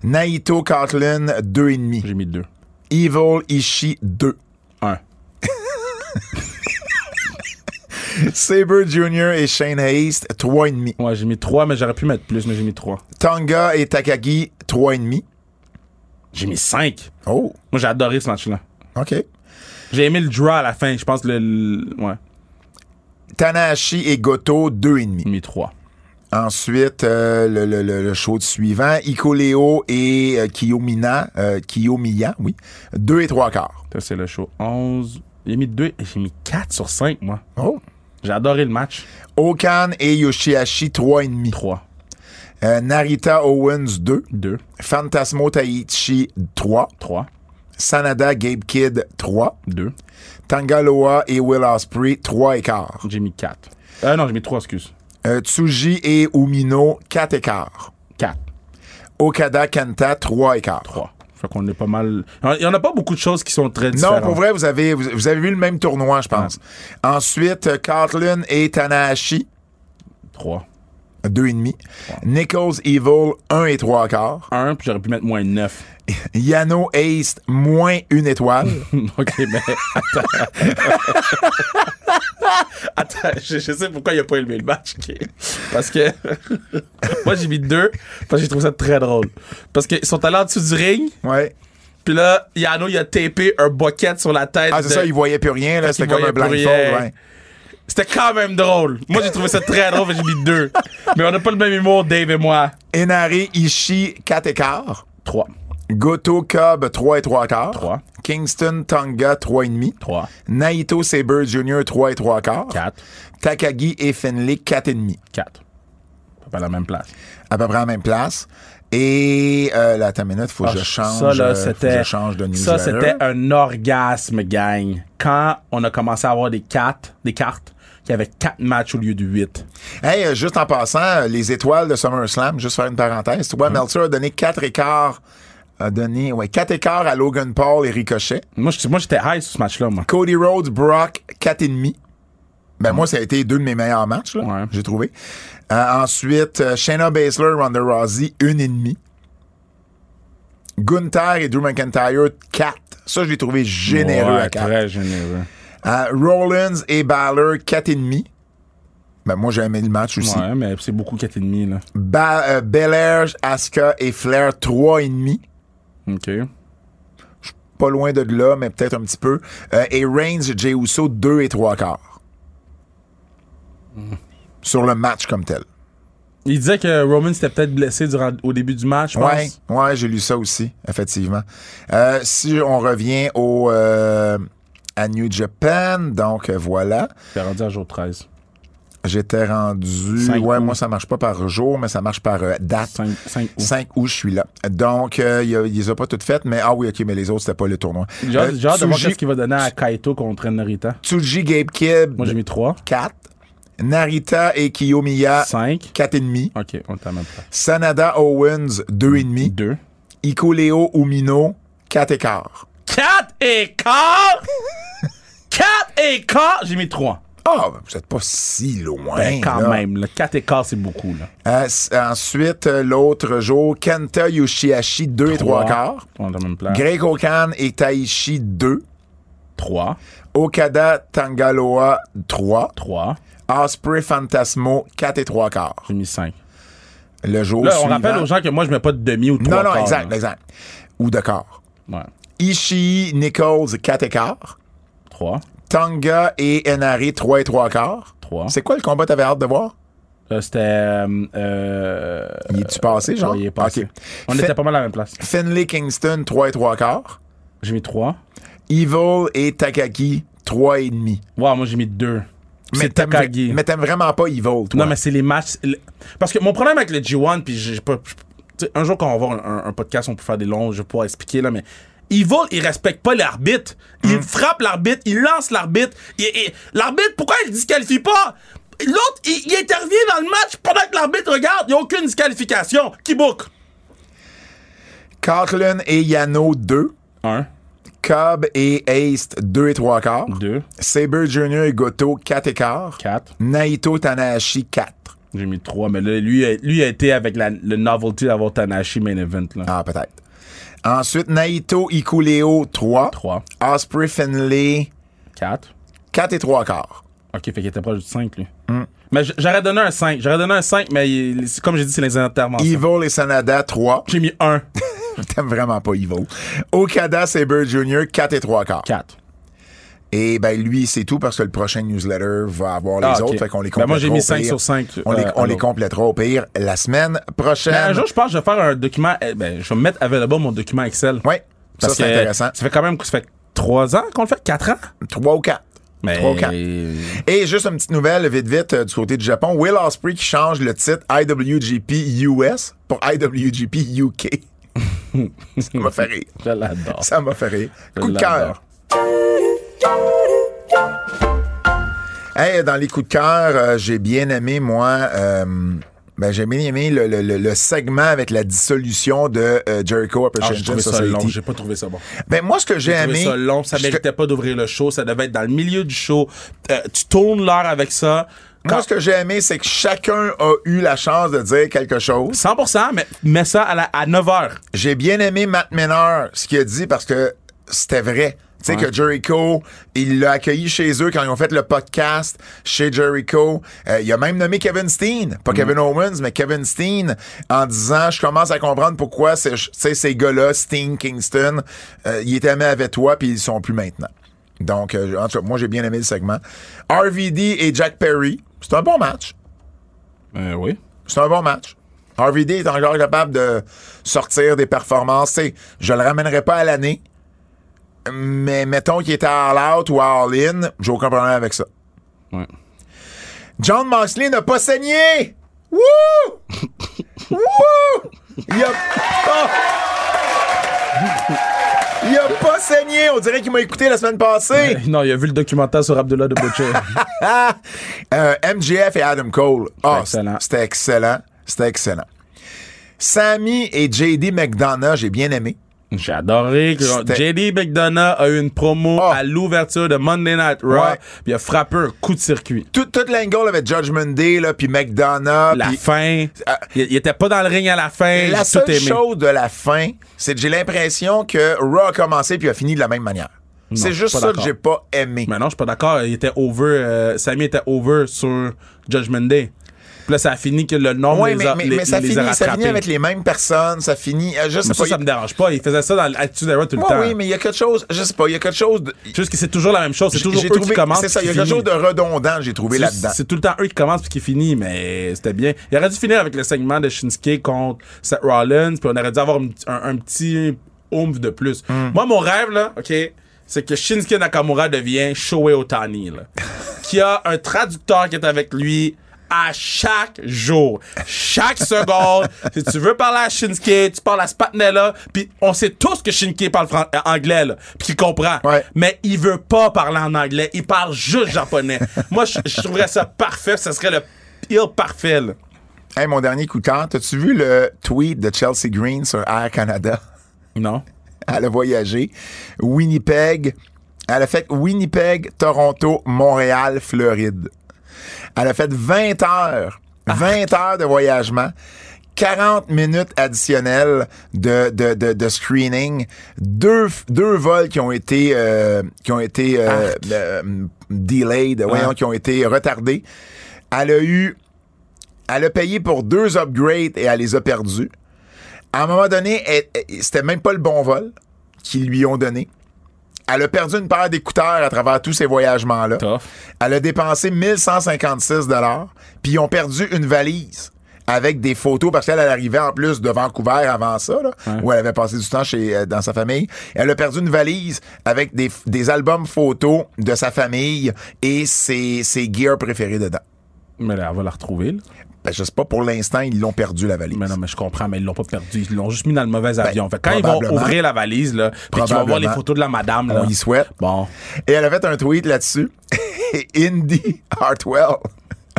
Naito Cartlin, deux et demi. J'ai mis 2. Evil Ishii, deux. 1. (laughs) Saber Jr. et Shane et demi. Ouais, j'ai mis 3, mais j'aurais pu mettre plus, mais j'ai mis 3. Tonga et Takagi, trois et demi. J'ai mis 5. Oh, Moi, j'ai adoré ce match-là. OK. J'ai aimé le draw à la fin. Je pense que le. le- ouais, Tanahashi et Goto, deux et demi. j'ai mis 3. Ensuite, euh, le, le, le, show suivant, Ikoleo et euh, Kiyomina, euh, Kiyomiya, oui, 2 et 3 quarts. Ça, c'est le show 11. J'ai mis 2 j'ai mis 4 sur 5, moi. Oh. J'ai adoré le match. Okan et Yoshihashi, 3,5. 3. Euh, Narita Owens, 2. 2. Phantasmo Taichi, 3. 3. Sanada Gabe Kidd, 3. 2. Tangaloa et Will Ospreay, 3 et quart. J'ai mis 4. Euh, non, j'ai mis 3, excuse. Euh, Tsuji et Umino, 4 et quart. 4. Okada Kenta, 3 et quart. 3. Fait qu'on est pas mal. Il y en a pas beaucoup de choses qui sont très Non, différentes. pour vrai, vous avez, vous, vous avez vu le même tournoi, je pense. Ensuite, euh, Cartlin et Tanahashi, 3. 2,5. Nichols Evil, 1 et 3 quarts. 1, puis j'aurais pu mettre moins 9. (laughs) Yano Ace, moins une étoile. (laughs) ok, mais attends. (laughs) attends, je, je sais pourquoi il a pas aimé le match. Parce que moi j'ai mis 2 parce que j'ai trouvé ça très drôle. Parce qu'ils sont allés en dessous du ring, ouais. puis là, Yano il a tapé un bucket sur la tête. Ah, c'est de- ça, il voyait plus rien, là. C'était comme un blindfold, ouais. C'était quand même drôle. Moi j'ai trouvé ça très drôle, j'ai mis 2. Mais on n'a pas le même humour, Dave et moi. Inari Ishii, 4 et quart. 3. Goto Cub, 3 et 3 quarts. Trois. Kingston Tonga, 3 et demi. 3. Naito Saber Jr., 3 et 3 quarts. 4. Takagi et Finley, 4 et demi. 4. Pas à la même place. À peu près à la même place. Et, euh, là, attends une minute, faut que Ah, je change. ça, là, faut que c'était, je change de ça, c'était un orgasme, gang. Quand on a commencé à avoir des cartes, des cartes, qui avaient 4 matchs au lieu de 8. Hey, euh, juste en passant, euh, les étoiles de SummerSlam, juste faire une parenthèse. Tu vois, Mm-hmm. Meltzer a donné 4 écarts. A donné, ouais, 4 écarts à Logan Paul et Ricochet. Moi, j'étais- high sur ce match-là, moi. Cody Rhodes, Brock, 4,5. Ben, moi, ça a été deux de mes meilleurs matchs, là, Mm. Ouais. j'ai trouvé. Euh, ensuite, euh, Shayna Baszler, Ronda Rousey, 1,5. Gunther et Drew McIntyre, 4. Ça, je l'ai trouvé généreux Ouais, à 4. Très généreux. Euh, Rollins et Balor, 4,5. Ben, moi, j'ai aimé le match aussi. Ouais, mais c'est beaucoup 4,5, là. Ba euh, Belair, Asuka et Flair, 3,5. OK. Pas loin de là, mais peut-être un petit peu. Euh, et Reigns, Jey Uso, 2 et 3 quarts. Sur le match comme tel. Il disait que Roman s'était peut-être blessé durant, au début du match, je pense. Ouais, ouais, j'ai lu ça aussi, effectivement. Euh, si on revient au euh, à New Japan, donc euh, voilà. C'est rendu à jour 13. J'étais rendu. Cinq ouais, août. moi, ça marche pas par jour, mais ça marche par euh, date. 5, 5 août. 5 août, je suis là. Donc, euh, il, a- il les a pas toutes faites, mais ah oui, ok, mais les autres, c'était pas le tournoi. J'ai hâte Euh, de voir qu'est-ce qu'il va donner à Kaito contre Narita. Tsuji Gabe Kidd, Moi, j'ai mis 3. 4. Narita et Kiyomiya, 5. 4,5. OK, on la même place. Sanada Owens, 2,5. 2. Ikoleo Umino, 4 et quart. 4 et quart! (laughs) 4 et quart! J'ai mis 3. Ah, ben, vous êtes pas si loin. Ben, quand là. même, là. 4 et quart, c'est beaucoup, là. Euh, ensuite, euh, l'autre jour, Kenta Yoshihashi, 2 et 3 quarts. Greg Okan et Taishi, 2. 3. Okada Tangaloa, 3. 3. Osprey Fantasmo, 4 et 3 quarts. J'ai mis 5. Le jour Là, on suivant. rappelle aux gens que moi, je mets pas de demi ou 3 Non, non, quarts, exact, là. exact. Ou de quart. Ouais. Ishii, Nichols, 4 et quart. 3. Tonga et Enari, 3 et 3 quarts. 3. C'est quoi le combat que t'avais hâte de voir? Euh, C'était. Euh, euh, Il est-tu passé, genre? ouais, il est passé. Ok. On Fait- était pas mal à la même place. Finley Kingston, 3 et 3 quarts. J'ai mis 3. Evil et Takaki, 3 et demi. Ouais, moi, j'ai mis 2. Mais t'aimes, Takagi. mais t'aimes vraiment pas Evil, toi. Non, mais c'est les matchs. le- Parce que mon problème avec le G1, puis j'ai pas. tu sais, un jour, quand on va avoir un, un podcast, on peut faire des longs, je vais pouvoir expliquer, là, mais. Evil, il respecte pas l'arbitre. Il frappe l'arbitre, il lance l'arbitre. L'arbitre, pourquoi il disqualifie pas? L'autre, il, il intervient dans le match pendant que l'arbitre regarde. Il n'y a aucune disqualification. Qui book? Carlin et Yano, 2. 1, Cobb et Ace, 2 et 3 quarts. 2, Saber Jr. et Goto, 4 et quart. 4. Naito Tanahashi, 4. J'ai mis 3, mais là, lui, a- lui a été avec la, le novelty d'avoir Tanahashi main event. Là. Ah, peut-être. Ensuite, Naito Ikuleo, 3. 3, Osprey Finlay, 4. 4 et 3 quarts. Ok, fait qu'il était proche du 5, lui. Mais j- j'aurais donné un 5. J'aurais donné un 5, mais il- comme j'ai dit, c'est les interventions. Evil et Sanada, 3. J'ai mis 1, (laughs) (laughs) T'aimes vraiment pas Evil. Okada Saber Jr., 4 et 3 quarts. 4. Et ben lui, c'est tout parce que le prochain newsletter va avoir les Ah, autres. Fait qu'on les Ben, complétera moi, j'ai mis au 5 pire. sur 5. On, les, euh, on à les l'autre. complétera au pire la semaine prochaine. Mais un jour, je pense que je vais faire un document. eh, Ben, je vais mettre available mon document Excel. Oui, ça c'est intéressant. Ça fait quand même ça fait 3 ans qu'on le fait, 4 ans? Trois ou quatre. Mais Trois ou quatre. Et juste une petite nouvelle, vite, vite, euh, du côté du Japon. Will Ospreay qui change le titre IWGP US pour IWGP UK. Ça m'a fait rire. je l'adore. Ça m'a fait rire. Je Coup de cœur. Hey, dans les coups de cœur, euh, j'ai bien aimé, moi, euh, ben, j'ai bien aimé le, le- le- le segment avec la dissolution de euh, Jericho Ah, j'ai Appreciation trouvé ça long, j'ai pas trouvé ça bon. Ben, moi, ce que j'ai aimé. ça long, ça méritait pas d'ouvrir le show, ça devait être dans le milieu du show. Euh, tu tournes l'heure avec ça. Moi, ce que j'ai aimé, c'est que chacun a eu la chance de dire quelque chose. 100%, mais mets ça à, la- à 9 h. J'ai bien aimé Matt Menard, ce qu'il a dit, parce que c'était vrai. Tu sais Ouais. que Jericho, il l'a accueilli chez eux quand ils ont fait le podcast chez Jericho. Euh, il a même nommé Kevin Steen, pas Kevin Owens, mais Kevin Steen, en disant, je commence à comprendre pourquoi sais, ces gars-là, Steen, Kingston, euh, ils étaient aimés avec toi, puis ils sont plus maintenant. Donc, euh, en tout cas, moi, j'ai bien aimé le segment. RVD et Jack Perry, c'est un bon match. Euh, oui. C'est un bon match. RVD est encore capable de sortir des performances. Sais, je le ramènerai pas à l'année, mais mettons qu'il était à All Out ou à All In, j'ai aucun problème avec ça. Ouais. John Moxley n'a pas saigné! Wouh! (laughs) Wouh! Il a pas... Il a pas saigné! On dirait qu'il m'a écouté la semaine passée! Non, il a vu le documentaire sur Abdullah de Butcher. (laughs) Euh, MJF et Adam Cole. Ah, excellent. C'était excellent. C'était excellent. Sammy et JD McDonough, j'ai bien aimé. J'ai adoré. JD McDonough a eu une promo Ah. à l'ouverture de Monday Night Raw, Ouais. puis il a frappé un coup de circuit. Tout, tout l'angle avec Judgment Day, là, puis McDonough. La fin, Ah. il, il était pas dans le ring à la fin. La seule aimé. chose de la fin, c'est que j'ai l'impression que Raw a commencé puis a fini de la même manière. C'est juste ça que j'ai pas aimé. Mais non, je suis pas d'accord. Il était over. euh, Sammy était over sur Judgment Day. Puis là, ça a fini que le nom Oui, les mais, a, mais, les, mais ça, les finit, a ça finit avec les mêmes personnes, ça finit. euh, Je sais Mais pas. ça, ça me dérange pas. Il faisait ça dans l'Attitude tout le Ouais, temps. oui, mais il y a quelque chose, je sais pas, il y a quelque chose de. Juste que c'est toujours la même chose. C'est toujours eux qui commencent. c'est ça, il y a quelque chose de redondant, j'ai trouvé là-dedans. C'est tout le temps eux qui commencent puis qui finissent, mais c'était bien. Il aurait dû finir avec le segment de Shinsuke contre Seth Rollins, puis on aurait dû avoir un, un- un petit oomph de plus. Hmm. Moi, mon rêve, là, OK, c'est que Shinsuke Nakamura devient Shohei Otani, là. (laughs) qui a un traducteur qui est avec lui à chaque jour, chaque seconde. (laughs) si tu veux parler à Shinsuke, tu parles à Spatnella, puis on sait tous que Shinsuke parle euh, anglais, là, puis qu'il comprend. Ouais. Mais il veut pas parler en anglais, il parle juste japonais. (laughs) Moi, je je trouverais ça parfait, ça serait le pire parfait, là. Hey, mon dernier coup de cœur, t'as-tu vu le tweet de Chelsea Green sur Air Canada? Non? (laughs) Elle a voyagé. Winnipeg. Elle a fait Winnipeg, Toronto, Montréal, Floride. Elle a fait 20 heures. 20 heures de voyagement. 40 minutes additionnelles de, de, de, de screening. Deux, deux vols qui ont été, euh, qui ont été euh, euh, delayed, voyons, qui ont été retardés. Elle a eu elle a payé pour deux upgrades et elle les a perdus. À un moment donné, c'était même pas le bon vol qu'ils lui ont donné. Elle a perdu une paire d'écouteurs à travers tous ces voyagements-là. Elle a dépensé 1156 dollars, puis ils ont perdu une valise avec des photos parce qu'elle elle arrivait en plus de Vancouver avant ça, là, où elle avait passé du temps chez euh, dans sa famille. Elle a perdu une valise avec des, des albums photos de sa famille et ses, ses gears préférés dedans. Mais là, elle va la retrouver, là. Ben, je sais pas, pour l'instant, ils l'ont perdu, la valise. Mais non, mais je comprends, mais ils l'ont pas perdu. Ils l'ont juste mis dans le mauvais avion. Fait quand ils vont Ben, ouvrir la valise, là, puis qu'ils vont voir les photos de la madame, là. On y souhaite. Bon. Et elle a fait un tweet là-dessus. (laughs) Indy Hartwell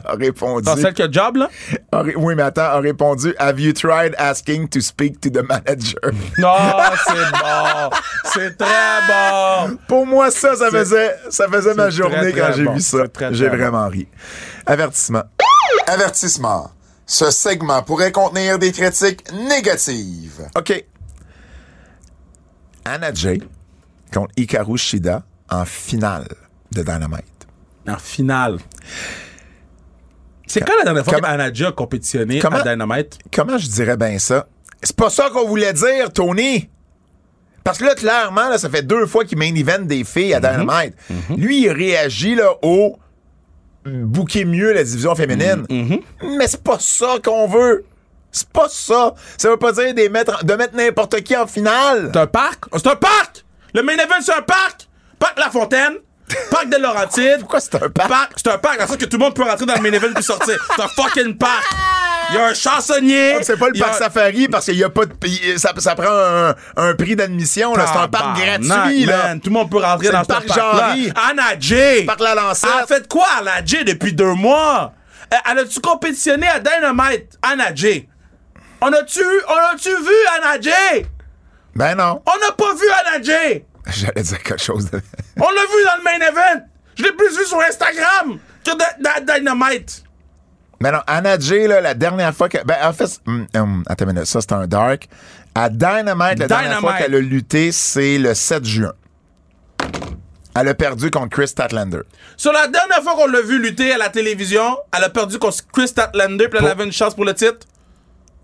a répondu. Dans celle qui a job, là? a ré- oui, mais attends, a répondu Have you tried asking to speak to the manager? (laughs) Non, c'est bon. C'est très bon. Pour moi, ça, ça faisait, ça faisait ma journée très, quand j'ai bon. vu ça. J'ai vraiment ri. Avertissement. Avertissement. Ce segment pourrait contenir des critiques négatives. OK. Anna Jay contre Hikaru Shida en finale de Dynamite. En finale. C'est quand la dernière fois Comment- qu'Anadja a compétitionné Comment- à Dynamite? Comment je dirais bien ça? C'est pas ça qu'on voulait dire, Tony! Parce que là, clairement, là, ça fait deux fois qu'il main event des filles à Dynamite. Lui, il réagit là, au bouquer mieux la division féminine. Mais c'est pas ça qu'on veut. C'est pas ça. Ça veut pas dire des mettre, de mettre n'importe qui en finale. C'est un parc? C'est un parc! Le main event, c'est un parc! Parc La Fontaine, parc de Laurentides. Pourquoi c'est un parc? C'est un parc, le sens que tout le monde peut rentrer dans le main event puis sortir. C'est un fucking parc! Il y a un chansonnier. C'est pas le a parc safari parce qu'il y a pas de ça, ça prend un, un prix d'admission c'est un parc gratuit là. man. Tout le monde peut rentrer dans le parc. Jean-Ry. Anna J. Parc La Lancette. Elle a fait quoi, Anna J, depuis deux mois? Euh, Elle a-tu compétitionné à Dynamite, Anna J? On a-tu, on a-tu vu Anna J? Ben non. On n'a pas vu Anna J. (laughs) J'allais dire quelque chose de (laughs) On l'a vu dans le main event. Je l'ai plus vu sur Instagram que dans Dynamite. Mais non, Anna J, là, la dernière fois que. Ben, en fait, hum, hum, attends une minute, ça c'est un dark. À Dynamite, la dernière fois qu'elle a lutté, c'est le 7 juin. Elle a perdu contre Chris Statlander. Sur la dernière fois qu'on l'a vu lutter à la télévision, elle a perdu contre Chris Statlander, puis elle avait une chance pour le titre.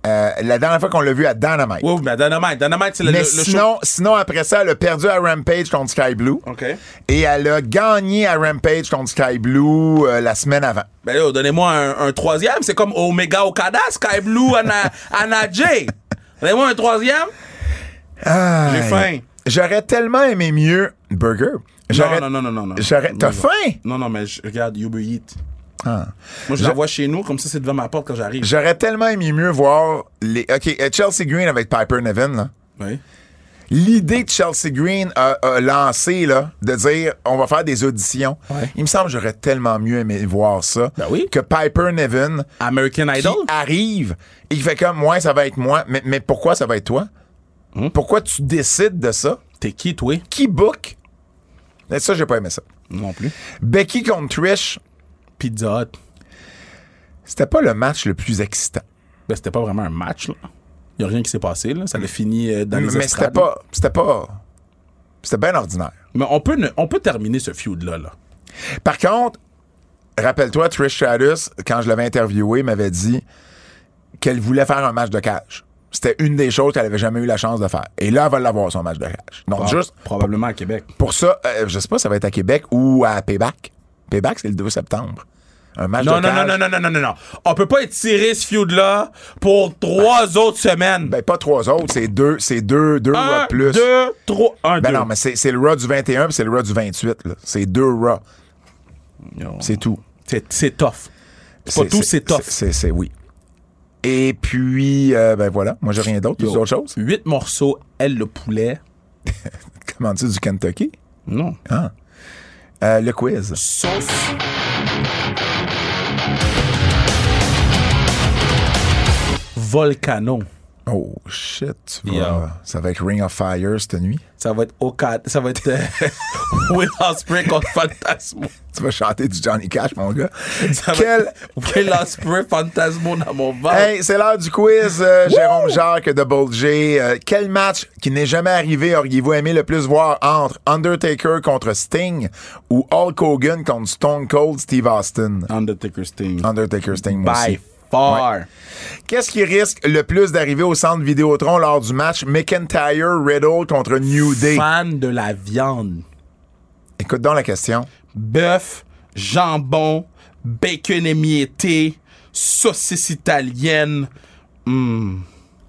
Euh, la dernière fois qu'on l'a vu à Dynamite. Oui, mais Dynamite, Dynamite, c'est le, Mais le- le sinon, sinon, après ça, elle a perdu à Rampage contre Sky Blue. OK. Et elle a gagné à Rampage contre Sky Blue euh, la semaine avant. Ben là, donnez-moi un, un troisième. C'est comme Omega Okada, Sky Blue, Anna, Anna (laughs) J. Donnez-moi un troisième. J'ai faim. J'aurais tellement aimé mieux. Burger. Non, non, non, non, non. J'aurais. T'as faim? Non, non, mais je regarde Uber Eats. Ah. Moi, je la vois chez nous, comme ça, c'est devant ma porte quand j'arrive. J'aurais tellement aimé mieux voir les. OK, euh, Chelsea Green avec Piper Nevin, là. Oui. L'idée de Chelsea Green a, a lancé, là, de dire on va faire des auditions. Ouais. Il me semble que j'aurais tellement mieux aimé voir ça. Ben oui. Que Piper Nevin American qui Idol? arrive et il fait comme moi, ça va être moi. Mais, mais pourquoi ça va être toi? Hmm? Pourquoi tu décides de ça? T'es qui, toi? Qui book? Et ça, j'ai pas aimé ça. Non plus. Becky contre Trish, Pizza Hut. c'était pas le match le plus excitant. Ben, c'était pas vraiment un match, là. Y a rien qui s'est passé, là. Ça a fini euh, dans les mais c'était pas. C'était pas. C'était bien ordinaire. Mais on peut, ne- on peut terminer ce feud-là, là. Par contre, rappelle-toi, Trish Stratus, quand je l'avais interviewé, m'avait dit qu'elle voulait faire un match de cage. C'était une des choses qu'elle avait jamais eu la chance de faire. Et là, elle va l'avoir, son match de cage. Donc, Pro- juste Probablement à Québec. pour ça, euh, je sais pas, ça va être à Québec ou à Payback. Payback, c'est le 2 septembre. Un match Non, de non, non, non, non, non, non, non, non. On peut pas étirer ce feud-là pour trois autres semaines. Ben, pas trois autres, c'est deux, c'est deux, deux un, Raw plus. deux, trois, un, Ben deux. non, mais c'est c'est le Raw du 21 puis c'est le Raw du 28. là. C'est deux Raw. C'est tout. C'est, c'est tough. C'est pas tout, c'est tough. C'est, c'est- oui. Et puis, euh, ben voilà, moi j'ai rien d'autre. D'autres choses? Huit morceaux, elle, le poulet. (laughs) Comment tu du Kentucky? Non. Ah. Euh, le quiz. Sauce. Volcano. Oh shit. tu Yo. vas- Ça va être Ring of Fire cette nuit. Ça va être Okada. Ça va être euh, (laughs) Will Ospreay contre Fantasmo. Tu vas chanter du Johnny Cash, mon gars. Ça va Quel... être Will Ospreay, Fantasmo dans mon ventre. Hey, c'est l'heure du quiz, euh, Jérôme Jacques de Bold J. Euh, quel match qui n'est jamais arrivé auriez-vous aimé le plus voir entre Undertaker contre Sting ou Hulk Hogan contre Stone Cold Steve Austin? Undertaker Sting. Undertaker Sting, moi By Qu'est-ce qui risque le plus d'arriver au centre Vidéotron lors du match? McIntyre Riddle contre New Day? Fan de la viande. Écoute donc la question. Bœuf, jambon, bacon émietté, saucisse italienne. hmm,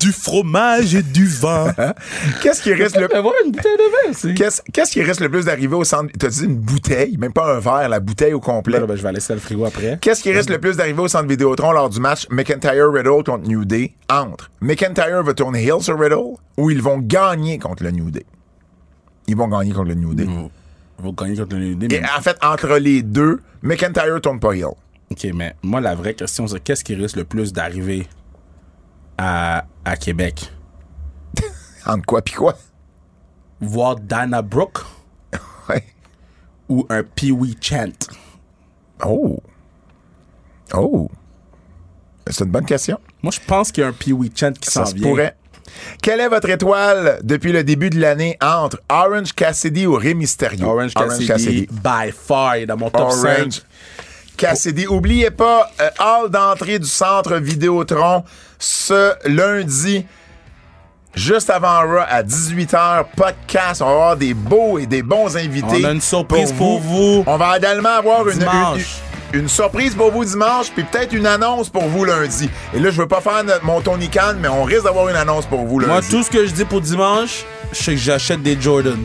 Du fromage et du vin. (laughs) Qu'est-ce qui risque le Mais voilà une bouteille de vin aussi. Qu'est-ce qu'est-ce qui risque le plus d'arriver au centre? T'as dit une bouteille, même pas un verre, la bouteille au complet. Là, ben, je vais laisser le frigo après. Qu'est-ce qui risque le plus d'arriver au centre Vidéotron lors du match? McIntyre Riddle contre New Day entre McIntyre va tourner heel sur Riddle ou ils vont gagner contre le New Day? Ils vont gagner contre le New Day. Vous, vous gagnez contre le New Et en fait, entre les deux, McIntyre tourne pas heel. OK, mais moi, la vraie question, c'est qu'est-ce qui risque le plus d'arriver à, à Québec? (laughs) Entre quoi pis quoi? Voir Dana Brooke (laughs) Ouais. ou un Pee-Wee Chant? Oh. Oh. C'est une bonne question. Moi, je pense qu'il y a un Pee-Wee Chant qui s'en vient. pourrait. Quelle est votre étoile depuis le début de l'année entre Orange Cassidy ou Rey Mysterio? Orange Cassidy, by far, il est dans mon top 5. Orange Cassidy. Oubliez pas, euh, hall d'entrée du centre Vidéotron ce lundi Juste avant Raw, à 18h, podcast. On va avoir des beaux et des bons invités. On a une surprise pour vous. On va également avoir une, une, une surprise pour vous dimanche, puis peut-être une annonce pour vous lundi. Et là, je veux pas faire mon Tony Khan, mais on risque d'avoir une annonce pour vous lundi. Moi, tout ce que je dis pour dimanche, sais que j'achète des Jordan.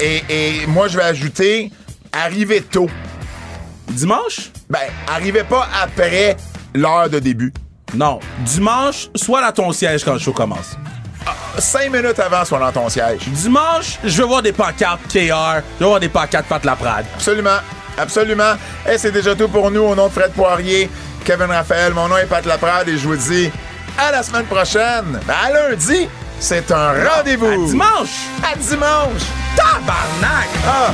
Et, et moi, je vais ajouter, arrivez tôt. Dimanche? Ben, arrivez pas après l'heure de début. Non. Dimanche, sois dans ton siège quand le show commence. Cinq minutes avant, soit dans ton siège. Dimanche, je vais voir des pancartes KR, je vais voir des pancartes Pat Laprade. Absolument. Absolument. Et c'est déjà tout pour nous. Au nom de Fred Poirier, Kevin Raphaël, mon nom est Pat Laprade et je vous dis à la semaine prochaine. Ben, à lundi, c'est un rendez-vous. À dimanche! À dimanche. Tabarnak! Ah.